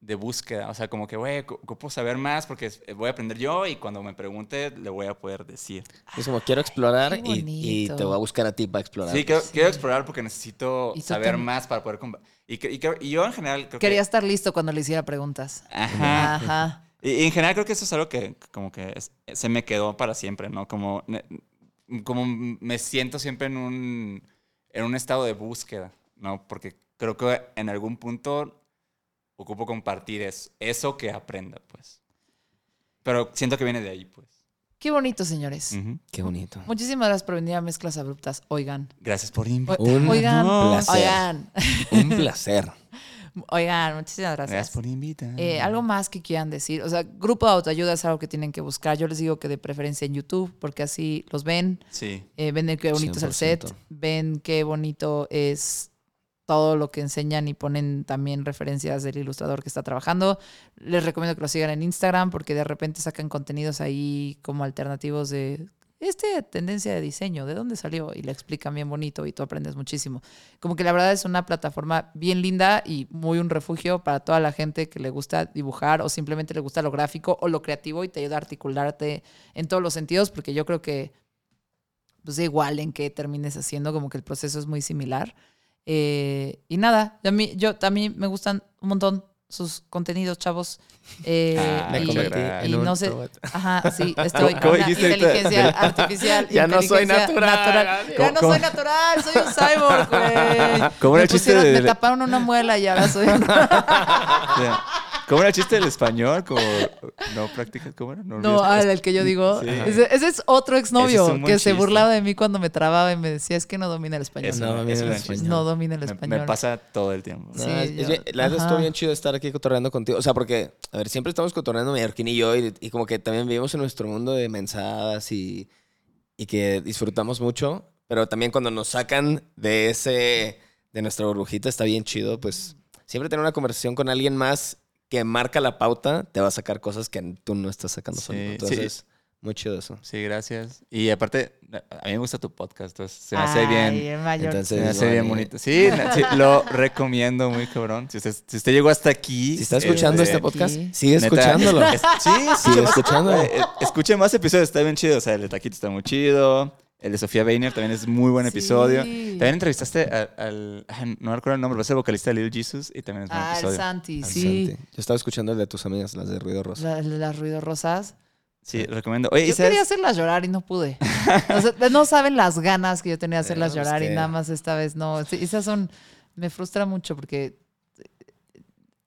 de búsqueda. O sea, como que, güey, ocu- ocupo saber más porque es- voy a aprender yo y cuando me pregunte le voy a poder decir. Es como quiero explorar qué y, y te voy a buscar a ti para explorar. Sí, quiero, Sí. quiero explorar porque necesito Y saber tam- más para poder... Y, que- y y yo en general creo Quería que... estar listo cuando le hiciera preguntas. Ajá. Ajá. Y, y en general creo que eso es algo que como que es- se me quedó para siempre, ¿no? Como, como me siento siempre en un, en un estado de búsqueda, ¿no? Porque creo que en algún punto ocupo compartir es- eso que aprenda, pues. Pero siento que viene de ahí, pues. Qué bonito, señores. Ujú. Qué bonito. Muchísimas gracias por venir a Mezclas Abruptas. Oigan. Gracias por invitarme. Un oigan. placer. Oigan. Un placer. Oigan, muchísimas Gracias gracias. por invitar. Eh, algo más que quieran decir. O sea, grupo de autoayuda es algo que tienen que buscar. Yo les digo que de preferencia en YouTube, porque así los ven, Sí. eh, ven qué bonito es el set, 100%. ven qué bonito es todo lo que enseñan y ponen también referencias del ilustrador que está trabajando. Les recomiendo que lo sigan en Instagram porque de repente sacan contenidos ahí como alternativos de este tendencia de diseño, ¿de dónde salió? Y le explican bien bonito y tú aprendes muchísimo. Como que la verdad es una plataforma bien linda y muy un refugio para toda la gente que le gusta dibujar o simplemente le gusta lo gráfico o lo creativo y te ayuda a articularte en todos los sentidos porque yo creo que pues da igual en qué termines haciendo, como que el proceso es muy similar. Eh, y nada, a mí, yo también me gustan un montón sus contenidos, chavos. Eh, Ah, Me y, en y un no sé, ajá, sí, estoy ¿Cómo con una dijiste ahorita? inteligencia artificial. Ya no soy natural. Ya ¿Cómo- no soy natural, soy un cyborg, güey. ¿Cómo me, era el chiste pusieron- de- me taparon una muela y ahora soy un... ¿Cómo era el chiste del español? Como, no practicas, ¿cómo era? No, olvides- ah, el que yo digo. Sí. Ese, ese es otro exnovio es que se burlaba de mí cuando me trababa y me decía, es que no domina el español. No, mira es el español. no domina el español. Me, pasa todo el tiempo. Sí, No, es- es yo- bien- la verdad estuvo bien chido estar aquí cotorreando contigo. O sea, porque, a ver, siempre estamos cotorreando Mallorquín y yo, y, y como que también vivimos en nuestro mundo de mensadas y, y que disfrutamos mucho. Pero también cuando nos sacan de ese, de nuestra burbujita, está bien chido. Pues siempre tener una conversación con alguien más que marca la pauta, te va a sacar cosas que tú no estás sacando Sí, solo. sí. Entonces, muy chido eso. Sí, gracias. Y aparte, a mí me gusta tu podcast, entonces se me hace Ay, bien. mayor. Entonces, Se me hace bien bonito. Sí, sí, lo recomiendo muy cabrón. Si usted, si usted llegó hasta aquí. Si está escuchando este, este podcast, Sí. sigue neta, escuchándolo. es- sí, Sigue escuche más- escuchándolo. eh, Escuche más episodios, está bien chido. O sea, el Taquito está muy chido. El de Sofía Weiner también es muy buen Sí. episodio. También entrevistaste a- al. No recuerdo el nombre, pero es el vocalista de Little Jesus y también es buen Ah, el episodio. Santi, Al sí. Santi. Yo estaba escuchando el de tus amigas, las de Ruido Rosa. La- la- las ruidos rosas. Sí, recomiendo. Oye, ¿y Yo sabes? quería hacerlas llorar y no pude. O sea, no saben las ganas que yo tenía de hacerlas Eh, llorar y que- nada más esta vez no. Sí, esas son. Me frustra mucho porque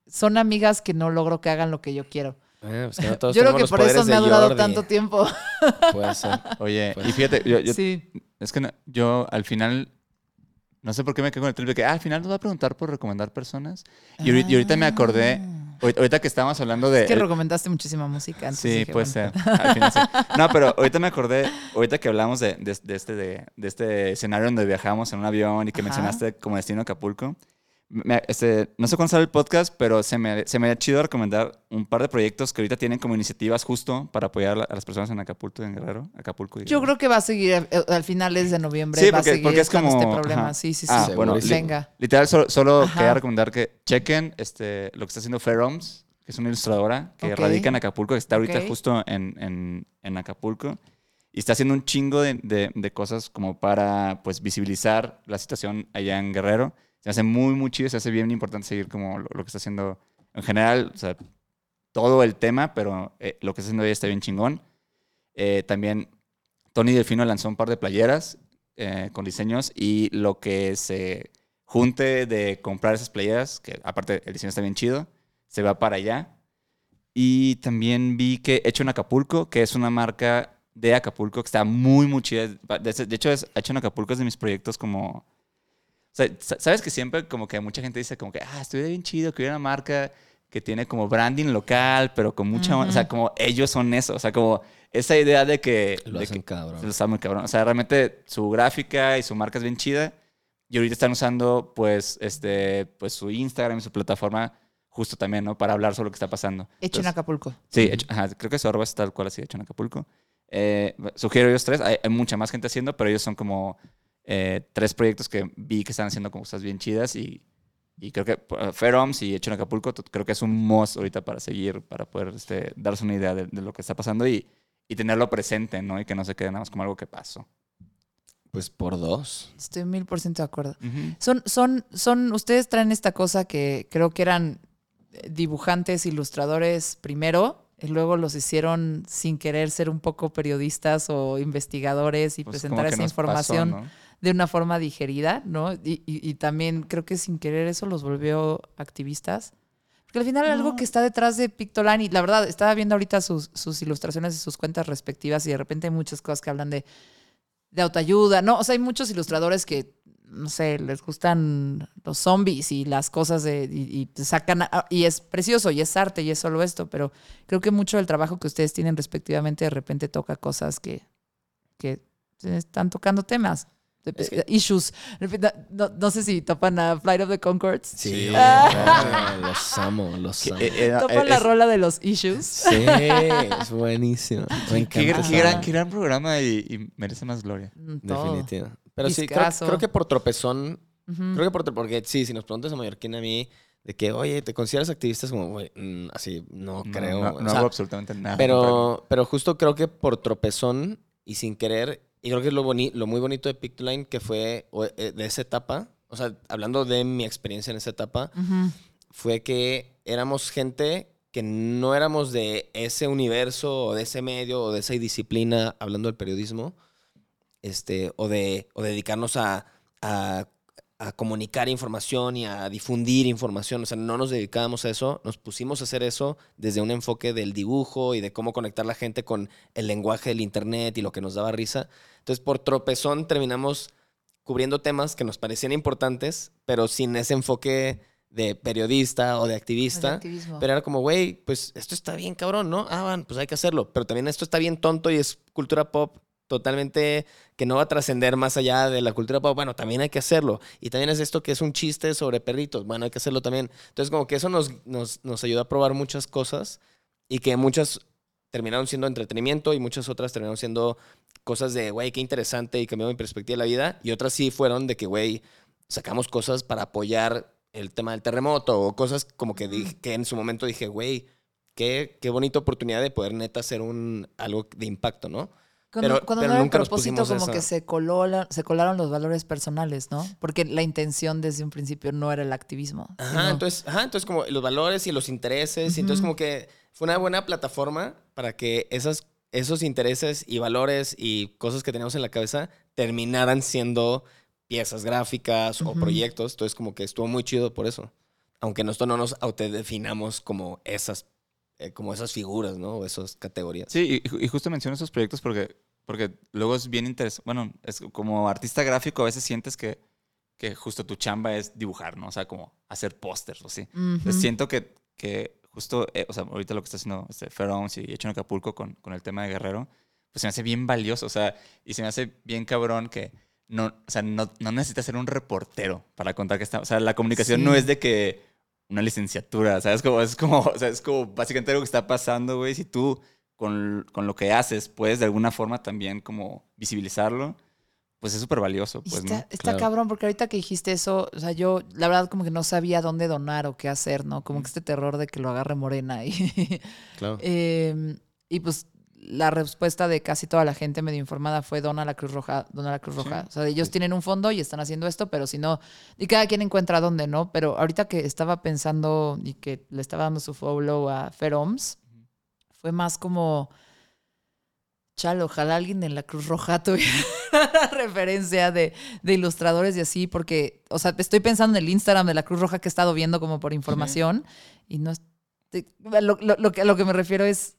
son amigas que no logro que hagan lo que yo quiero. Eh, pues que no todos Yo creo que los por eso me ha durado Jordi. tanto tiempo. Puede ser. Oye, Pues- y fíjate, yo, yo- sí. es que no- yo al final. No sé por qué me quedé con el trip de que ah, al final nos va a preguntar por recomendar personas. Y ahorita, y ahorita me acordé, ahorita, ahorita que estábamos hablando de. Es que el- recomendaste muchísima música. entonces Sí, dije, puede bueno. ser. Al final sí. No, pero ahorita me acordé, ahorita que hablamos de, de- de este, de, de este escenario donde viajamos en un avión y que Ajá. mencionaste como destino Acapulco. Me- este, no sé cuándo sale el podcast, pero se me, se me ha chido recomendar un par de proyectos que ahorita tienen como iniciativas justo para apoyar a las personas en Acapulco, en Guerrero. Acapulco y Yo creo que va a seguir eh, al finales de noviembre. Sí, va a porque- seguir porque es con como- este problema. ajá. Sí, sí, sí. Ah, bueno, segurísimo. venga. Literal, solo, solo quería recomendar que chequen este, lo que está haciendo Feroms, que es una ilustradora que Ok. radica en Acapulco, que está ahorita Ok. justo en, en- en Acapulco. Y está haciendo un chingo de, de- de cosas como para pues, visibilizar la situación allá en Guerrero. Se hace muy, muy chido, se hace bien importante seguir como lo, lo que está haciendo en general, o sea, todo el tema, pero eh, lo que está haciendo ella está bien chingón. Eh, también Tony Delfino lanzó un par de playeras eh, con diseños y lo que se junte de comprar esas playeras, que aparte el diseño está bien chido, se va para allá. Y también vi que Hecho en Acapulco, que es una marca de Acapulco que está muy, muy chida. De, hecho, es, Hecho en Acapulco es de mis proyectos como... O sea, sa- sabes que siempre como que mucha gente dice como que, ah, estoy bien chido, que hubiera una marca que tiene como branding local, pero con mucha... O sea, como ellos son eso. O sea, como esa idea de que... Lo de hacen que- cabrón. Está muy cabrón. O sea, realmente su gráfica y su marca es bien chida. Y ahorita están usando, pues, este, pues su Instagram y su plataforma justo también, ¿no? Para hablar sobre lo que está pasando. Hecho en Entonces, Acapulco. Sí, hecho- ajá, creo que su arroba es tal cual así, hecho en Acapulco. Eh, sugiero ellos tres. Hay, hay mucha más gente haciendo, pero ellos son como eh, tres proyectos que vi que están haciendo como cosas bien chidas y, y creo que uh, Feroms y Hecho en Acapulco creo que es un must ahorita para seguir, para poder este, darse una idea de, de lo que está pasando y, y tenerlo presente, ¿no? Y que no se quede nada más como algo que pasó. Pues por dos. Estoy mil por ciento de acuerdo. Son, son, son, ustedes traen esta cosa que creo que eran eh, dibujantes, ilustradores primero, y luego los hicieron sin querer ser un poco periodistas o investigadores y Pues presentar esa pasó, información ¿no? De una forma digerida, ¿no? Y, y- y también creo que sin querer eso los volvió activistas. Porque al final algo que está detrás de Pictoline, y la verdad, estaba viendo ahorita sus, sus ilustraciones de sus cuentas respectivas y de repente hay muchas cosas que hablan de, de autoayuda, ¿no? O sea, hay muchos ilustradores que, no sé, les gustan los zombies y las cosas de, y, y sacan, y es precioso y es arte y es solo esto, pero creo que mucho del trabajo que ustedes tienen respectivamente de repente toca cosas que, que están tocando temas. De- Es que- issues. No, no sé si topan a Flight of the Concords. Sí, Ah. los amo, los amo. eh, eh, Topan eh, la es- rola de los issues. Sí, es buenísimo. Me Qué, gran- qué gran, qué gran programa y, y merece más gloria. Mm, todo. Definitivo. Pero sí, creo, que por tropezón, creo que por porque sí, si nos preguntas a Mallorquín a mí, de que, oye, ¿te consideras activista? Es como, güey, mm, así, no, No, creo. No, o no sea, hago absolutamente nada. pero, pero justo creo que por tropezón y sin querer, y creo que es lo, boni- lo muy bonito de Pictoline, que fue eh, de esa etapa, o sea, hablando de mi experiencia en esa etapa, fue que éramos gente que no éramos de ese universo o de ese medio o de esa disciplina, hablando del periodismo, este, o, de, o de dedicarnos a, a- a comunicar información y a difundir información. O sea, no nos dedicábamos a eso, nos pusimos a hacer eso desde un enfoque del dibujo y de cómo conectar la gente con el lenguaje del Internet y lo que nos daba risa. Entonces, por tropezón terminamos cubriendo temas que nos parecían importantes, pero sin ese enfoque de periodista o de activista. Pero era como, güey, pues esto está bien cabrón, ¿no? Ah, van, pues hay que hacerlo. Pero también esto está bien tonto y es cultura pop totalmente que no va a trascender más allá de la cultura pop. Bueno, también hay que hacerlo. Y también es esto que es un chiste sobre perritos. Bueno, hay que hacerlo también. Entonces, como que eso nos, nos, nos ayudó a probar muchas cosas y que muchas terminaron siendo entretenimiento y muchas otras terminaron siendo cosas de, güey, qué interesante y cambió mi perspectiva de la vida. Y otras sí fueron de que, güey, sacamos cosas para apoyar el tema del terremoto o cosas como que, dije, que en su momento dije, güey, qué, qué bonita oportunidad de poder neta hacer un, algo de impacto, ¿no? Cuando, pero- cuando pero no era el propósito, como esa- que se, coló la- se colaron los valores personales, ¿no? Porque la intención desde un principio no era el activismo. Ajá, sino- entonces, ajá, entonces como los valores y los intereses, y entonces como que fue una buena plataforma para que esas, esos intereses y valores y cosas que teníamos en la cabeza terminaran siendo piezas gráficas o proyectos, entonces como que estuvo muy chido por eso. Aunque nosotros no nos autodefinamos como esas, eh, como esas figuras, ¿no? O esas categorías. Sí, y, y justo menciono esos proyectos porque, porque luego es bien interesante. Bueno, es como artista gráfico a veces sientes que, que justo tu chamba es dibujar, ¿no? O sea, como hacer pósters o así. Ujú. Entonces, siento que, que justo, eh, o sea, ahorita lo que está haciendo este Feroms y Hecho en Acapulco con, con el tema de Guerrero, pues se me hace bien valioso, o sea, y se me hace bien cabrón que no, o sea, no, no necesitas ser un reportero para contar que está, o sea, la comunicación Sí. no es de que una licenciatura, ¿sabes? Como, es como, o sea, es como básicamente algo que está pasando, güey, si tú con, con lo que haces puedes de alguna forma también como visibilizarlo, pues es súper valioso, pues, está, ¿no? está Claro. cabrón, porque ahorita que dijiste eso, o sea, yo la verdad como que no sabía dónde donar o qué hacer, ¿no? Como que este terror de que lo agarre Morena. Y, Claro. eh, y pues la respuesta de casi toda la gente medio informada fue dona a la Cruz Roja, dona a la Cruz Sí. Roja. O sea, ellos tienen un fondo y están haciendo esto, pero si no, y cada quien encuentra dónde, ¿no? Pero ahorita que estaba pensando y que le estaba dando su follow a Feroms, fue más como, chalo, ojalá alguien en la Cruz Roja tuviera referencia de, ilustradores y así, porque, o sea, estoy pensando en el Instagram de la Cruz Roja que he estado viendo como por información y no... lo que, a lo que me refiero es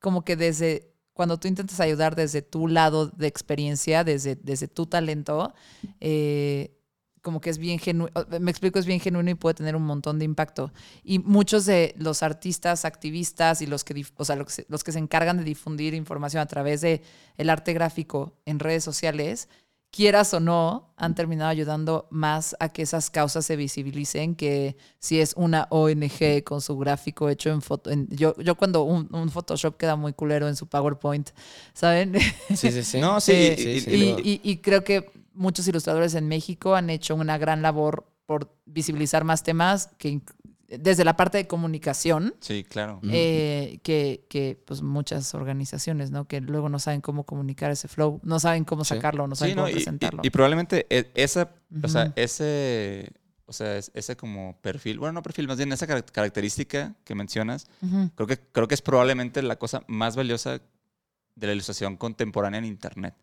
como que desde cuando tú intentas ayudar desde tu lado de experiencia, desde, desde tu talento, eh, como que es bien genuino, me explico, es bien genuino y puede tener un montón de impacto. Y muchos de los artistas, activistas y los que, o sea, los que, se, los que se encargan de difundir información a través de el arte gráfico en redes sociales, quieras o no, han terminado ayudando más a que esas causas se visibilicen que si es una ONG con su gráfico hecho en foto. en- yo, yo cuando un, un Photoshop queda muy culero en su PowerPoint, ¿saben? Sí, sí, sí. No, sí, Eh, y- sí, y- sí, y, luego- y- y creo que muchos ilustradores en México han hecho una gran labor por visibilizar más temas que desde la parte de comunicación sí, claro. Eh, que, que, pues muchas organizaciones, ¿no? Que luego no saben cómo comunicar ese flow, no saben cómo Sí. sacarlo, no saben Sí, no, cómo y- y, presentarlo. y probablemente e- esa, o sea, ese, o sea, es- ese como perfil, bueno, no perfil, más bien esa carac- característica que mencionas, creo que, creo que es probablemente la cosa más valiosa de la ilustración contemporánea en Internet.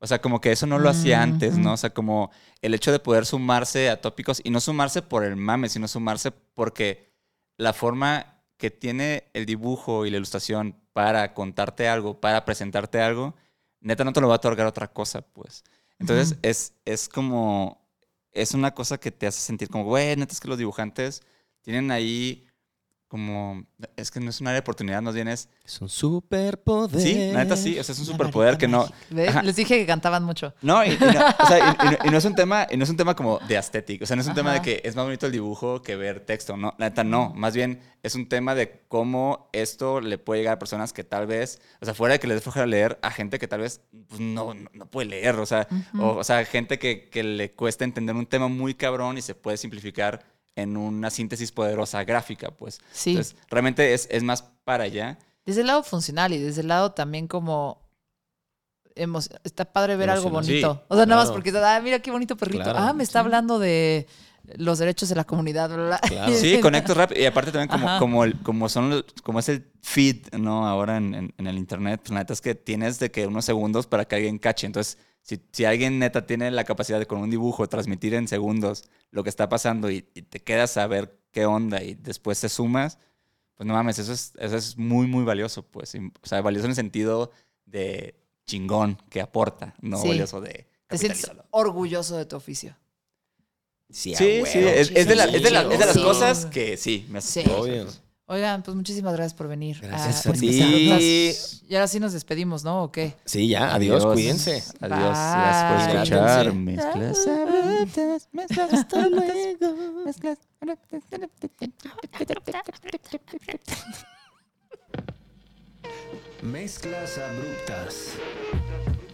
O sea, como que eso no lo hacía antes, ¿no? O sea, como el hecho de poder sumarse a tópicos y no sumarse por el mame, sino sumarse porque la forma que tiene el dibujo y la ilustración para contarte algo, para presentarte algo, neta no te lo va a otorgar otra cosa, pues. Entonces es, es como, es una cosa que te hace sentir como, güey, neta es que los dibujantes tienen ahí como, es que no es una área de oportunidad, más bien es, Es un superpoder. sí, la neta sí, o sea, es un superpoder que no. Les dije que cantaban mucho. no, y, y no, o sea, y- no- y no es un tema, y no es un tema como de estética, o sea, no es un tema de que es más bonito el dibujo que ver texto, no, la neta no, más bien es un tema de cómo esto le puede llegar a personas que tal vez, o sea, fuera de que les dé leer, a gente que tal vez pues, no, no, no puede leer, o sea, o, o sea, gente que, que le cuesta entender un tema muy cabrón y se puede simplificar en una síntesis poderosa gráfica, pues. Sí. Entonces, realmente es, es más para allá. Desde el lado funcional y desde el lado también como... emo- Está padre ver algo bonito. Sí, o sea, nada más porque, ah, mira qué bonito perrito. Claro, ah, me está hablando de los derechos de la comunidad. bla, bla, bla. Claro. Sí, conectas rápido. Y aparte también como, como, el- como, son, los- como es el feed, ¿no? Ahora en, en- en el internet, pues la neta es que tienes de que unos segundos para que alguien cache. Entonces, si, si alguien neta tiene la capacidad de con un dibujo transmitir en segundos lo que está pasando y, y te quedas a ver qué onda y después te sumas, pues no mames, eso es, eso es muy, muy valioso, pues. Y, O sea, valioso en el sentido de chingón que aporta, no Sí. valioso de... Te sientes orgulloso de tu oficio. Sí, Sí, es, es de, la- es de la- es de las Sí. cosas que sí, me hace Sí. Oigan, pues muchísimas gracias por venir. Gracias Ah, a ti. Escucharnos. Y ahora sí nos despedimos, ¿no? ¿O qué? Sí, ya, adiós, cuídense. Adiós, gracias por Bye. escuchar. Mezclas abruptas, mezclas hasta luego. Mezclas Mezclas abruptas.